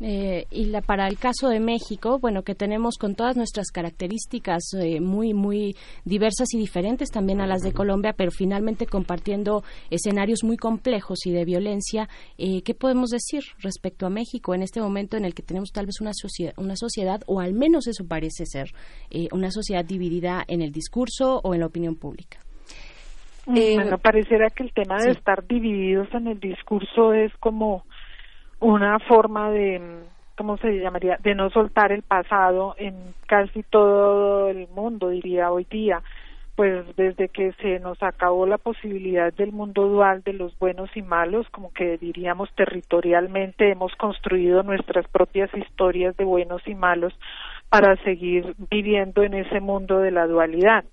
Eh, y la, para el caso de México, bueno, que tenemos con todas nuestras características eh, muy, muy diversas y diferentes también a las de Colombia, pero finalmente compartiendo escenarios muy complejos y de violencia, eh, ¿qué podemos decir respecto a México en este momento en el que tenemos tal vez una sociedad, una sociedad o al menos eso parece ser, eh, una sociedad dividida en el discurso o en la opinión pública? Eh, bueno, pareciera que el tema de estar divididos en el discurso es como una forma de, ¿cómo se llamaría?, de no soltar el pasado en casi todo el mundo, diría hoy día. Pues desde que se nos acabó la posibilidad del mundo dual de los buenos y malos, como que diríamos territorialmente, hemos construido nuestras propias historias de buenos y malos para seguir viviendo en ese mundo de la dualidad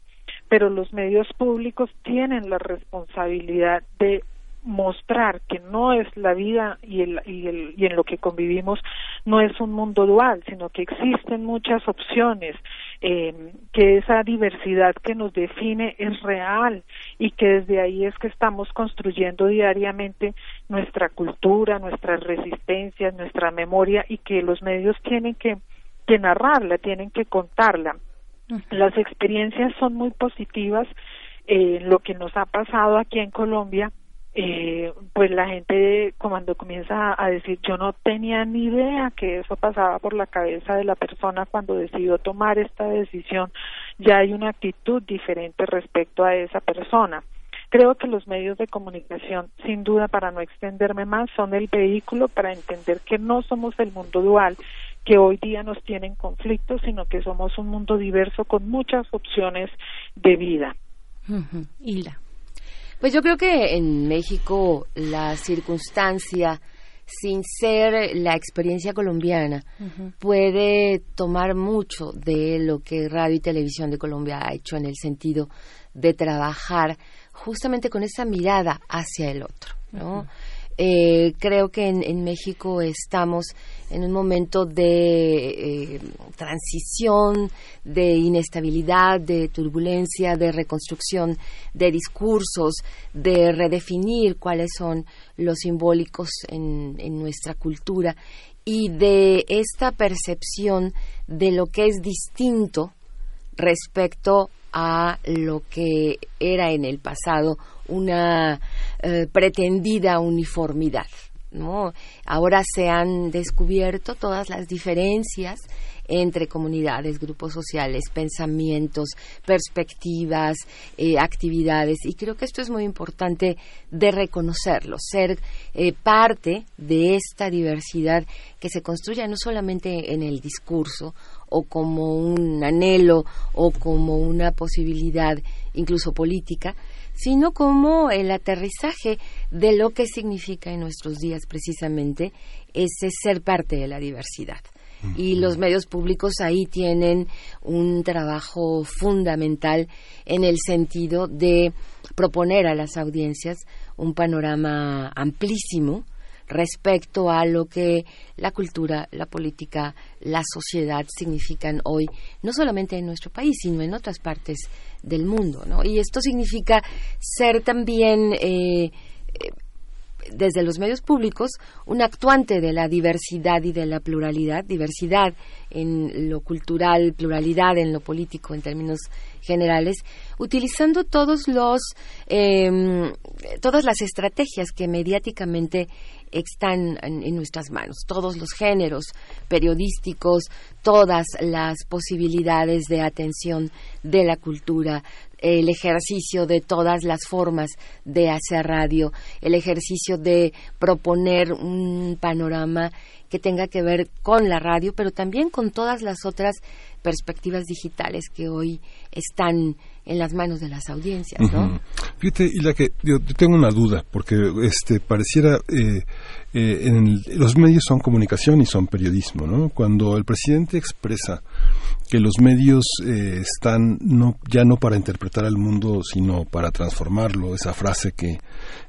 pero los medios públicos tienen la responsabilidad de mostrar que no es la vida y, el, y, el, y en lo que convivimos no es un mundo dual, sino que existen muchas opciones eh, que esa diversidad que nos define es real y que desde ahí es que estamos construyendo diariamente nuestra cultura, nuestras resistencias, nuestra memoria y que los medios tienen que, que narrarla, tienen que contarla. Las experiencias son muy positivas. Eh, lo que nos ha pasado aquí en Colombia eh, pues la gente cuando comienza a decir yo no tenía ni idea que eso pasaba por la cabeza de la persona cuando decidió tomar esta decisión ya hay una actitud diferente respecto a esa persona. Creo que los medios de comunicación sin duda para no extenderme más son el vehículo para entender que no somos el mundo dual que hoy día nos tienen conflictos sino que somos un mundo diverso con muchas opciones de vida. Hilda pues yo creo que en México la circunstancia, sin ser la experiencia colombiana, puede tomar mucho de lo que Radio y Televisión de Colombia ha hecho en el sentido de trabajar justamente con esa mirada hacia el otro, ¿no? Eh, creo que en, México estamos en un momento de eh, transición, de inestabilidad, de turbulencia, de reconstrucción de discursos, de redefinir cuáles son los simbólicos en, en nuestra cultura y de esta percepción de lo que es distinto respecto a lo que era en el pasado una eh, pretendida uniformidad. ¿no? Ahora se han descubierto todas las diferencias entre comunidades, grupos sociales, pensamientos, perspectivas, eh, actividades. Y creo que esto es muy importante de reconocerlo, ser eh, parte de esta diversidad que se construye no solamente en el discurso o como un anhelo o como una posibilidad incluso política, sino como el aterrizaje de lo que significa en nuestros días precisamente ese ser parte de la diversidad. Y los medios públicos ahí tienen un trabajo fundamental en el sentido de proponer a las audiencias un panorama amplísimo respecto a lo que la cultura, la política, la sociedad significan hoy, no solamente en nuestro país, sino en otras partes del mundo, ¿no? Y esto significa ser también eh, eh, desde los medios públicos un actuante de la diversidad y de la pluralidad, diversidad en lo cultural, pluralidad en lo político en términos generales, utilizando todos los em, todas las estrategias que mediáticamente están en, nuestras manos, todos los géneros periodísticos, todas las posibilidades de atención de la cultura, el ejercicio de todas las formas de hacer radio, el ejercicio de proponer un panorama que tenga que ver con la radio, pero también con todas las otras perspectivas digitales que hoy están en las manos de las audiencias, ¿no? Fíjate, y la que yo, tengo una duda, porque este pareciera eh, eh, en los medios son comunicación y son periodismo, ¿no? Cuando el presidente expresa que los medios eh, están no ya no para interpretar al mundo sino para transformarlo esa frase que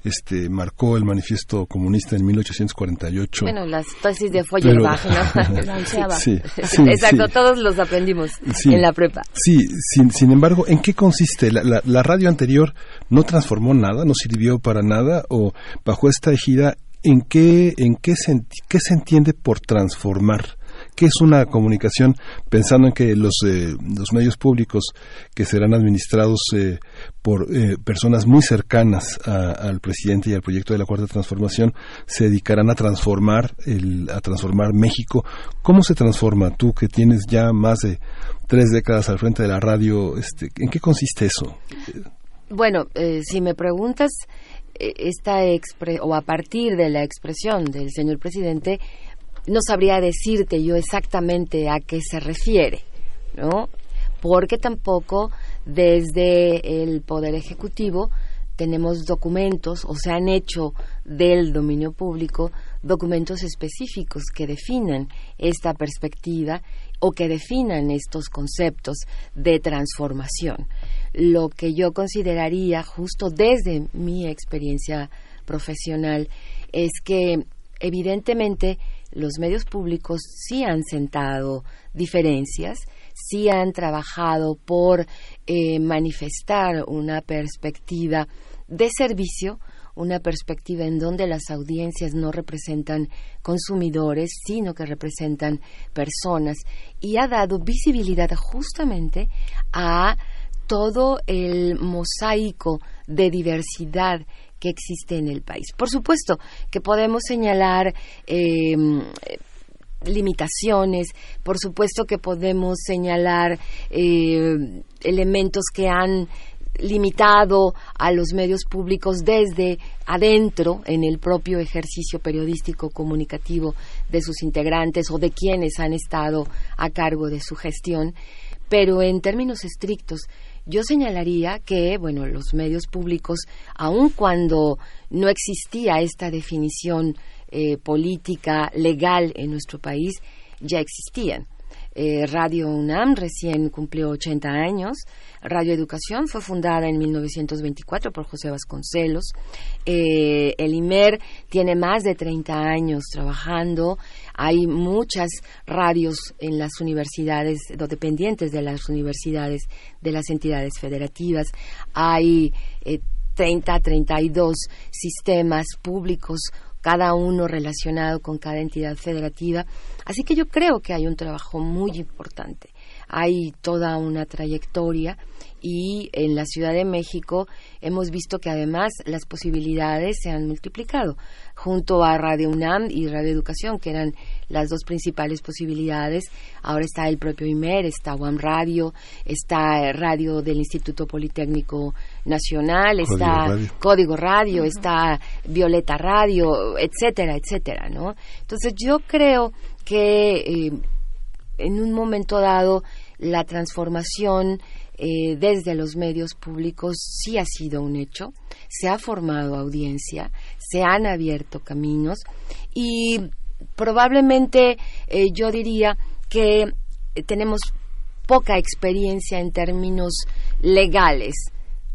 este marcó el manifiesto comunista en 1848 bueno las tesis de Feuerbach ¿no? sí, sí, exacto todos los aprendimos en la prepa. Sí sin, sin embargo en qué consiste la, la radio anterior no transformó nada no sirvió para nada o bajo esta ejida en qué en qué se, qué se entiende por transformar ¿Qué es una comunicación? Pensando en que los, eh, los medios públicos que serán administrados eh, por eh, personas muy cercanas al presidente y al proyecto de la Cuarta Transformación se dedicarán a transformar, el, a transformar México. ¿Cómo se transforma tú que tienes ya más de tres décadas al frente de la radio? Este, ¿En qué consiste eso? Bueno, si me preguntas esta o a partir de la expresión del señor presidente, no sabría decirte yo exactamente a qué se refiere, ¿no? Porque tampoco desde el Poder Ejecutivo tenemos documentos o se han hecho del dominio público documentos específicos que definan esta perspectiva o que definan estos conceptos de transformación. Lo que yo consideraría justo desde mi experiencia profesional es que evidentemente los medios públicos sí han sentado diferencias, sí han trabajado por eh, manifestar una perspectiva de servicio, una perspectiva en donde las audiencias no representan consumidores, sino que representan personas, y ha dado visibilidad justamente a todo el mosaico de diversidad que existe en el país. Por supuesto que podemos señalar eh, limitaciones, por supuesto que podemos señalar eh, elementos que han limitado a los medios públicos desde adentro en el propio ejercicio periodístico comunicativo de sus integrantes o de quienes han estado a cargo de su gestión, pero en términos estrictos yo señalaría que, bueno, los medios públicos, aun cuando no existía esta definición eh, política legal en nuestro país, ya existían. Eh, Radio UNAM recién cumplió 80 años. Radio Educación fue fundada en 1924 por José Vasconcelos. Eh, el IMER tiene más de 30 años trabajando. Hay muchas radios en las universidades, dependientes de las universidades, de las entidades federativas. Hay eh, 30, 32 sistemas públicos cada uno relacionado con cada entidad federativa. Así que yo creo que hay un trabajo muy importante. Hay toda una trayectoria y en la Ciudad de México hemos visto que además las posibilidades se han multiplicado junto a Radio UNAM y Radio Educación, que eran las dos principales posibilidades. Ahora está el propio IMER, está UAM Radio, está Radio del Instituto Politécnico Nacional, Código está Radio. Código Radio, está Violeta Radio, etcétera, etcétera, ¿no? Entonces yo creo que eh, en un momento dado la transformación eh, desde los medios públicos sí ha sido un hecho, se ha formado audiencia, se han abierto caminos y probablemente eh, yo diría que tenemos poca experiencia en términos legales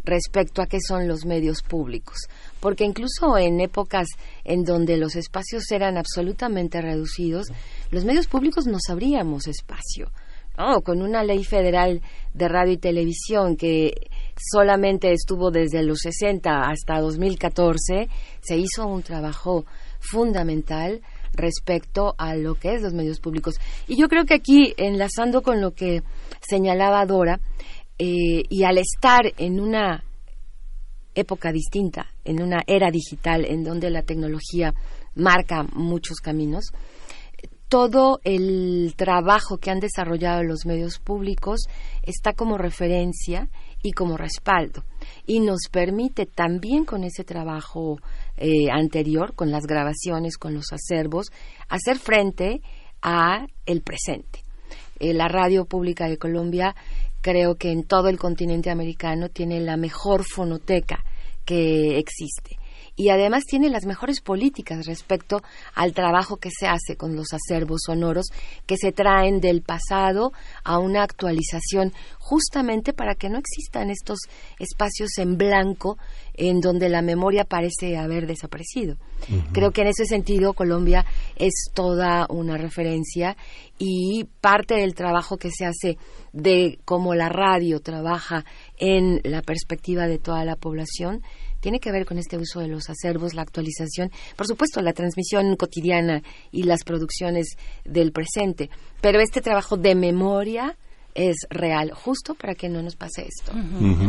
respecto a qué son los medios públicos, porque incluso en épocas en donde los espacios eran absolutamente reducidos, los medios públicos nos abríamos espacio. ¿no? Con una ley federal de radio y televisión que solamente estuvo desde los 60 hasta 2014, se hizo un trabajo fundamental respecto a lo que es los medios públicos. Y yo creo que aquí, enlazando con lo que señalaba Dora, eh, y al estar en una época distinta, en una era digital en donde la tecnología marca muchos caminos, todo el trabajo que han desarrollado los medios públicos está como referencia y como respaldo y nos permite también con ese trabajo eh, anterior, con las grabaciones, con los acervos, hacer frente a el presente. Eh, la radio pública de Colombia creo que en todo el continente americano tiene la mejor fonoteca que existe. Y además tiene las mejores políticas respecto al trabajo que se hace con los acervos sonoros que se traen del pasado a una actualización justamente para que no existan estos espacios en blanco en donde la memoria parece haber desaparecido. Creo que en ese sentido Colombia es toda una referencia y parte del trabajo que se hace de cómo la radio trabaja en la perspectiva de toda la población tiene que ver con este uso de los acervos, la actualización, por supuesto, la transmisión cotidiana y las producciones del presente. Pero este trabajo de memoria es real, justo para que no nos pase esto.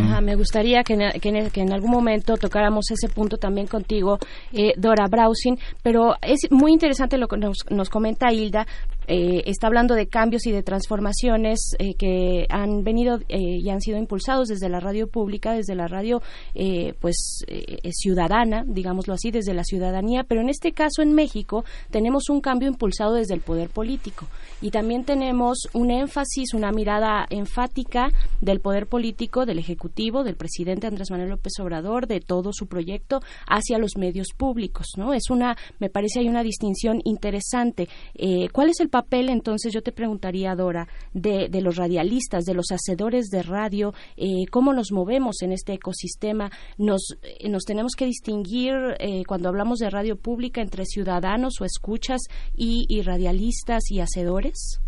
Ajá, me gustaría que en, que en- que en algún momento tocáramos ese punto también contigo, eh, Dora Browsing, pero es muy interesante lo que nos, nos comenta Hilda. Eh, está hablando de cambios y de transformaciones eh, que han venido eh, y han sido impulsados desde la radio pública, desde la radio eh, pues eh, ciudadana, digámoslo así, desde la ciudadanía, pero en este caso en México tenemos un cambio impulsado desde el poder político y también tenemos un énfasis, una mirada enfática del poder político, del ejecutivo, del presidente Andrés Manuel López Obrador, de todo su proyecto hacia los medios públicos, ¿no? Es una, me parece hay una distinción interesante. Eh, ¿Cuál es el papel entonces? Yo te preguntaría, Dora, de, los radialistas, de los hacedores de radio, eh, cómo nos movemos en este ecosistema. Nos, eh, nos tenemos que distinguir eh, cuando hablamos de radio pública entre ciudadanos o escuchas y, y radialistas y hacedores.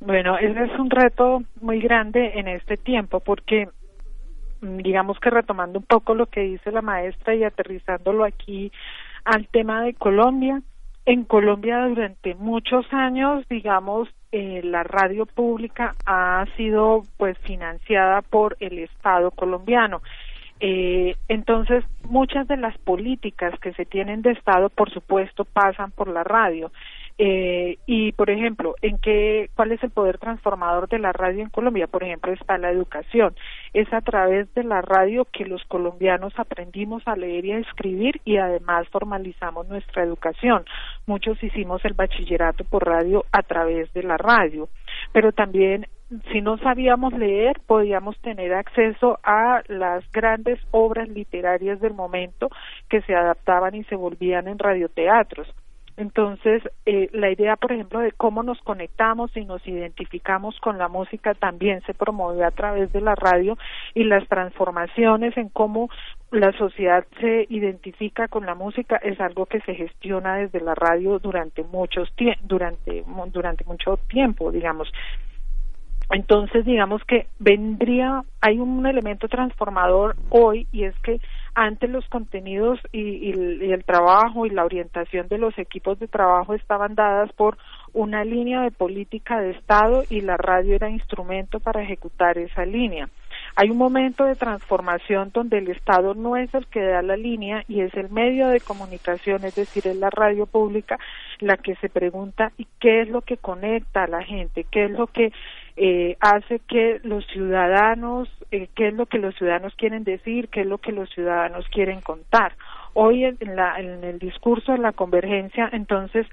Bueno, ese es un reto muy grande en este tiempo porque mm, digamos que retomando un poco lo que dice la maestra y aterrizándolo aquí al tema de Colombia, en Colombia durante muchos años, digamos, eh, la radio pública ha sido pues financiada por el Estado colombiano. Eh, entonces, muchas de las políticas que se tienen de Estado, por supuesto, pasan por la radio. Eh, y, por ejemplo, ¿en qué, ¿cuál es el poder transformador de la radio en Colombia? Por ejemplo, está la educación. Es a través de la radio que los colombianos aprendimos a leer y a escribir y además formalizamos nuestra educación. Muchos hicimos el bachillerato por radio a través de la radio, pero también si no sabíamos leer, podíamos tener acceso a las grandes obras literarias del momento que se adaptaban y se volvían en radioteatros. Entonces, eh, la idea, por ejemplo, de cómo nos conectamos y nos identificamos con la música también se promueve a través de la radio y las transformaciones en cómo la sociedad se identifica con la música es algo que se gestiona desde la radio durante muchos durante durante mucho tiempo, digamos. Entonces, digamos que vendría, hay un elemento transformador hoy y es que antes los contenidos y, el trabajo y la orientación de los equipos de trabajo estaban dadas por una línea de política de Estado y la radio era instrumento para ejecutar esa línea. Hay un momento de transformación donde el Estado no es el que da la línea y es el medio de comunicación, es decir, es la radio pública la que se pregunta ¿y qué es lo que conecta a la gente? ¿Qué es lo que eh, hace que los ciudadanos, eh, qué es lo que los ciudadanos quieren decir, qué es lo que los ciudadanos quieren contar. Hoy en, la, en el discurso de la convergencia, entonces,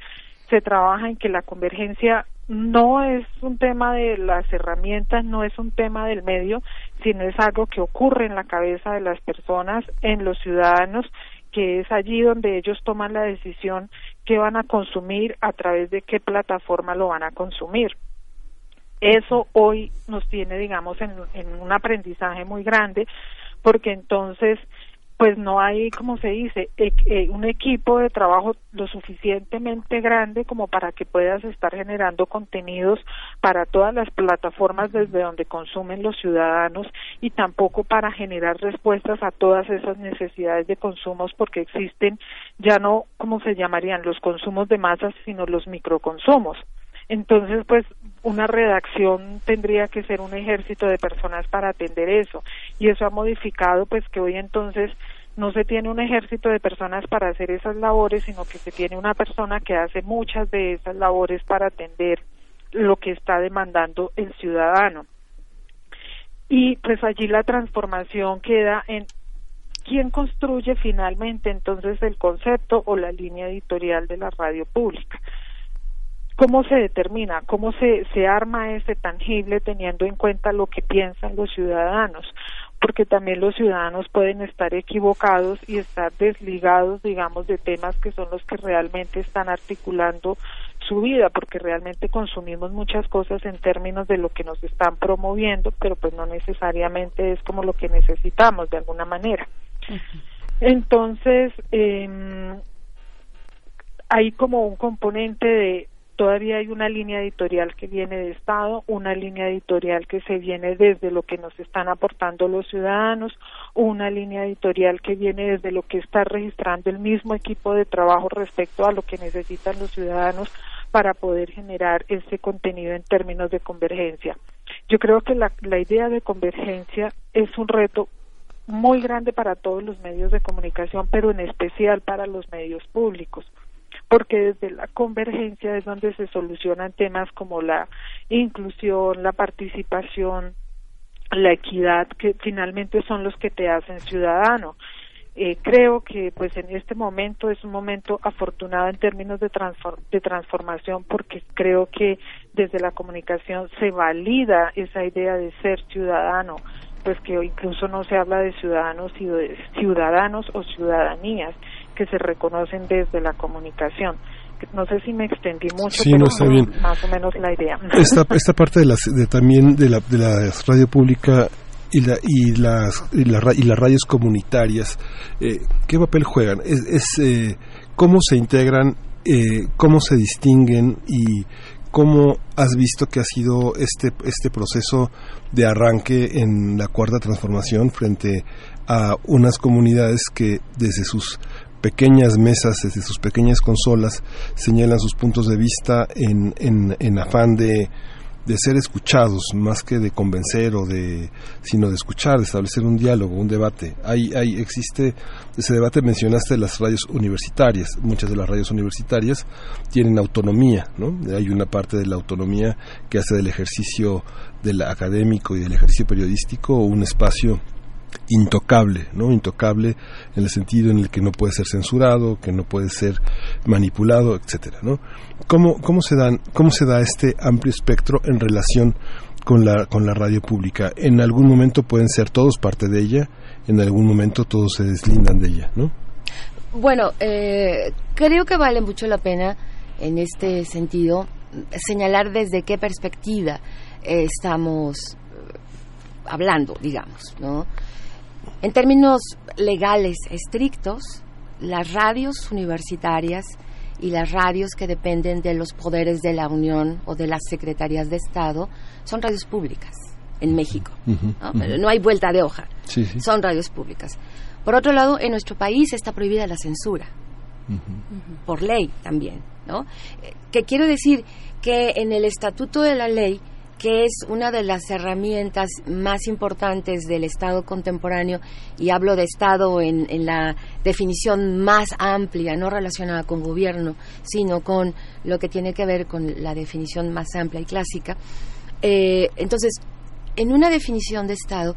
se trabaja en que la convergencia no es un tema de las herramientas, no es un tema del medio, sino es algo que ocurre en la cabeza de las personas, en los ciudadanos, que es allí donde ellos toman la decisión qué van a consumir, a través de qué plataforma lo van a consumir. Eso hoy nos tiene, digamos, en, un aprendizaje muy grande, porque entonces pues no hay, como se dice, e, e, un equipo de trabajo lo suficientemente grande como para que puedas estar generando contenidos para todas las plataformas desde donde consumen los ciudadanos y tampoco para generar respuestas a todas esas necesidades de consumos porque existen ya no, como se llamarían, los consumos de masas, sino los microconsumos. Entonces, pues una redacción tendría que ser un ejército de personas para atender eso y eso ha modificado pues que hoy entonces no se tiene un ejército de personas para hacer esas labores, sino que se tiene una persona que hace muchas de esas labores para atender lo que está demandando el ciudadano. Y pues allí la transformación queda en quién construye finalmente entonces el concepto o la línea editorial de la radio pública. ¿Cómo se determina? ¿Cómo se, se arma ese tangible teniendo en cuenta lo que piensan los ciudadanos? Porque también los ciudadanos pueden estar equivocados y estar desligados, digamos, de temas que son los que realmente están articulando su vida, porque realmente consumimos muchas cosas en términos de lo que nos están promoviendo, pero pues no necesariamente es como lo que necesitamos de alguna manera. Entonces, eh, hay como un componente de todavía hay una línea editorial que viene de Estado, una línea editorial que se viene desde lo que nos están aportando los ciudadanos, una línea editorial que viene desde lo que está registrando el mismo equipo de trabajo respecto a lo que necesitan los ciudadanos para poder generar ese contenido en términos de convergencia. Yo creo que la, la idea de convergencia es un reto muy grande para todos los medios de comunicación, pero en especial para los medios públicos porque desde la convergencia es donde se solucionan temas como la inclusión, la participación, la equidad, que finalmente son los que te hacen ciudadano. Eh, creo que pues en este momento es un momento afortunado en términos de, de transformación porque creo que desde la comunicación se valida esa idea de ser ciudadano pues que incluso no se habla de ciudadanos y de ciudadanos o ciudadanías que se reconocen desde la comunicación. No sé si me extendí mucho, pero más o menos la idea. Esta, esta parte de, las, de también de la, de la radio pública y, la, y, las, y, y las radios comunitarias, eh, ¿qué papel juegan? Es, es eh, cómo se integran, eh, cómo se distinguen y ¿cómo has visto que ha sido este, este proceso de arranque en la cuarta transformación frente a unas comunidades que desde sus pequeñas mesas, desde sus pequeñas consolas, señalan sus puntos de vista en, en, en afán de, de ser escuchados, más que de convencer o de, sino de escuchar, de establecer un diálogo, un debate. Hay, hay, existe ese debate, mencionaste las radios universitarias, muchas de las radios universitarias tienen autonomía, ¿no? Hay una parte de la autonomía que hace del ejercicio del académico y del ejercicio periodístico un espacio intocable, ¿no? Intocable en el sentido en el que no puede ser censurado, que no puede ser manipulado, etcétera, ¿no? ¿Cómo, cómo se dan, cómo se da este amplio espectro en relación con la, con la radio pública? En algún momento pueden ser todos parte de ella, en algún momento todos se deslindan de ella, ¿no? Bueno, eh, creo que vale mucho la pena en este sentido señalar desde qué perspectiva eh, estamos eh, hablando, digamos, ¿no? En términos legales estrictos, las radios universitarias y las radios que dependen de los poderes de la Unión o de las secretarías de Estado son radios públicas en México. ¿no? No hay vuelta de hoja. Sí, sí. Son radios públicas. Por otro lado, en nuestro país está prohibida la censura, por ley también. ¿no? Eh, Que quiero decir que en el Estatuto de la Ley que es una de las herramientas más importantes del Estado contemporáneo, y hablo de Estado en, la definición más amplia, no relacionada con gobierno, sino con lo que tiene que ver con la definición más amplia y clásica. Eh, entonces, en una definición de Estado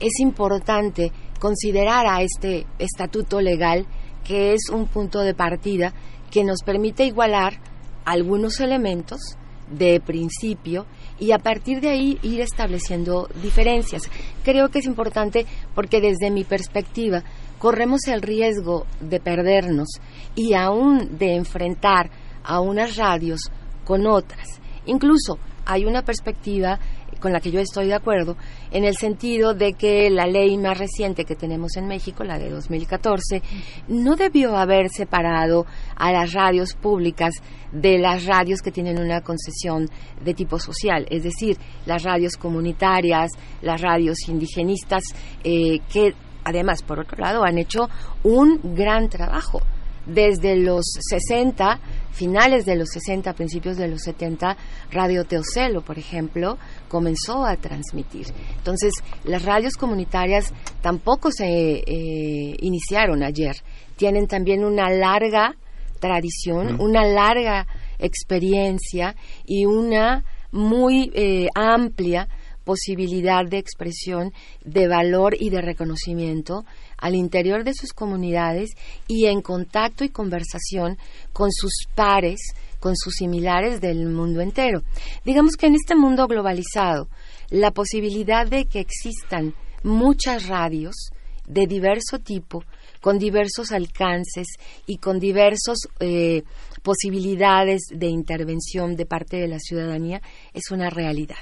es importante considerar a este estatuto legal que es un punto de partida que nos permite igualar algunos elementos de principio y a partir de ahí ir estableciendo diferencias. Creo que es importante porque desde mi perspectiva corremos el riesgo de perdernos y aún de enfrentar a unas radios con otras. Incluso hay una perspectiva con la que yo estoy de acuerdo, en el sentido de que la ley más reciente que tenemos en México, la de 2014, no debió haber separado a las radios públicas de las radios que tienen una concesión de tipo social, es decir, las radios comunitarias, las radios indigenistas, eh, que además, por otro lado, han hecho un gran trabajo. Desde los 60, finales de los 60, principios de los 70, Radio Teocelo, por ejemplo, comenzó a transmitir. Entonces, las radios comunitarias tampoco se eh, iniciaron ayer. Tienen también una larga tradición, Mm. una larga experiencia y una muy eh, amplia posibilidad de expresión, de valor y de reconocimiento al interior de sus comunidades y en contacto y conversación con sus pares, con sus similares del mundo entero. Digamos que en este mundo globalizado, la posibilidad de que existan muchas radios de diverso tipo, con diversos alcances y con diversas eh, posibilidades de intervención de parte de la ciudadanía, es una realidad.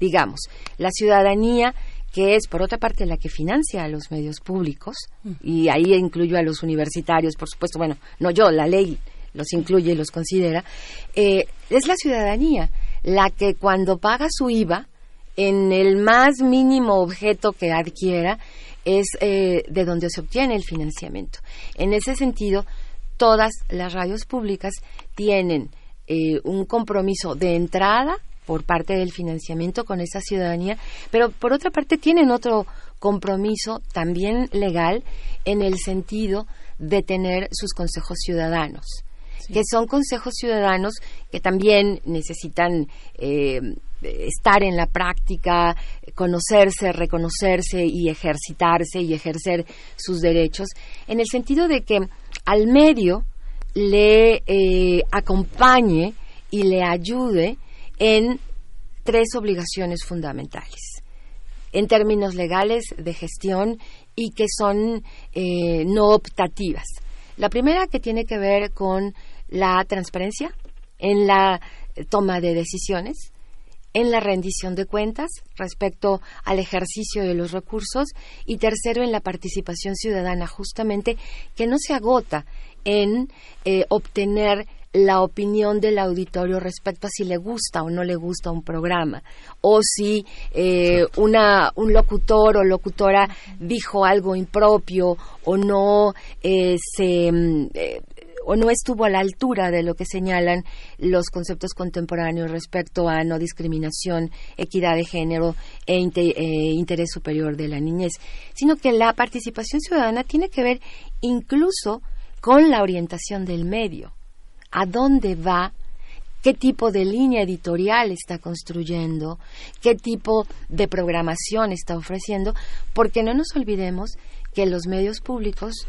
Digamos, la ciudadanía que es, por otra parte, la que financia a los medios públicos, y ahí incluyo a los universitarios, por supuesto, bueno, no yo, la ley los incluye y los considera, eh, es la ciudadanía la que cuando paga su IVA, en el más mínimo objeto que adquiera, es eh, de donde se obtiene el financiamiento. En ese sentido, todas las radios públicas tienen eh, un compromiso de entrada por parte del financiamiento con esa ciudadanía, pero por otra parte tienen otro compromiso también legal en el sentido de tener sus consejos ciudadanos, que son consejos ciudadanos que también necesitan eh, estar en la práctica, conocerse, reconocerse y ejercitarse y ejercer sus derechos, en el sentido de que al medio le eh, acompañe y le ayude en tres obligaciones fundamentales en términos legales de gestión y que son eh, no optativas. La primera que tiene que ver con la transparencia en la toma de decisiones, en la rendición de cuentas respecto al ejercicio de los recursos y tercero en la participación ciudadana justamente que no se agota en eh, obtener la opinión del auditorio respecto a si le gusta o no le gusta un programa, o si eh, una, un locutor o locutora dijo algo impropio o no eh, se... o no estuvo a la altura de lo que señalan los conceptos contemporáneos respecto a no discriminación, equidad de género e eh, interés superior de la niñez, sino que la participación ciudadana tiene que ver incluso con la orientación del medio, a dónde va, qué tipo de línea editorial está construyendo, qué tipo de programación está ofreciendo, porque no nos olvidemos que los medios públicos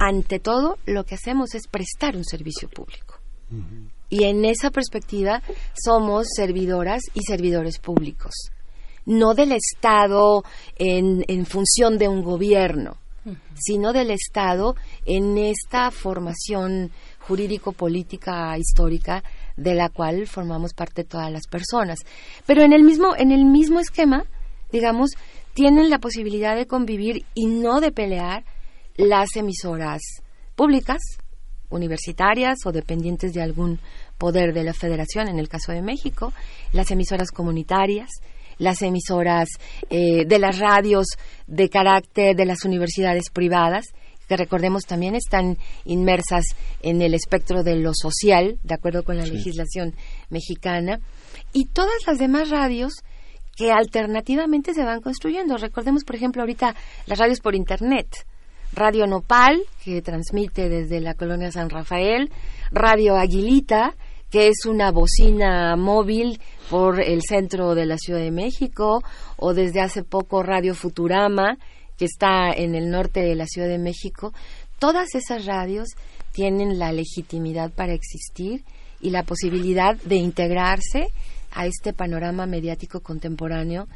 ante todo lo que hacemos es prestar un servicio público. Y en esa perspectiva somos servidoras y servidores públicos, no del Estado en, en función de un gobierno, sino del Estado en esta formación jurídico-política histórica de la cual formamos parte todas las personas. Pero en el mismo, en el mismo esquema, digamos, tienen la posibilidad de convivir y no de pelear las emisoras públicas, universitarias o dependientes de algún poder de la federación, en el caso de México, las emisoras comunitarias, las emisoras eh, de las radios de carácter de las universidades privadas, que recordemos también están inmersas en el espectro de lo social, de acuerdo con la Sí. legislación mexicana, y todas las demás radios que alternativamente se van construyendo. Recordemos, por ejemplo, ahorita las radios por Internet. Radio Nopal, que transmite desde la colonia San Rafael, Radio Aguilita, que es una bocina móvil por el centro de la Ciudad de México, o desde hace poco Radio Futurama, que está en el norte de la Ciudad de México. Todas esas radios tienen la legitimidad para existir y la posibilidad de integrarse a este panorama mediático contemporáneo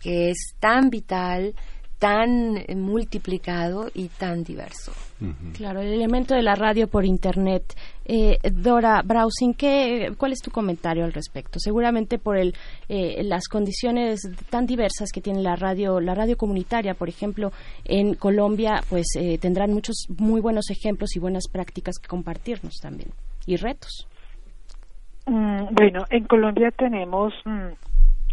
que es tan vital, tan eh, multiplicado y tan diverso. Claro, el elemento de la radio por internet. Eh, Dora Browsing, ¿qué, ¿cuál es tu comentario al respecto? Seguramente por el, eh, las condiciones tan diversas que tiene la radio, la radio comunitaria, por ejemplo, en Colombia, pues eh, tendrán muchos muy buenos ejemplos y buenas prácticas que compartirnos también y retos. Mm, bueno, en Colombia tenemos mm,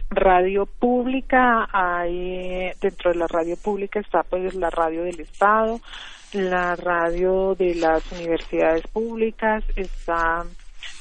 radio pública, hay dentro de la radio pública está pues la radio del Estado, la radio de las universidades públicas, está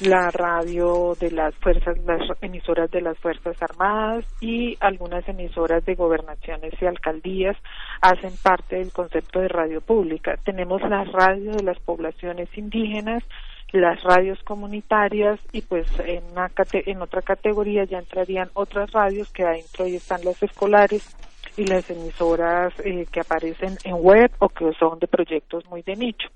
la radio de las fuerzas, las emisoras de las fuerzas armadas y algunas emisoras de gobernaciones y alcaldías hacen parte del concepto de radio pública. Tenemos la radio de las poblaciones indígenas, las radios comunitarias y pues en, una en otra categoría ya entrarían otras radios que adentro ahí están las escolares y las emisoras eh, que aparecen en web o que son de proyectos muy de nicho.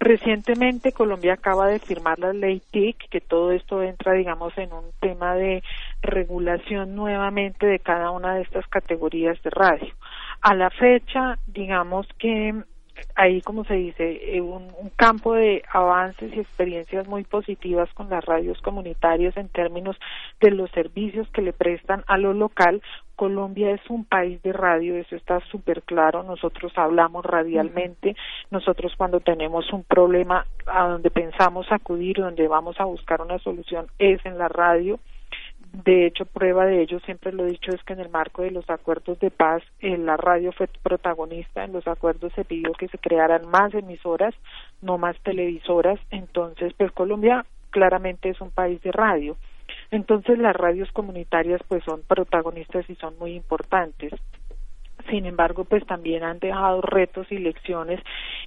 Recientemente Colombia acaba de firmar la ley TIC, que todo esto entra, digamos, en un tema de regulación nuevamente de cada una de estas categorías de radio. A la fecha, digamos que ahí, como se dice, eh, un, un campo de avances y experiencias muy positivas con las radios comunitarias en términos de los servicios que le prestan a lo local. Colombia es un país de radio, eso está súper claro. Nosotros hablamos radialmente. Nosotros cuando tenemos un problema a donde pensamos acudir, donde vamos a buscar una solución, es en la radio. De hecho, prueba de ello, siempre lo he dicho, es que en el marco de los acuerdos de paz, eh, la radio fue protagonista. En los acuerdos se pidió que se crearan más emisoras, no más televisoras. Entonces, pues Colombia claramente es un país de radio. Entonces, las radios comunitarias pues son protagonistas y son muy importantes sin embargo, pues también han dejado retos y lecciones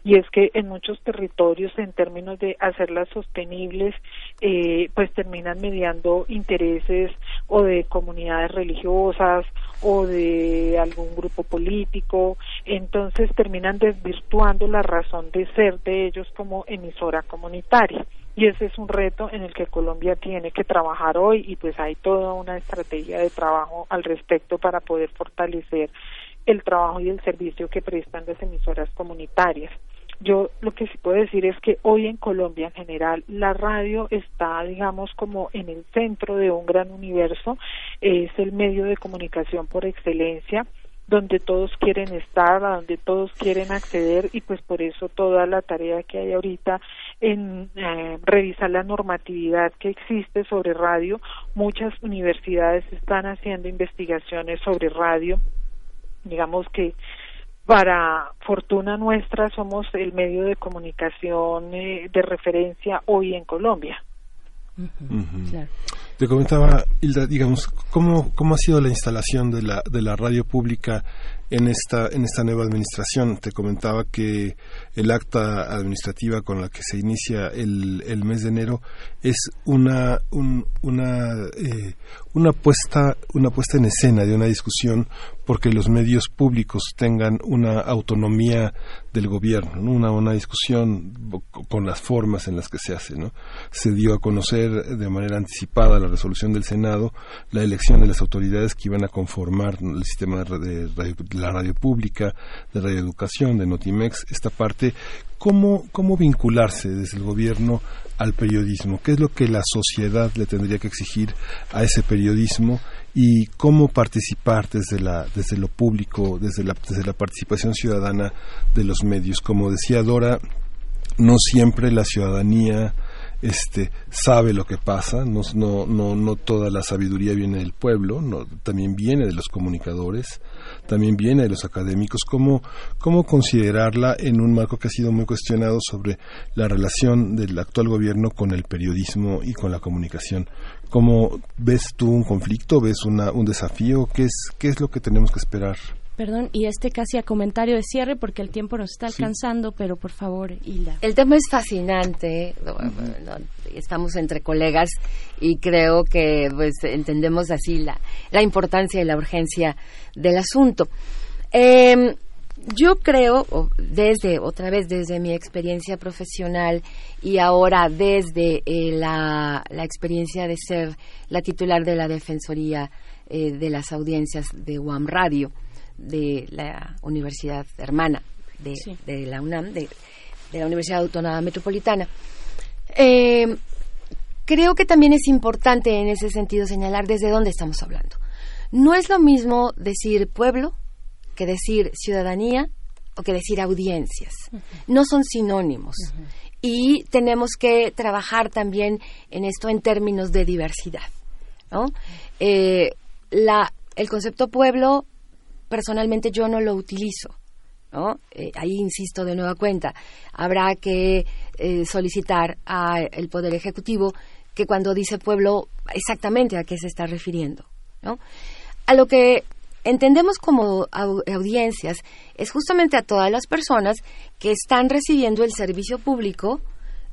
y es que en muchos territorios, en términos de hacerlas sostenibles, eh, pues terminan mediando intereses o de comunidades religiosas o de algún grupo político, entonces terminan desvirtuando la razón de ser de ellos como emisora comunitaria. Y ese es un reto en el que Colombia tiene que trabajar hoy y pues hay toda una estrategia de trabajo al respecto para poder fortalecer el trabajo y el servicio que prestan las emisoras comunitarias. Yo lo que sí puedo decir es que hoy en Colombia en general la radio está, digamos, como en el centro de un gran universo, es el medio de comunicación por excelencia. donde todos quieren estar, a donde todos quieren acceder y pues por eso toda la tarea que hay ahorita en eh, revisar la normatividad que existe sobre radio. Muchas universidades están haciendo investigaciones sobre radio. Digamos que para fortuna nuestra somos el medio de comunicación eh, de referencia hoy en Colombia. Te comentaba, Hilda, digamos, ¿cómo, ¿cómo ha sido la instalación de la, de la radio pública en esta, en esta nueva administración? Te comentaba que el acta administrativa con la que se inicia el, el mes de enero es una, una, eh, una, puesta, una puesta en escena de una discusión porque los medios públicos tengan una autonomía del gobierno, una, una discusión con las formas en las que se hace. ¿no? Se dio a conocer de manera anticipada la resolución del Senado la elección de las autoridades que iban a conformar el sistema de, la radio pública, de radioeducación, de Notimex, esta parte. ¿Cómo, ¿Cómo vincularse desde el gobierno al periodismo? ¿Qué es lo que la sociedad le tendría que exigir a ese periodismo? y cómo participar desde la desde lo público desde la desde la participación ciudadana de los medios como decía Dora no siempre la ciudadanía este sabe lo que pasa no no no no toda la sabiduría viene del pueblo no también viene de los comunicadores también viene de los académicos cómo cómo considerarla en un marco que ha sido muy cuestionado sobre la relación del actual gobierno con el periodismo y con la comunicación ¿Cómo ves tú un conflicto? ¿Ves una, un desafío? ¿Qué es, ¿Qué es lo que tenemos que esperar? Perdón, y este casi a comentario de cierre porque el tiempo nos está alcanzando, pero por favor, Hilda. El tema es fascinante, estamos entre colegas y creo que pues entendemos así la, la importancia y la urgencia del asunto. Eh, yo creo, desde, otra vez desde mi experiencia profesional y ahora desde eh, la, experiencia de ser la titular de la Defensoría eh, de las Audiencias de UAM Radio, de la Universidad Hermana de, la UNAM, de, la Universidad Autónoma Metropolitana, eh, creo que también es importante en ese sentido señalar desde dónde estamos hablando. No es lo mismo decir pueblo que decir ciudadanía o que decir audiencias. No son sinónimos. Y tenemos que trabajar también en esto en términos de diversidad. Eh, el concepto pueblo, personalmente yo no lo utilizo. Eh, ahí insisto de nueva cuenta. Habrá que eh, solicitar al Poder Ejecutivo que cuando dice pueblo, exactamente a qué se está refiriendo. A lo que entendemos como audiencias es justamente a todas las personas que están recibiendo el servicio público,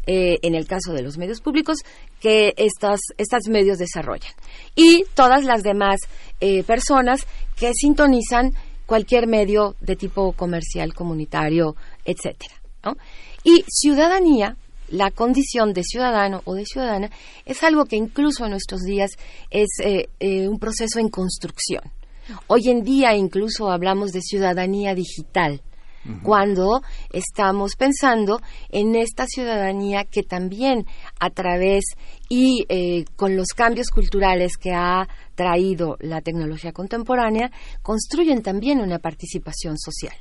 eh, en el caso de los medios públicos, que estas, estos medios desarrollan. Y todas las demás eh, personas que sintonizan cualquier medio de tipo comercial, comunitario, etcétera. Y ciudadanía, la condición de ciudadano o de ciudadana, es algo que incluso en nuestros días es eh, un proceso en construcción. Hoy en día incluso hablamos de ciudadanía digital, cuando estamos pensando en esta ciudadanía que también a través y eh, con los cambios culturales que ha traído la tecnología contemporánea, construyen también una participación social.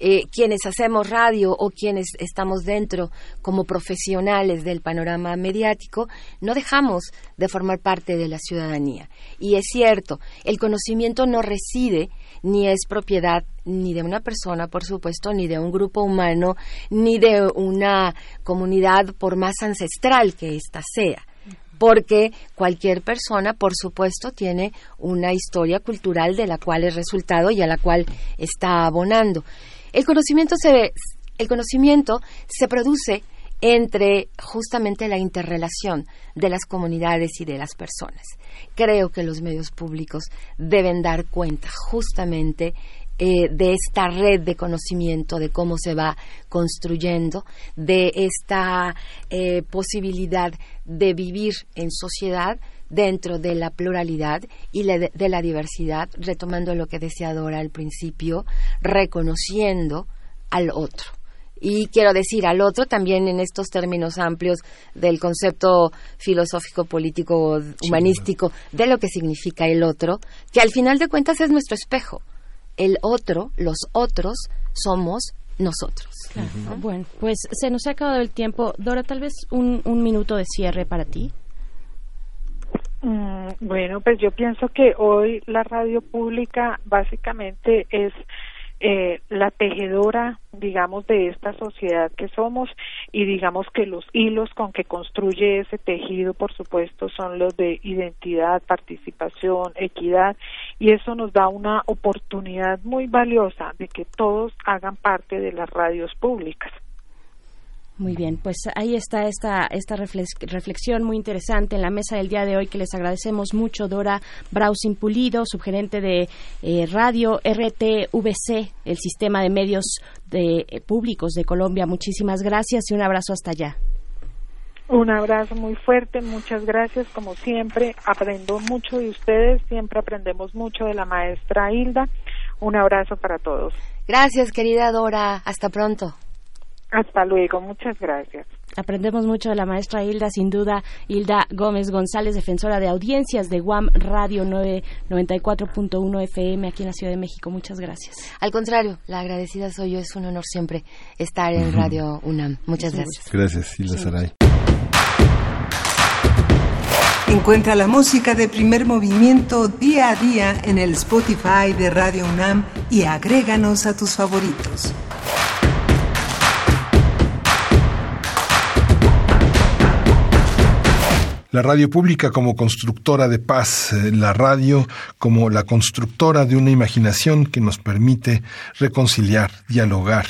Eh, quienes hacemos radio o quienes estamos dentro como profesionales del panorama mediático, no dejamos de formar parte de la ciudadanía. Y es cierto, el conocimiento no reside ni es propiedad ni de una persona, por supuesto, ni de un grupo humano, ni de una comunidad, por más ancestral que ésta sea porque cualquier persona, por supuesto, tiene una historia cultural de la cual es resultado y a la cual está abonando. El conocimiento se, el conocimiento se produce entre justamente la interrelación de las comunidades y de las personas. Creo que los medios públicos deben dar cuenta justamente eh, de esta red de conocimiento, de cómo se va construyendo, de esta eh, posibilidad de vivir en sociedad dentro de la pluralidad y de la diversidad, retomando lo que decía Dora al principio, reconociendo al otro. Y quiero decir al otro también en estos términos amplios del concepto filosófico, político, humanístico, de lo que significa el otro, que al final de cuentas es nuestro espejo el otro, los otros, somos nosotros. Claro. Bueno, pues se nos ha acabado el tiempo. Dora, tal vez un, un minuto de cierre para ti. Mm, bueno, pues yo pienso que hoy la radio pública básicamente es eh, la tejedora, digamos, de esta sociedad que somos y digamos que los hilos con que construye ese tejido, por supuesto, son los de identidad, participación, equidad y eso nos da una oportunidad muy valiosa de que todos hagan parte de las radios públicas. Muy bien, pues ahí está esta, esta reflexión muy interesante en la mesa del día de hoy que les agradecemos mucho. Dora Brausin Pulido, subgerente de eh, Radio RTVC, el sistema de medios de, eh, públicos de Colombia. Muchísimas gracias y un abrazo hasta allá. Un abrazo muy fuerte, muchas gracias. Como siempre, aprendo mucho de ustedes, siempre aprendemos mucho de la maestra Hilda. Un abrazo para todos. Gracias, querida Dora. Hasta pronto. Hasta luego, muchas gracias. Aprendemos mucho de la maestra Hilda, sin duda, Hilda Gómez González, defensora de audiencias de Guam Radio 994.1 FM aquí en la Ciudad de México. Muchas gracias. Al contrario, la agradecida soy yo, es un honor siempre estar en Radio UNAM. Muchas gracias. Gracias, Hilda Saray. Encuentra la música de primer movimiento día a día en el Spotify de Radio UNAM y agréganos a tus favoritos. La radio pública como constructora de paz, la radio como la constructora de una imaginación que nos permite reconciliar, dialogar,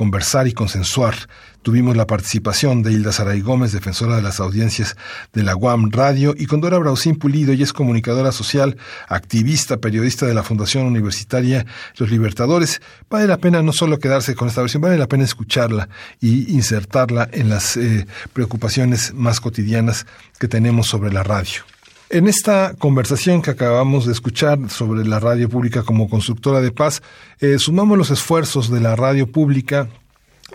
conversar y consensuar Tuvimos la participación de Hilda Saray Gómez, defensora de las audiencias de la UAM Radio, y con Dora Brausín Pulido, ella es comunicadora social, activista, periodista de la Fundación Universitaria Los Libertadores. Vale la pena no solo quedarse con esta versión, vale la pena escucharla y insertarla en las eh, preocupaciones más cotidianas que tenemos sobre la radio. En esta conversación que acabamos de escuchar sobre la radio pública como constructora de paz, eh, sumamos los esfuerzos de la radio pública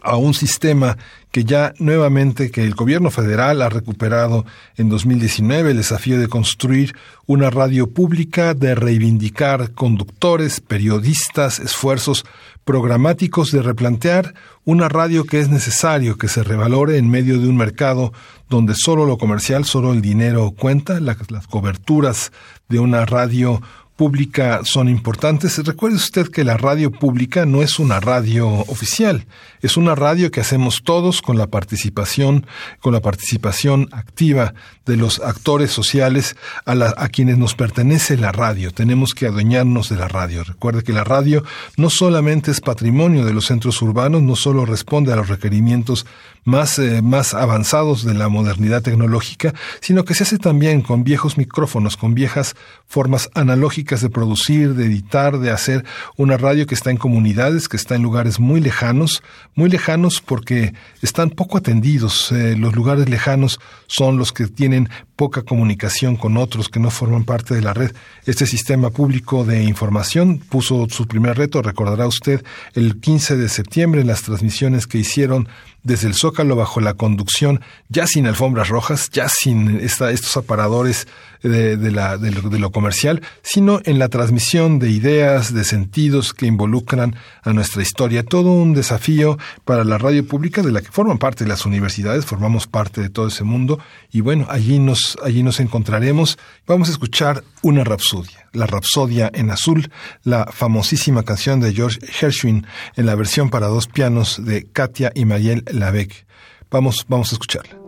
a un sistema que ya nuevamente que el gobierno federal ha recuperado en 2019 el desafío de construir una radio pública, de reivindicar conductores, periodistas, esfuerzos programáticos de replantear una radio que es necesario que se revalore en medio de un mercado donde solo lo comercial, solo el dinero cuenta, las coberturas de una radio pública son importantes. Recuerde usted que la radio pública no es una radio oficial, es una radio que hacemos todos con la participación, con la participación activa de los actores sociales a, quienes nos pertenece la radio. Tenemos que adueñarnos de la radio. Recuerde que la radio no solamente es patrimonio de los centros urbanos, no solo responde a los requerimientos más, eh, más avanzados de la modernidad tecnológica, sino que se hace también con viejos micrófonos, con viejas formas analógicas de producir, de editar, de hacer una radio que está en comunidades, que está en lugares muy lejanos, muy lejanos porque están poco atendidos. Eh, los lugares lejanos son los que tienen poca comunicación con otros que no forman parte de la red. Este sistema público de información puso su primer reto, recordará usted, el 15 de septiembre las transmisiones que hicieron desde el Zócalo bajo la conducción, ya sin alfombras rojas, ya sin estos aparadores de, lo, comercial, sino en la transmisión de ideas, de sentidos que involucran a nuestra historia. Todo un desafío para la radio pública de la que forman parte las universidades, formamos parte de todo ese mundo y bueno, allí nos, allí nos encontraremos. Vamos a escuchar una rapsodia, la Rapsodia en Azul, la famosísima canción de George Gershwin en la versión para dos pianos de Katia y Mariel Lavec. Vamos, vamos a escucharla.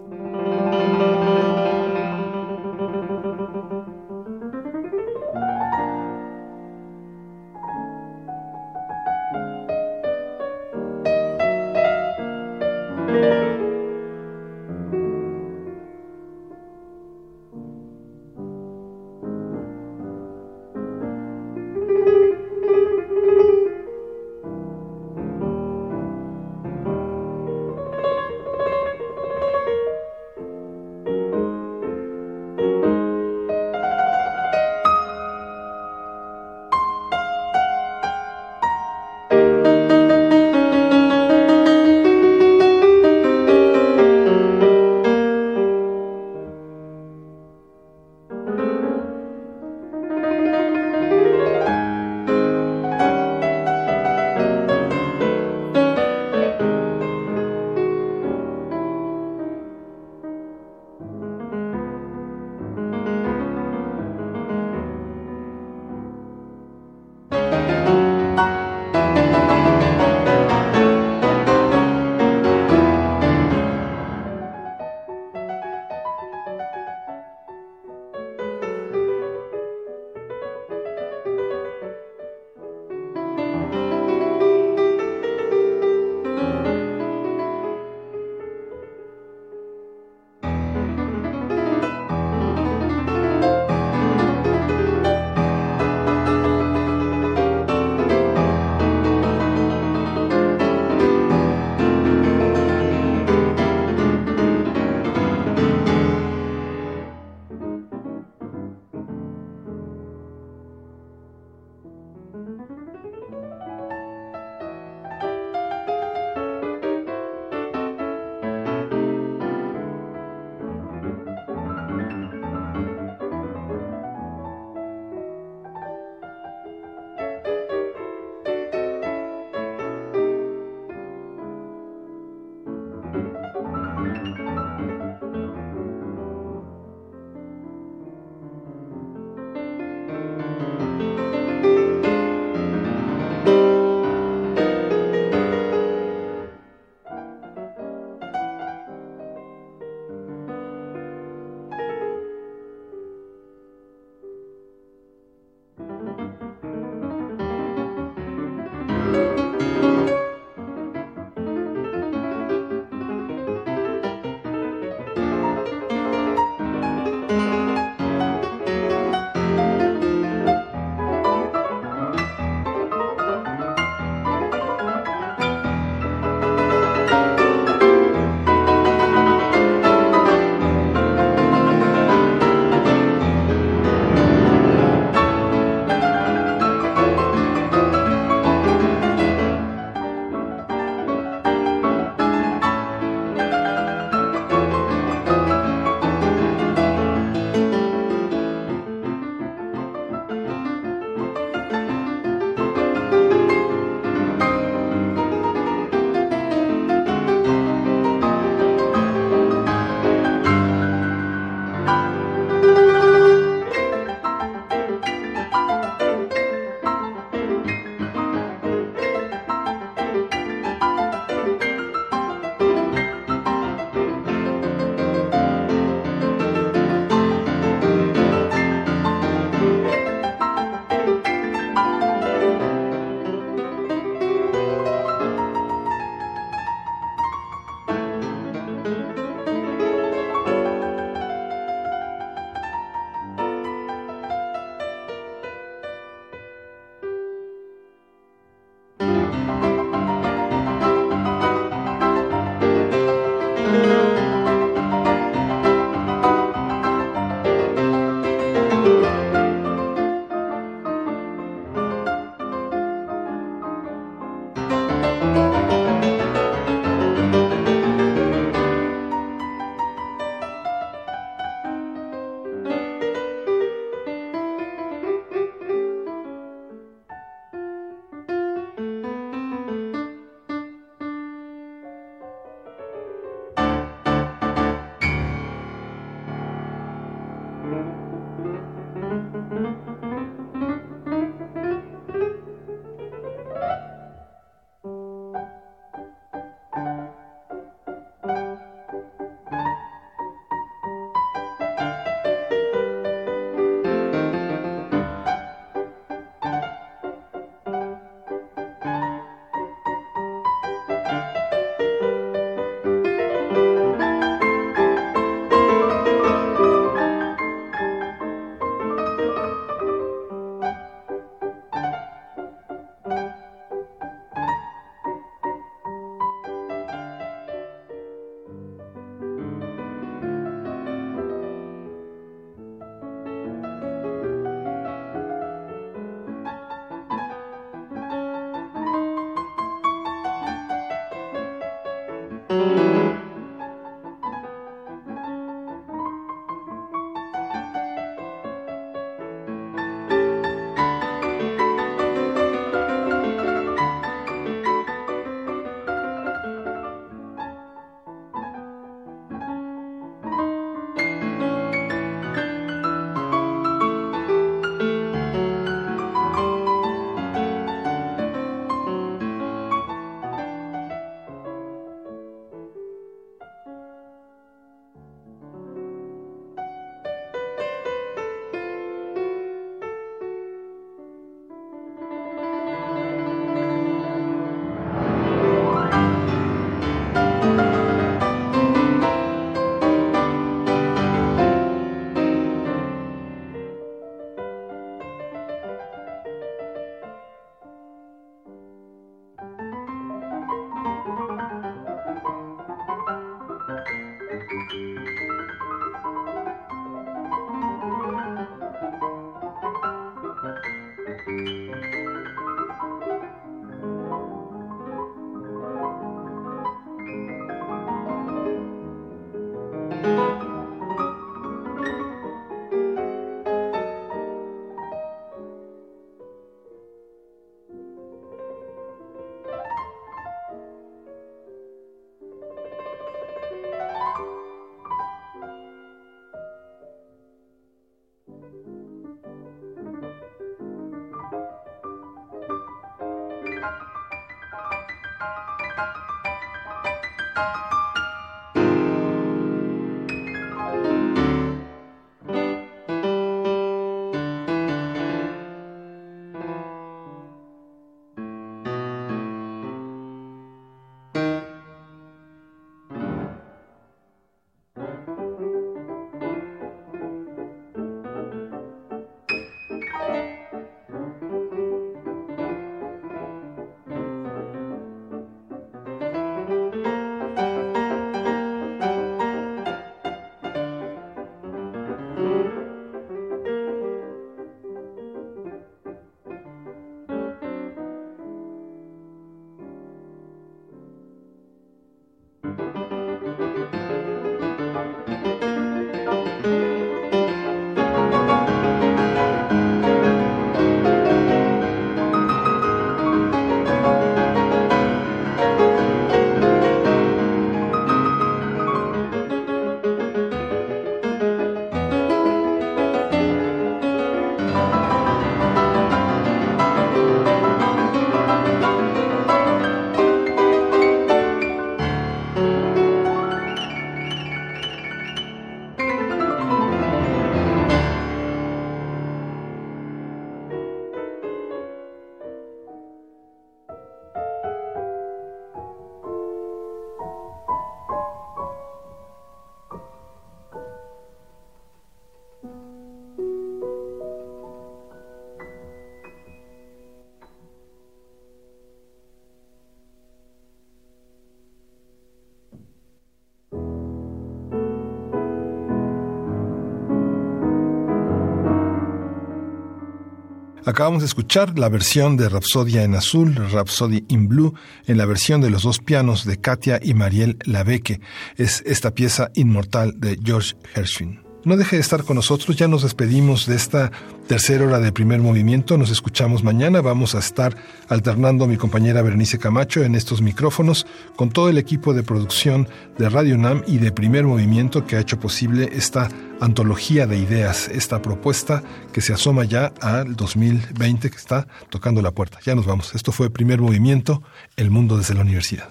Acabamos de escuchar la versión de Rapsodia en azul, Rhapsody in Blue, en la versión de los dos pianos de Katia y Mariel Labeque. Es esta pieza inmortal de George Gershwin. No deje de estar con nosotros, ya nos despedimos de esta tercera hora de primer movimiento, nos escuchamos mañana, vamos a estar alternando a mi compañera Berenice Camacho en estos micrófonos con todo el equipo de producción de Radio UNAM y de primer movimiento que ha hecho posible esta antología de ideas, esta propuesta que se asoma ya al 2020 que está tocando la puerta. Ya nos vamos, esto fue primer movimiento, el mundo desde la universidad.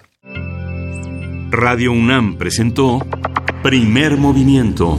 Radio UNAM presentó primer movimiento.